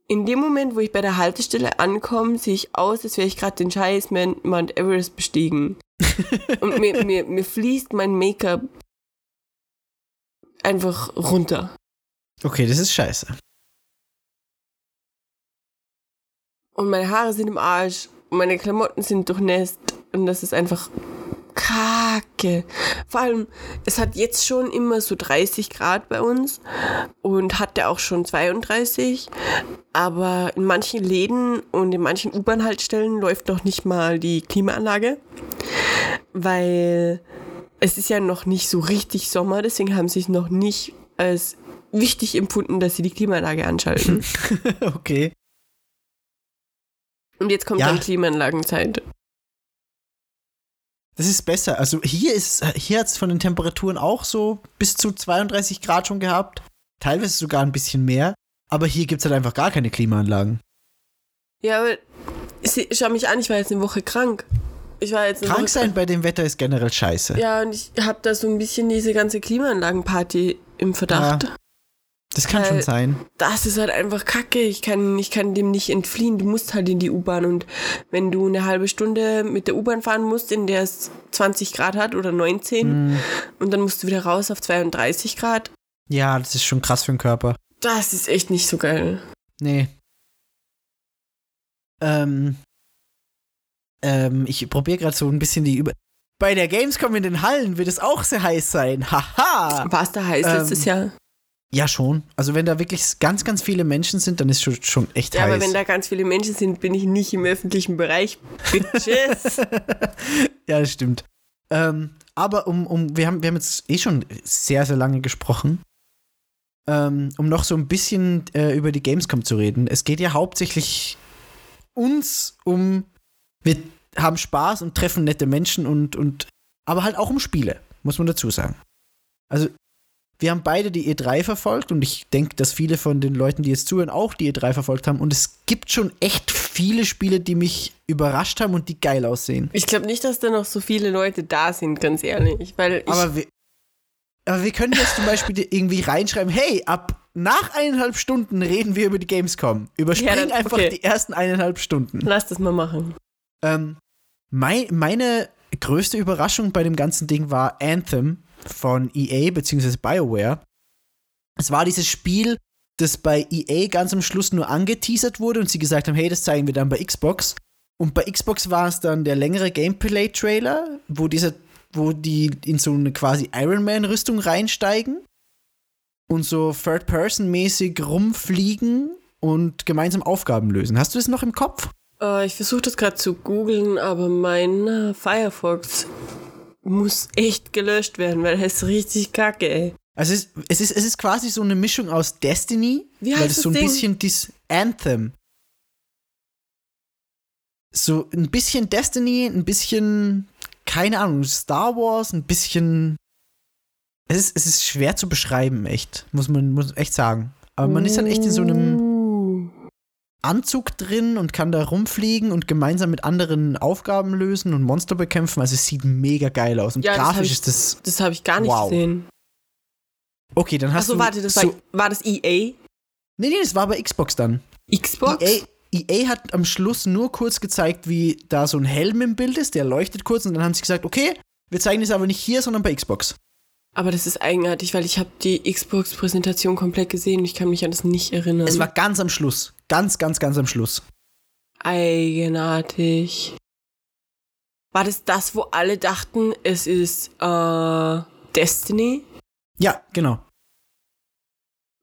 in dem Moment, wo ich bei der Haltestelle ankomme, sehe ich aus, als wäre ich gerade den scheiß Mount Mount Everest bestiegen. Und mir, mir, mir fließt mein Make-up einfach runter. Okay, das ist scheiße. Und meine Haare sind im Arsch und meine Klamotten sind durchnässt und das ist einfach kacke. Vor allem, es hat jetzt schon immer so 30 Grad bei uns und hatte auch schon 32. Aber in manchen Läden und in manchen U-Bahn-Haltestellen läuft noch nicht mal die Klimaanlage, weil es ist ja noch nicht so richtig Sommer, deswegen haben sie es noch nicht als wichtig empfunden, dass sie die Klimaanlage anschalten. okay. Und jetzt kommt Ja. dann Klimaanlagenzeit. Das ist besser. Also hier ist hier hat es von den Temperaturen auch so bis zu 32 Grad schon gehabt. Teilweise sogar ein bisschen mehr. Aber hier gibt es halt einfach gar keine Klimaanlagen. Ja, aber schau mich an, ich war jetzt eine Woche krank. Ich war jetzt Krank Woche sein bei dem Wetter ist generell scheiße. Ja, und ich habe da so ein bisschen diese ganze Klimaanlagenparty im Verdacht. Das kann Weil- schon sein. Das ist halt einfach kacke. Ich kann, ich kann dem nicht entfliehen. Du musst halt in die U-Bahn. Und wenn du eine halbe Stunde mit der U-Bahn fahren musst, in der es 20 Grad hat oder 19, Mhm. und dann musst du wieder raus auf 32 Grad, Ja, das ist schon krass für den Körper. das ist echt nicht so geil. Nee. Ähm. Ähm, ich probiere gerade so ein bisschen die Über. Bei der Gamescom in den Hallen wird es auch sehr heiß sein. Haha! War es da heiß Ähm, letztes Jahr? Ja, schon. Also, wenn da wirklich ganz, ganz viele Menschen sind, dann ist schon, schon echt Ja, heiß. aber wenn da ganz viele Menschen sind, bin ich nicht im öffentlichen Bereich. Bitches. ja, das stimmt. Ähm, aber um, um, wir haben, wir haben jetzt eh schon sehr, sehr lange gesprochen. Ähm, um noch so ein bisschen äh, über die Gamescom zu reden. Es geht ja hauptsächlich uns um, wir haben Spaß und treffen nette Menschen und, und, aber halt auch um Spiele, muss man dazu sagen. Also, wir haben beide die E3 verfolgt und ich denke, dass viele von den Leuten, die jetzt zuhören, auch die E3 verfolgt haben. Und es gibt schon echt viele Spiele, die mich überrascht haben und die geil aussehen. Ich glaube nicht, dass da noch so viele Leute da sind, ganz ehrlich. Weil ich, Aber wir, aber wir können jetzt zum Beispiel irgendwie reinschreiben, hey, ab nach eineinhalb Stunden reden wir über die Gamescom. Überspring Ja, dann- einfach okay. die ersten eineinhalb Stunden. lass das mal machen. Ähm, mein, meine größte Überraschung bei dem ganzen Ding war Anthem von EA bzw. BioWare. Es war dieses Spiel, das bei EA ganz am Schluss nur angeteasert wurde und sie gesagt haben, hey, das zeigen wir dann bei Xbox. Und bei Xbox war es dann der längere Gameplay-Trailer, wo wo die in so eine quasi Iron Man-Rüstung reinsteigen und so Third-Person-mäßig rumfliegen und gemeinsam Aufgaben lösen. Hast du das noch im Kopf? Äh, ich versuche das gerade zu googeln, aber mein äh, Firefox muss echt gelöscht werden, weil er ist richtig kacke, ey. Also es ist, es ist, es ist quasi so eine Mischung aus Destiny, Wie weil heißt es das so ein Ding? bisschen dies Anthem. So ein bisschen Destiny, ein bisschen, keine Ahnung, Star Wars, ein bisschen. Es ist, es ist schwer zu beschreiben, echt. Muss man muss echt sagen. Aber man ist dann echt in so einem. Anzug drin und kann da rumfliegen und gemeinsam mit anderen Aufgaben lösen und Monster bekämpfen. Also es sieht mega geil aus. Und Ja, das grafisch ich- ist das. Das habe ich gar nicht Wow. gesehen. Okay, dann hast Achso, du. warte, das so, war, war das EA? Nee, nee, das war bei Xbox dann. Xbox? EA, EA hat am Schluss nur kurz gezeigt, wie da so ein Helm im Bild ist, der leuchtet kurz und dann haben sie gesagt, okay, wir zeigen das aber nicht hier, sondern bei Xbox. Aber das ist eigenartig, weil ich habe die Xbox-Präsentation komplett gesehen und ich kann mich an das nicht erinnern. Es war ganz am Schluss. Ganz, ganz, ganz am Schluss. eigenartig. War das das, wo alle dachten, es ist äh, Destiny? Ja, genau.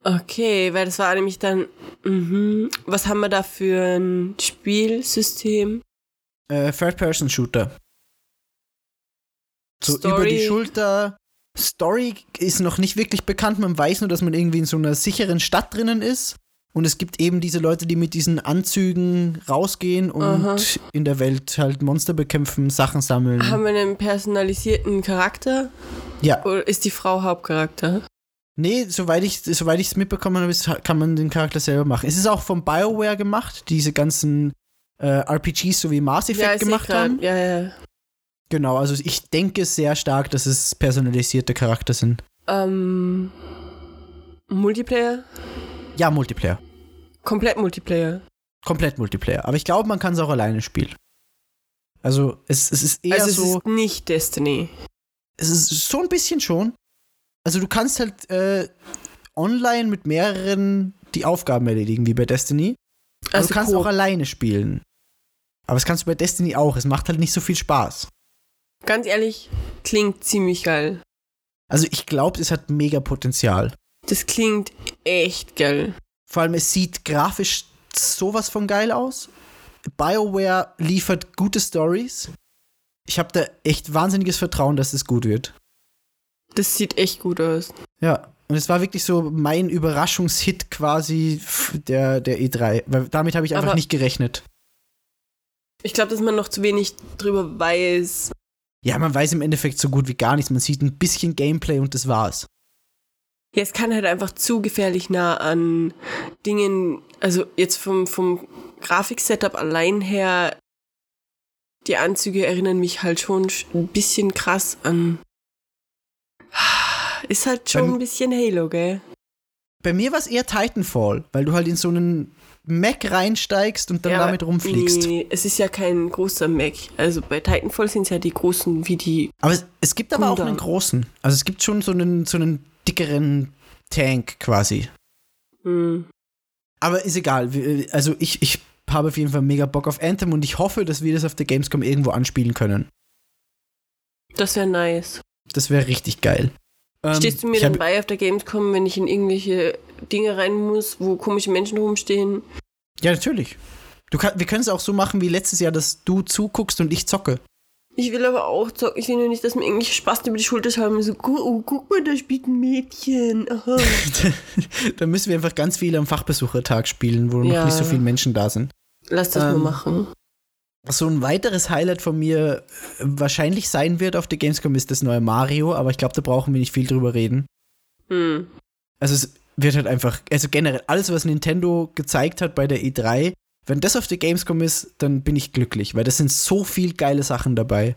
Okay, weil das war nämlich dann, mhm. was haben wir da für ein Spielsystem? Äh, Third-Person-Shooter. So Story. über die Schulter. Story ist noch nicht wirklich bekannt. Man weiß nur, dass man irgendwie in so einer sicheren Stadt drinnen ist. Und es gibt eben diese Leute, die mit diesen Anzügen rausgehen und Aha. in der Welt halt Monster bekämpfen, Sachen sammeln. Haben wir einen personalisierten Charakter? ja. Oder ist die Frau Hauptcharakter? Nee, soweit ich soweit es mitbekommen habe, kann man den Charakter selber machen. Es ist auch von BioWare gemacht, die diese ganzen äh, RPGs sowie Mass Effect seh gemacht haben. Ja, ja. Genau, also ich denke sehr stark, dass es personalisierte Charakter sind. Ähm, Multiplayer? Ja, Multiplayer. Komplett Multiplayer. Komplett Multiplayer. Aber ich glaube, man kann es auch alleine spielen. Also es, es ist eher also es so, ist nicht Destiny. es ist so ein bisschen schon. Also du kannst halt äh, online mit mehreren die Aufgaben erledigen, wie bei Destiny. Also Also du kannst Koop. auch alleine spielen. Aber das kannst du bei Destiny auch. Es macht halt nicht so viel Spaß. Ganz ehrlich, klingt ziemlich geil. Also ich glaube, es hat mega Potenzial. Das klingt echt geil. Vor allem, es sieht grafisch sowas von geil aus. BioWare liefert gute Stories. Ich habe da echt wahnsinniges Vertrauen, dass es gut wird. Das sieht echt gut aus. Ja, und es war wirklich so mein Überraschungshit quasi der, der E3. Weil damit habe ich einfach Aber- nicht gerechnet. Ich glaube, dass man noch zu wenig drüber weiß. Ja, man weiß im Endeffekt so gut wie gar nichts. Man sieht ein bisschen Gameplay und das war's. Ja, es kann halt einfach zu gefährlich nah an Dingen, also jetzt vom, vom Grafiksetup allein her, die Anzüge erinnern mich halt schon sch- ein bisschen krass an. Ist halt schon Beim- ein bisschen Halo, gell? Bei mir war es eher Titanfall, weil du halt in so einen Mac reinsteigst und dann Ja, damit rumfliegst. Nee, es ist ja kein großer Mac. Also bei Titanfall sind es ja die großen wie die. Aber es, es gibt aber auch Gundam. einen großen. Also es gibt schon so einen, so einen dickeren Tank quasi. Hm, Aber ist egal. Also ich, ich habe auf jeden Fall mega Bock auf Anthem und ich hoffe, dass wir das auf der Gamescom irgendwo anspielen können. das wäre nice. Das wäre richtig geil. Ähm, Stehst du mir dann bei auf der Gamescom, wenn ich in irgendwelche Dinge rein muss, wo komische Menschen rumstehen? Ja, natürlich. Du kann, wir können es auch so machen wie letztes Jahr, dass du zuguckst und ich zocke. Ich will aber auch zocken. Ich will nur nicht, dass mir irgendwelche Spaß über die Schulter schauen so, oh, guck mal, da spielt ein Mädchen. Dann müssen wir einfach ganz viel am Fachbesuchertag spielen, wo Ja. noch nicht so viele Menschen da sind. Lass das Ähm, mal machen. So ein weiteres Highlight von mir äh, wahrscheinlich sein wird auf der Gamescom ist das neue Mario, aber ich glaube, da brauchen wir nicht viel drüber reden. Hm. Also es wird halt einfach, also generell alles, was Nintendo gezeigt hat bei der E3, wenn das auf der Gamescom ist, dann bin ich glücklich, weil das sind so viel geile Sachen dabei.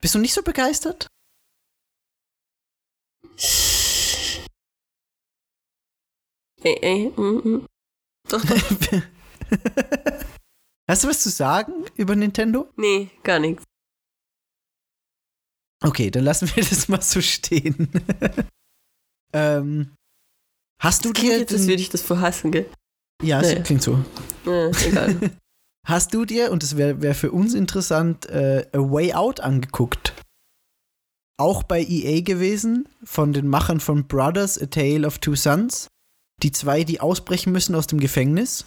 Bist du nicht so begeistert? Ey, ey, mm, mm. Doch, doch. Hast du was zu sagen über Nintendo? Nee, gar nichts. Okay, dann lassen wir das mal so stehen. ähm, hast du Das dir jetzt, als würde ich das verhassen, gell? ja, es Nee. klingt so. Ja, egal. Hast du dir, und das wäre wär für uns interessant, äh, A Way Out angeguckt? Auch bei EA gewesen, von den Machern von Brothers, A Tale of Two Sons. Die zwei, die ausbrechen müssen aus dem Gefängnis.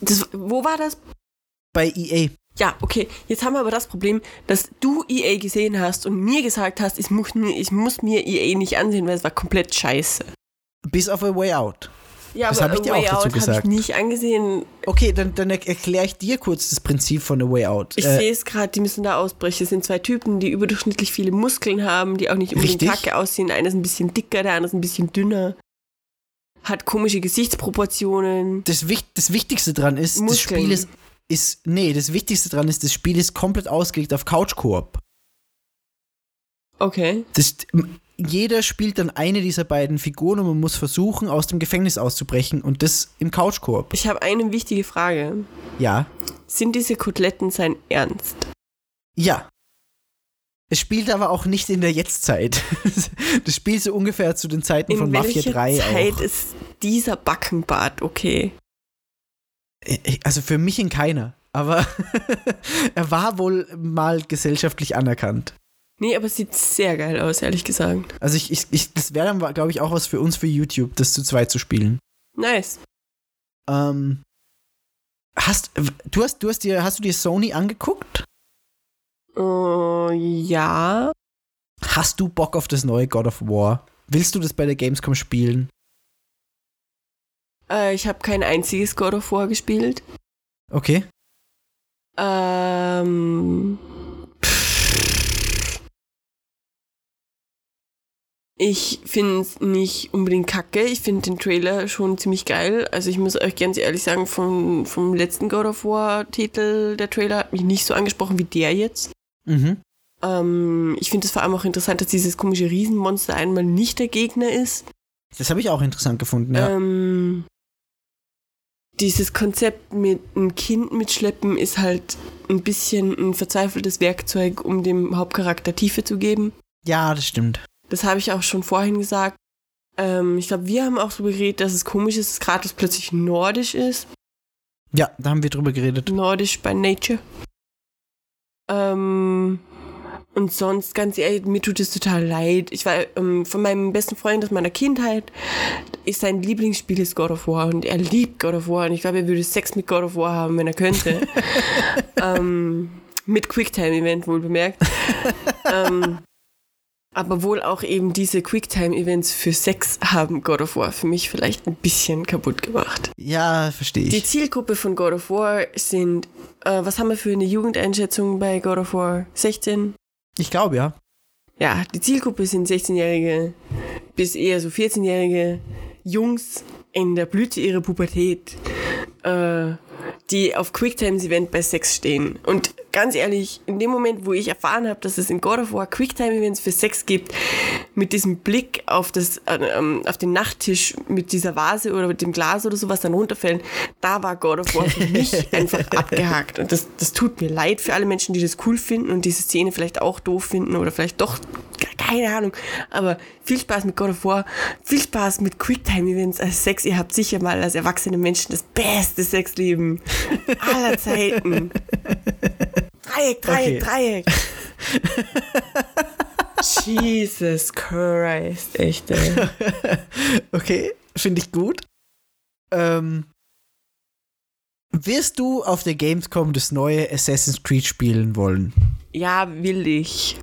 das, wo war das? Bei EA. Ja, okay. Jetzt haben wir aber das Problem, dass du EA gesehen hast und mir gesagt hast, ich muss ich muss mir EA nicht ansehen, weil es war komplett scheiße. Bis auf A Way Out. Ja, Das aber hab ich dir Way auch dazu Out habe ich gesagt. nicht angesehen. Okay, dann, dann er erkläre ich dir kurz das Prinzip von A Way Out. Ich Äh, sehe es gerade, die müssen da ausbrechen. Es sind zwei Typen, die überdurchschnittlich viele Muskeln haben, die auch nicht unbedingt Richtig. kacke aussehen. Einer ist ein bisschen dicker, der andere ist ein bisschen dünner. Hat komische Gesichtsproportionen. das, das Wichtigste dran ist, das Muskeln. Spiel ist, ist. Nee, das Wichtigste dran ist, das Spiel ist komplett ausgelegt auf Couch-Koop. Okay. Das, jeder spielt dann eine dieser beiden Figuren und man muss versuchen, aus dem Gefängnis auszubrechen und das im Couch-Koop. Ich habe eine wichtige Frage. Ja. Sind diese Koteletten sein Ernst? Ja. Es spielt aber auch nicht in der Jetztzeit. Das spielt so ungefähr zu den Zeiten In von Mafia welcher 3 Zeit auch. ist dieser Backenbart okay? Also für mich in keiner. Aber er war wohl mal gesellschaftlich anerkannt. Nee, aber es sieht sehr geil aus, ehrlich gesagt. Also ich, ich, ich das wäre dann, glaube ich, auch was für uns für YouTube, das zu zweit zu spielen. Nice. Ähm, hast, du hast, du hast dir, hast du dir Sony angeguckt? Uh, ja. Hast du Bock auf das neue God of War? Willst du das bei der Gamescom spielen? Äh, ich habe kein einziges God of War gespielt. Okay. Ähm. Ich finde es nicht unbedingt kacke. Ich finde den Trailer schon ziemlich geil. Also ich muss euch ganz ehrlich sagen, vom, vom letzten God of War Titel, der Trailer hat mich nicht so angesprochen wie der jetzt. Mhm. Ähm, ich finde es vor allem auch interessant, dass dieses komische Riesenmonster einmal nicht der Gegner ist. Das habe ich auch interessant gefunden, ja. Ähm, dieses Konzept mit ein Kind mitschleppen ist halt ein bisschen ein verzweifeltes Werkzeug, um dem Hauptcharakter Tiefe zu geben. ja, das stimmt. Das habe ich auch schon vorhin gesagt. Ähm, ich glaube, wir haben auch darüber geredet, dass es komisch ist, dass Kratos plötzlich nordisch ist. Ja, da haben wir drüber geredet. Nordisch by Nature. Ähm, und sonst, ganz ehrlich, mir tut es total leid. Ich war ähm, von meinem besten Freund aus meiner Kindheit, ist sein Lieblingsspiel ist God of War und er liebt God of War und ich glaube, er würde Sex mit God of War haben, wenn er könnte. ähm, mit Quicktime-Event wohl bemerkt. ähm, aber wohl auch eben diese Quicktime-Events für Sex haben God of War für mich vielleicht ein bisschen kaputt gemacht. Ja, verstehe Die ich. Zielgruppe von God of War sind, äh, was haben wir für eine Jugendeinschätzung bei God of War? 16? Ich glaube, ja. Ja, die Zielgruppe sind 16-Jährige bis eher so 14-Jährige Jungs in der Blüte ihrer Pubertät, äh, die auf Quicktime-Event bei Sex stehen. Und ganz ehrlich, in dem Moment, wo ich erfahren habe, dass es in God of War Quicktime-Events für Sex gibt, mit diesem Blick auf, das, äh, ähm, auf den Nachttisch mit dieser Vase oder mit dem Glas oder so, was dann runterfällt, da war God of War für mich einfach abgehakt. Und das, das tut mir leid für alle Menschen, die das cool finden und diese Szene vielleicht auch doof finden oder vielleicht doch, keine Ahnung. Aber viel Spaß mit God of War, viel Spaß mit Quicktime-Events als Sex. Ihr habt sicher mal als erwachsene Menschen das beste Sexleben aller Zeiten. Dreieck, Dreieck, Okay. Dreieck. Jesus Christ, echt, ey. Okay, finde ich gut. Ähm, wirst du auf der Gamescom das neue Assassin's Creed spielen wollen? Ja, will ich.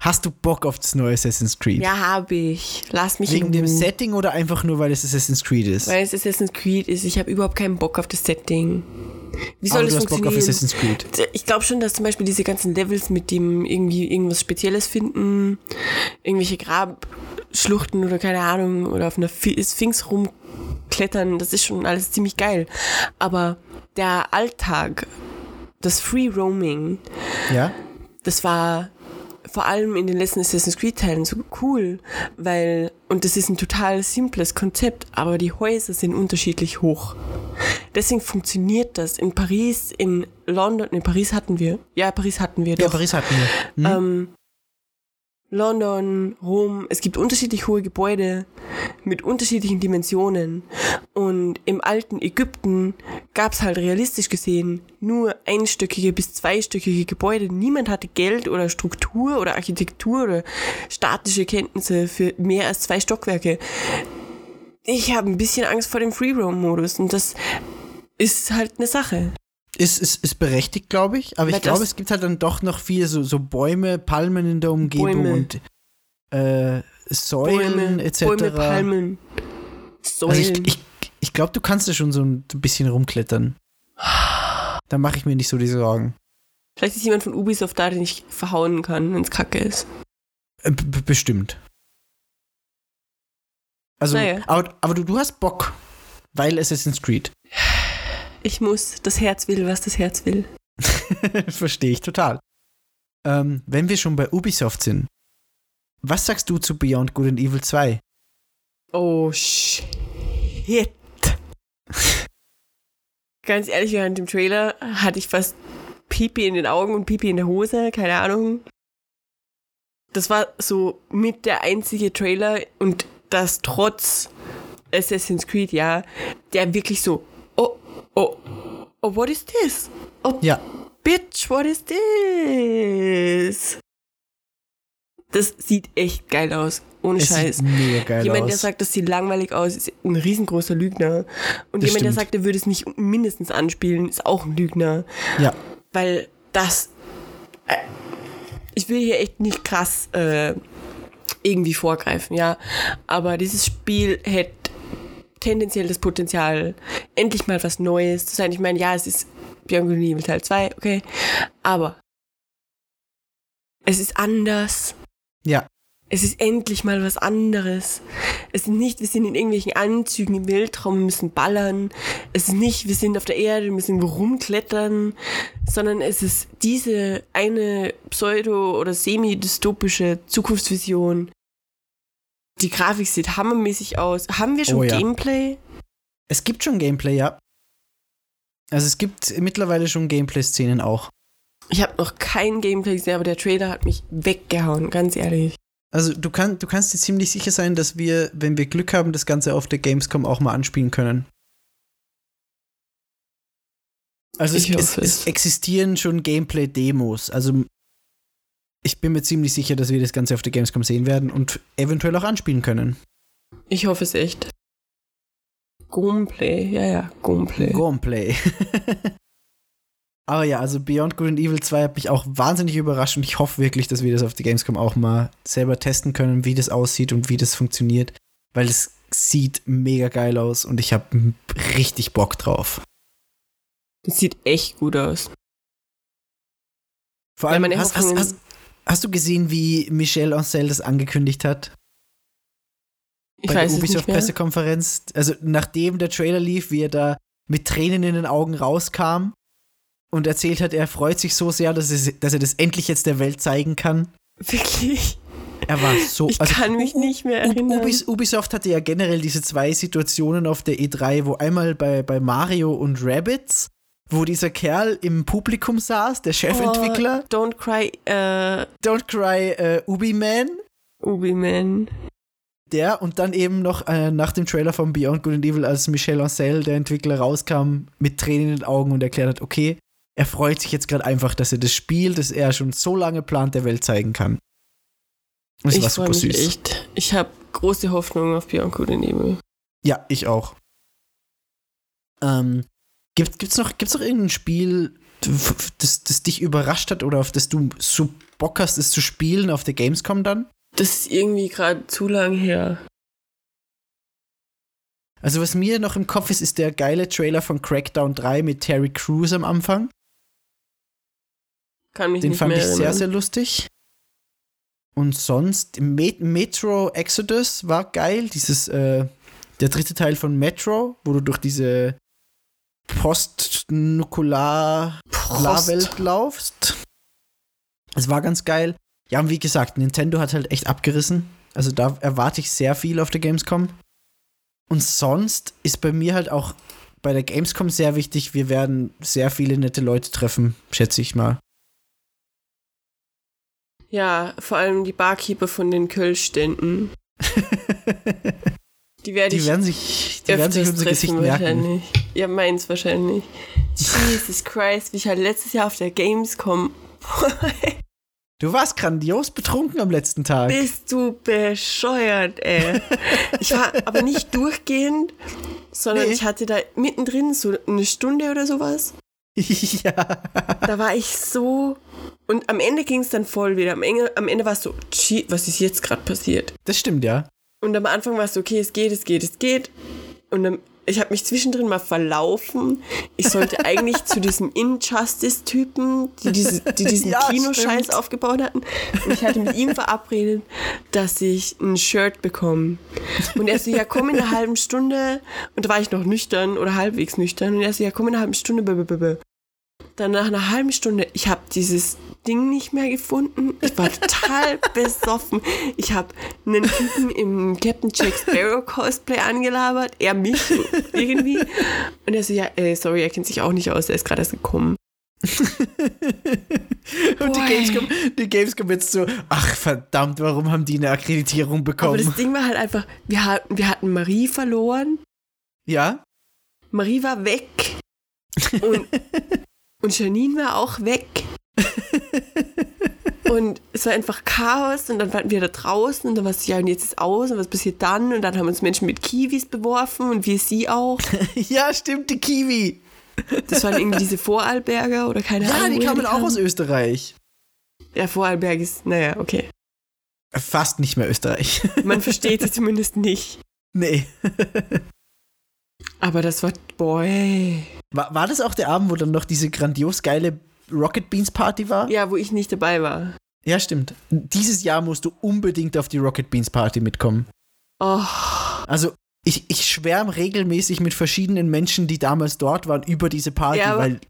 Hast du Bock auf das neue Assassin's Creed? Ja, habe ich. Lass mich Wegen in dem. Setting oder einfach nur, weil es Assassin's Creed ist? Weil es Assassin's Creed ist. Ich habe überhaupt keinen Bock auf das Setting. Wie soll Aber das du hast Bock auf? Assassin's Creed. Ich glaube schon, dass zum Beispiel diese ganzen Levels mit dem irgendwie irgendwas Spezielles finden, irgendwelche Grabschluchten oder keine Ahnung, oder auf einer Sphinx rumklettern, das ist schon alles ziemlich geil. Aber der Alltag, das Free Roaming, Ja? das war vor allem in den letzten Assassin's Creed Teilen so cool, weil, und das ist ein total simples Konzept, aber die Häuser sind unterschiedlich hoch. Deswegen funktioniert das. In Paris, in London, in Paris hatten wir, ja, Paris hatten wir Ja, doch. Paris hatten wir. Hm? Ähm, London, Rom, es gibt unterschiedlich hohe Gebäude mit unterschiedlichen Dimensionen. Und im alten Ägypten gab es halt realistisch gesehen nur einstöckige bis zweistöckige Gebäude. Niemand hatte Geld oder Struktur oder Architektur oder statische Kenntnisse für mehr als zwei Stockwerke. Ich habe ein bisschen Angst vor dem Free-Roam-Modus und das ist halt eine Sache. Ist, ist, ist berechtigt, glaube ich. Aber Weil ich glaube, es gibt halt dann doch noch viele so, so Bäume, Palmen in der Umgebung Bäume. und äh, Säulen etc. Bäume, Palmen, Säulen. Also ich, ich, ich glaube, du kannst da schon so ein bisschen rumklettern. Da mache ich mir nicht so die Sorgen. Vielleicht ist jemand von Ubisoft da, den ich verhauen kann, wenn es kacke ist. Äh, b- bestimmt. Also, Naja. aber, aber du, du hast Bock, weil Assassin's Creed. Ich muss, das Herz will, was das Herz will. Verstehe ich total. Ähm, wenn wir schon bei Ubisoft sind, was sagst du zu Beyond Good and Evil 2? Oh, shit. Ganz ehrlich, während dem Trailer hatte ich fast Pipi in den Augen und Pipi in der Hose, keine Ahnung. Das war so mit der einzige Trailer und das trotz Assassin's Creed, ja, der wirklich so, oh, oh, what is this? Oh, Ja, Bitch, what is this? Das sieht echt geil aus. Ohne es Scheiß. sieht mega geil Jemand, aus. der sagt, das sieht langweilig aus, ist ein riesengroßer Lügner. Und Das jemand, der stimmt. sagt, er würde es nicht mindestens anspielen, ist auch ein Lügner. ja, Weil das. Äh, ich will hier echt nicht krass äh, irgendwie vorgreifen, ja. Aber dieses Spiel hätte tendenziell das Potenzial, endlich mal was Neues zu sein. Ich meine, ja, es ist and Evil Teil 2, okay. Aber es ist anders. ja, Es ist endlich mal was anderes. Es ist nicht, wir sind in irgendwelchen Anzügen im Weltraum, wir müssen ballern. Es ist nicht, wir sind auf der Erde, wir müssen rumklettern, sondern es ist diese eine pseudo- oder semi-dystopische Zukunftsvision. Die Grafik sieht hammermäßig aus. Haben wir schon Oh ja. Gameplay? Es gibt schon Gameplay, ja. Also es gibt mittlerweile schon Gameplay-Szenen auch. Ich habe noch kein Gameplay gesehen, aber der Trailer hat mich weggehauen, ganz ehrlich. Also du, kann, du kannst dir ziemlich sicher sein, dass wir, wenn wir Glück haben, das Ganze auf der Gamescom auch mal anspielen können. Also es, es es. existieren schon Gameplay-Demos. Also ich bin mir ziemlich sicher, dass wir das Ganze auf der Gamescom sehen werden und eventuell auch anspielen können. Ich hoffe es echt. Gameplay, ja, ja, Gameplay. Gameplay. Aber ja, also Beyond Good and Evil 2 hat mich auch wahnsinnig überrascht und ich hoffe wirklich, dass wir das auf der Gamescom auch mal selber testen können, wie das aussieht und wie das funktioniert, weil es sieht mega geil aus und ich habe richtig Bock drauf. Das sieht echt gut aus. Vor Ja, allem, meine hast, hast, hast, hast du gesehen, wie Michel Ancel das angekündigt hat? Ich bei weiß der. Ubisoft-Pressekonferenz? Also nachdem der Trailer lief, wie er da mit Tränen in den Augen rauskam und erzählt hat, er freut sich so sehr, dass, es, dass er das endlich jetzt der Welt zeigen kann. Wirklich? Er war so. Ich also, kann mich nicht mehr erinnern. Ubis, Ubisoft hatte ja generell diese zwei Situationen auf der E3, wo einmal bei, bei Mario und Rabbids, wo dieser Kerl im Publikum saß, der Chefentwickler, Oh, don't cry, äh, Don't Cry äh, Ubi-Man, Ubi-Man. der und dann eben noch äh, nach dem Trailer von Beyond Good and Evil, als Michel Ancel, der Entwickler, rauskam mit Tränen in den Augen und erklärt hat, okay, er freut sich jetzt gerade einfach, dass er das Spiel, das er schon so lange plant, der Welt zeigen kann. Es ich war freue super mich süß. echt. Ich habe große Hoffnung auf Beyond Good and Evil. Ja, ich auch. Ähm, gibt, gibt's, noch, gibt's noch irgendein Spiel, das, das dich überrascht hat oder auf das du so Bock hast, es zu spielen auf der Gamescom dann? Das ist irgendwie gerade zu lang her. Also, was mir noch im Kopf ist, ist der geile Trailer von Crackdown 3 mit Terry Crews am Anfang. Kann mich Den nicht fand mehr ich erinnern. sehr, sehr lustig. Und sonst, Met Metro Exodus war geil. Dieses, äh, der dritte Teil von Metro, wo du durch diese Post-Nukular-Welt laufst. Es war ganz geil. Ja, und wie gesagt, Nintendo hat halt echt abgerissen. Also da erwarte ich sehr viel auf der Gamescom. Und sonst ist bei mir halt auch bei der Gamescom sehr wichtig, wir werden sehr viele nette Leute treffen, schätze ich mal. Ja, vor allem die Barkeeper von den Kölschständen. Die werde Die werden sich, die werden sich öfters unser Gesicht treffen merken. wahrscheinlich. Ja, meins wahrscheinlich. Jesus Christ, wie ich halt letztes Jahr auf der Gamescom. Du warst grandios betrunken am letzten Tag. Bist du bescheuert, ey. Ich war aber nicht durchgehend, sondern Nee. ich hatte da mittendrin so eine Stunde oder sowas. ja. Da war ich so. Und am Ende ging es dann voll wieder. Am Ende, am Ende war es so, "Gee, was ist jetzt gerade passiert? Das stimmt, ja. Und am Anfang war es so, okay, es geht, es geht, es geht. Und dann, ich habe mich zwischendrin mal verlaufen. Ich sollte eigentlich zu diesem Injustice-Typen, die, diese, die diesen Ja, Kinoscheiß stimmt. aufgebaut hatten. Und ich hatte mit ihm verabredet, dass ich ein Shirt bekomme. Und er so, ja, komm in einer halben Stunde. Und da war ich noch nüchtern oder halbwegs nüchtern. Und er so, ja, komm in einer halben Stunde. Dann nach einer halben Stunde, ich habe dieses Ding nicht mehr gefunden. Ich war total besoffen. Ich habe einen Typen im Captain Jack Sparrow Cosplay angelabert, er mich irgendwie. Und er so, ja, äh, sorry, er kennt sich auch nicht aus, er ist gerade erst gekommen. Und die. Gamescom, die Gamescom jetzt so, ach verdammt, warum haben die eine Akkreditierung Aber bekommen? das Ding war halt einfach, wir hatten, wir hatten Marie verloren, ja? Marie war weg und, und Janine war auch weg. Und es war einfach Chaos und dann waren wir da draußen und dann war es, ja, und jetzt ist aus und was passiert dann? Und dann haben uns Menschen mit Kiwis beworfen und wir sie auch. ja, stimmt, die Kiwi. Das waren irgendwie diese Vorarlberger oder keine Ja, Ahnung. die woher kamen auch aus Österreich. Ja, Vorarlberg ist, naja, okay. Fast nicht mehr Österreich. Man versteht sie zumindest nicht. nee. Aber das war, boy. War, war das auch der Abend, wo dann noch diese grandios geile Rocket Beans Party war? Ja, wo ich nicht dabei war. Ja, stimmt. Dieses Jahr musst du unbedingt auf die Rocket Beans Party mitkommen. Oh, Also, ich, ich schwärme regelmäßig mit verschiedenen Menschen, die damals dort waren, über diese Party, Ja, weil,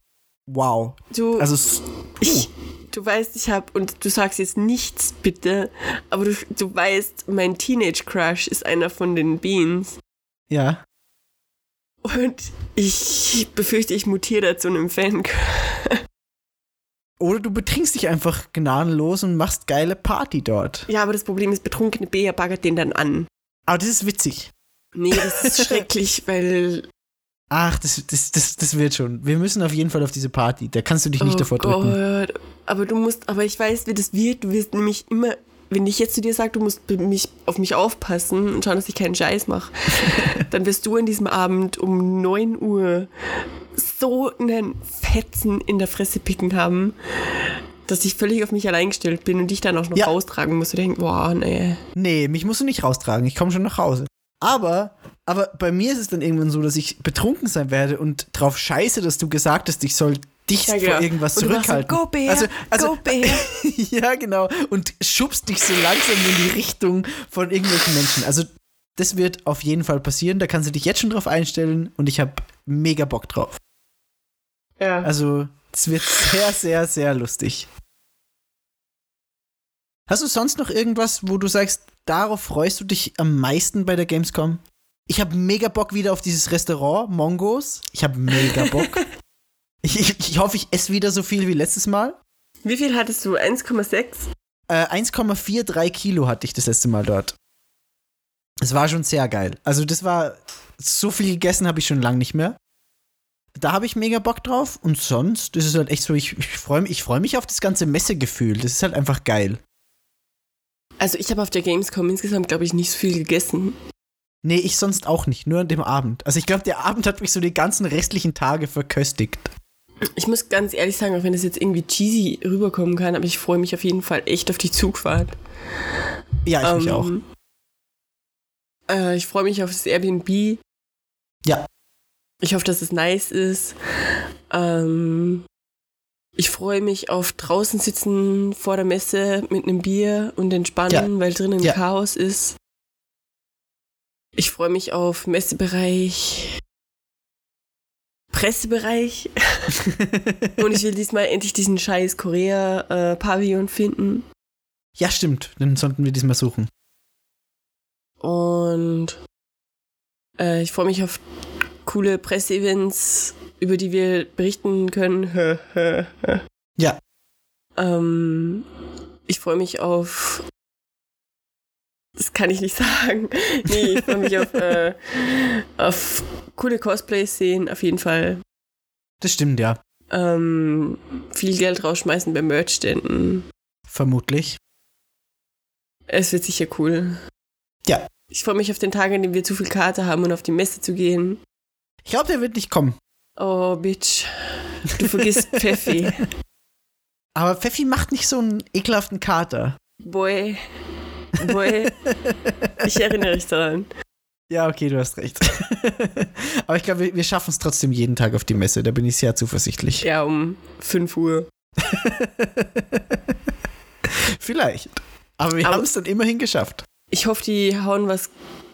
wow. du, Also, ich, du weißt, ich habe, und du sagst jetzt nichts bitte, aber du, du weißt, mein Teenage Crush ist einer von den Beans. ja. Und ich befürchte, ich mutiere da zu einem Fan. Oder du betrinkst dich einfach gnadenlos und machst geile Party dort. Ja, aber das Problem ist, betrunkene Bea baggert den dann an. Aber das ist witzig. Nee, das ist schrecklich, weil Ach, das, das, das, das wird schon. Wir müssen auf jeden Fall auf diese Party. Da kannst du dich nicht oh davor drücken. Gott. Aber du musst, aber ich weiß, wie das wird. Du wirst nämlich immer, wenn ich jetzt zu dir sage, du musst mich, auf mich aufpassen und schauen, dass ich keinen Scheiß mache, dann wirst du an diesem Abend um 9 Uhr so einen Fetzen in der Fresse picken haben, dass ich völlig auf mich allein gestellt bin und dich dann auch noch Ja. raustragen muss und denken, boah, nee. Nee, mich musst du nicht raustragen. Ich komme schon nach Hause. Aber, aber bei mir ist es dann irgendwann so, dass ich betrunken sein werde und drauf scheiße, dass du gesagt hast, ich soll dich Ja, genau. vor irgendwas machst so, zurückhalten. "Go, Bär, also, also, go, Bär." ja, genau. Und schubst dich so langsam in die Richtung von irgendwelchen Menschen. Also, das wird auf jeden Fall passieren. Da kannst du dich jetzt schon drauf einstellen und ich habe mega Bock drauf. Ja. Also, es wird sehr, sehr, sehr lustig. Hast du sonst noch irgendwas, wo du sagst, darauf freust du dich am meisten bei der Gamescom? Ich habe mega Bock wieder auf dieses Restaurant, Mongos. Ich habe mega Bock. ich, ich, hoffe, ich esse wieder so viel wie letztes Mal. Wie viel hattest du? 1,6? Äh, 1,43 Kilo hatte ich das letzte Mal dort. Es war schon sehr geil. Also, das war. So viel gegessen habe ich schon lange nicht mehr. Da habe ich mega Bock drauf. Und sonst ist es halt echt so, ich, ich freue mich, ich freu mich auf das ganze Messegefühl. Das ist halt einfach geil. Also ich habe auf der Gamescom insgesamt, glaube ich, nicht so viel gegessen. Nee, ich sonst auch nicht, nur an dem Abend. Also ich glaube, der Abend hat mich so die ganzen restlichen Tage verköstigt. Ich muss ganz ehrlich sagen, auch wenn das jetzt irgendwie cheesy rüberkommen kann, aber ich freue mich auf jeden Fall echt auf die Zugfahrt. Ja, ich mich Ähm, auch. Äh, ich freue mich auf das Airbnb. Ja. Ich hoffe, dass es nice ist. Ähm, ich freue mich auf draußen sitzen vor der Messe mit einem Bier und entspannen, weil drinnen Ja. Chaos ist. Ich freue mich auf Messebereich, Pressebereich und ich will diesmal endlich diesen scheiß Korea-Pavillon finden. Ja, stimmt. Dann sollten wir diesmal suchen. Und äh, ich freue mich auf coole Presseevents, über die wir berichten können. Ja. ähm, ich freue mich auf. Das kann ich nicht sagen. Nee, ich freue mich auf, äh, auf coole Cosplays sehen, auf jeden Fall. Das stimmt, ja. Ähm, viel Geld rausschmeißen bei Merchständen. Vermutlich. Es wird sicher cool. Ja. Ich freue mich auf den Tag, an dem wir zu viel Karte haben und auf die Messe zu gehen. Ich glaube, der wird nicht kommen. Oh, Bitch. Du vergisst Pfeffi. Aber Pfeffi macht nicht so einen ekelhaften Kater. Boy. Boy. Ich erinnere mich daran. Ja, okay, du hast recht. Aber ich glaube, wir, wir schaffen es trotzdem jeden Tag auf die Messe. Da bin ich sehr zuversichtlich. Ja, um 5 Uhr. Vielleicht. Aber wir haben es dann immerhin geschafft. Ich hoffe, die hauen was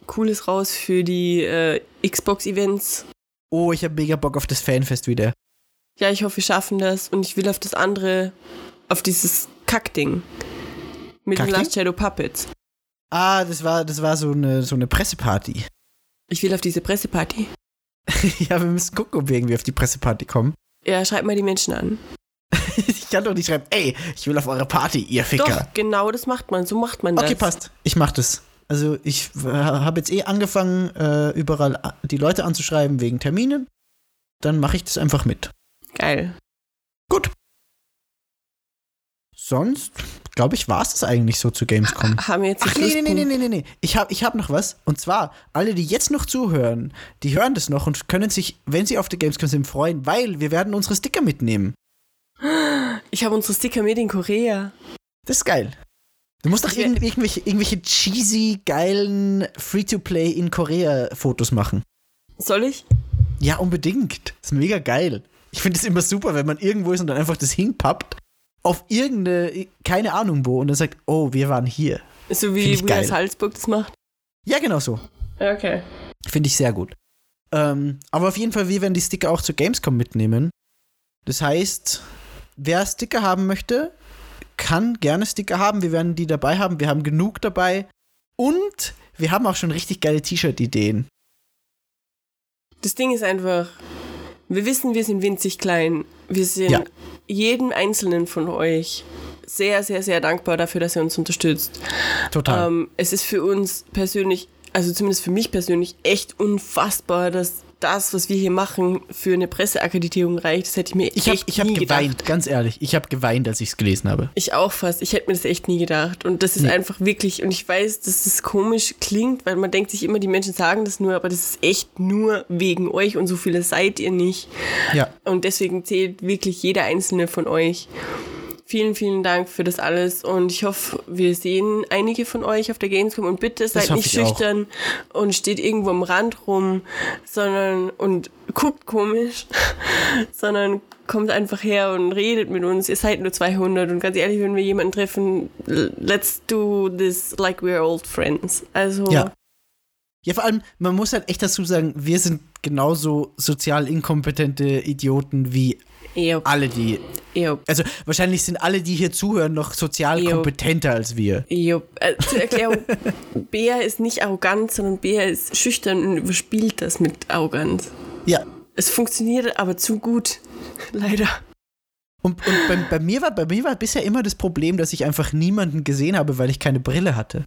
Cooles raus für die äh, Xbox-Events. Oh, ich habe mega Bock auf das Fanfest wieder. Ja, ich hoffe, wir schaffen das. Und ich will auf das andere, auf dieses Kackding. Mit den Kackding? Last Shadow Puppets. Ah, das war, das war so eine, so eine Presseparty. Ich will auf diese Presseparty. ja, wir müssen gucken, ob wir irgendwie auf die Presseparty kommen. Ja, schreib mal die Menschen an. Ich kann doch nicht schreiben, ey, ich will auf eure Party, ihr Ficker. Doch, genau das macht man. So macht man das. Okay, passt. Ich mach das. Also ich habe jetzt eh angefangen, äh, überall a- die Leute anzuschreiben wegen Terminen. Dann mache ich das einfach mit. Geil. Gut. Sonst, glaube ich, war es das eigentlich so zu Gamescom. Haben wir jetzt Ach nee, nee, nee, nee, nee, nee, nee. Ich habe ich hab noch was. Und zwar, alle, die jetzt noch zuhören, die hören das noch und können sich, wenn sie auf der Gamescom sind, freuen, weil wir werden unsere Sticker mitnehmen. Ich habe unsere Sticker mit in Korea. Das ist geil. Du musst doch Ich wär- irgend, irgendwelche, irgendwelche cheesy, geilen Free-to-Play in Korea Fotos machen. Soll ich? Ja, unbedingt. Das ist mega geil. Ich finde es immer super, wenn man irgendwo ist und dann einfach das hinpappt auf irgendeine, keine Ahnung wo und dann sagt, oh, wir waren hier. So wie geil. Salzburg das macht. Ja, genau so. Okay. Finde ich sehr gut. Ähm, aber auf jeden Fall, wir werden die Sticker auch zur Gamescom mitnehmen. Das heißt, wer Sticker haben möchte, kann gerne Sticker haben. Wir werden die dabei haben. Wir haben genug dabei. Und wir haben auch schon richtig geile T-Shirt-Ideen. Das Ding ist einfach, wir wissen, wir sind winzig klein. Wir sind Ja. jedem Einzelnen von euch sehr, sehr, sehr dankbar dafür, dass ihr uns unterstützt. Total. Ähm, es ist für uns persönlich, also zumindest für mich persönlich, echt unfassbar, dass das, was wir hier machen, für eine Presseakkreditierung reicht, das hätte ich mir Ich habe echt ich hab nie geweint, gedacht. ganz ehrlich. Ich habe geweint, als ich es gelesen habe. Ich auch fast. Ich hätte mir das echt nie gedacht. Und das ist einfach wirklich, und ich weiß, dass das komisch klingt, weil man denkt sich immer, die Menschen sagen das nur, aber das ist echt nur wegen euch und so viele seid ihr nicht. Ja. Und deswegen zählt wirklich jeder einzelne von euch. Vielen, vielen Dank für das alles und ich hoffe, wir sehen einige von euch auf der Gamescom und bitte seid nicht ich auch. schüchtern und steht irgendwo am Rand rum, sondern und guckt komisch, sondern kommt einfach her und redet mit uns. Ihr seid nur 200 und ganz ehrlich, wenn wir jemanden treffen, let's do this like we're old friends. Also Ja. Ja, vor allem, man muss halt echt dazu sagen, wir sind genauso sozial inkompetente Idioten wie eher, alle, die. eher Also, wahrscheinlich sind alle, die hier zuhören, noch sozial Jo. kompetenter als wir. Jo, äh, zur Erklärung, Bea ist nicht arrogant, sondern Bea ist schüchtern und überspielt das mit Arroganz. Ja. Es funktioniert aber zu gut, leider. Und, und bei, bei, mir war, bei mir war bisher immer das Problem, dass ich einfach niemanden gesehen habe, weil ich keine Brille hatte.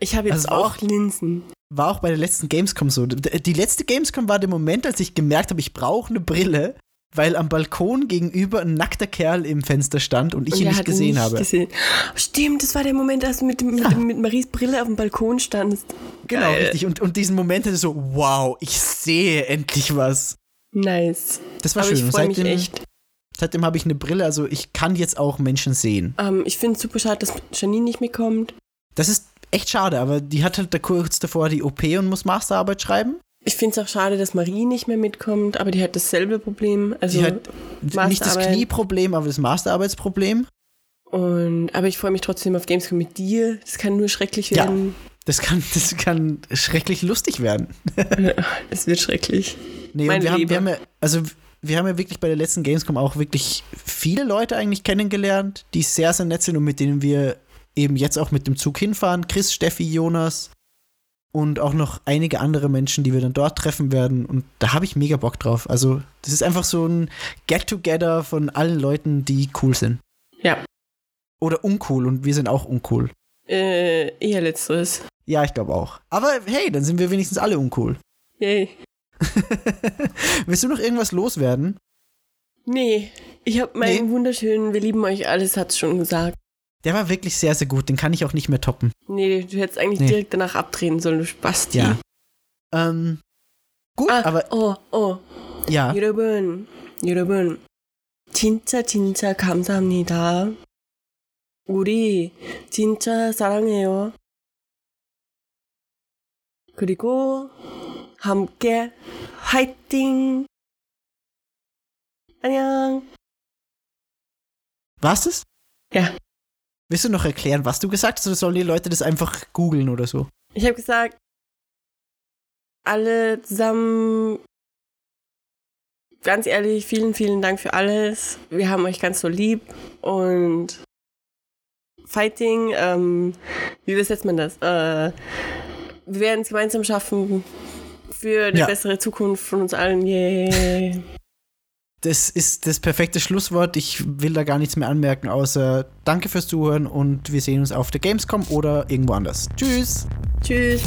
Ich habe jetzt Also auch- auch Linsen. War auch bei der letzten Gamescom so. Die letzte Gamescom war der Moment, als ich gemerkt habe, ich brauche eine Brille, weil am Balkon gegenüber ein nackter Kerl im Fenster stand und ich Und ihn nicht gesehen nicht habe. Gesehen. Stimmt, das war der Moment, als du mit, mit, Ja. mit Maries Brille auf dem Balkon standst. Genau, Geil. richtig. Und, und diesen Moment hatte so, wow, ich sehe endlich was. Nice. Das war aber schön. ich freue mich seitdem, echt. seitdem habe ich eine Brille, also ich kann jetzt auch Menschen sehen. Ähm, ich finde es super schade, dass Janine nicht mitkommt. Das ist echt schade, aber die hat halt da kurz davor die OP und muss Masterarbeit schreiben. Ich finde es auch schade, dass Marie nicht mehr mitkommt, aber die hat dasselbe Problem. Also Die hat nicht das. Knieproblem, aber das Masterarbeitsproblem. Und, aber ich freue mich trotzdem auf Gamescom mit dir. Das kann nur schrecklich Ja. werden. Das kann, das kann schrecklich lustig werden. Es wird schrecklich. Nee, Mein und wir haben, wir haben ja, also wir haben ja wirklich bei der letzten Gamescom auch wirklich viele Leute eigentlich kennengelernt, die sehr, sehr nett sind und mit denen wir eben jetzt auch mit dem Zug hinfahren. Chris, Steffi, Jonas und auch noch einige andere Menschen, die wir dann dort treffen werden. Und da habe ich mega Bock drauf. Also, das ist einfach so ein Get-Together von allen Leuten, die cool sind. Ja. Oder uncool und wir sind auch uncool. Äh, eher letzteres. Ja, ich glaube auch. Aber hey, dann sind wir wenigstens alle uncool. Yay. Willst du noch irgendwas loswerden? Nee, ich habe meinen Nee. wunderschönen Wir lieben euch alles, hat's schon gesagt. Der war wirklich sehr, sehr gut. Den kann ich auch nicht mehr toppen. Nee, du hättest eigentlich Nee. direkt danach abdrehen sollen, du Spasti. Ja. Ähm, gut, Ah, aber oh, oh. ja. 여러분, 여러분, 진짜 진짜 감사합니다. 우리 진짜 사랑해요. 그리고 함께 화이팅! 안녕! War's das? Ja, Willst du noch erklären, was du gesagt hast, oder sollen die Leute das einfach googeln oder so? ich habe gesagt, alle zusammen, ganz ehrlich, vielen, vielen Dank für alles. Wir haben euch ganz so lieb und Fighting, ähm, wie übersetzt man das? Äh, wir werden es gemeinsam schaffen für eine Ja. bessere Zukunft von uns allen. Yay. Das ist das perfekte Schlusswort. Ich will da gar nichts mehr anmerken, außer danke fürs Zuhören und wir sehen uns auf der Gamescom oder irgendwo anders. Tschüss! Tschüss.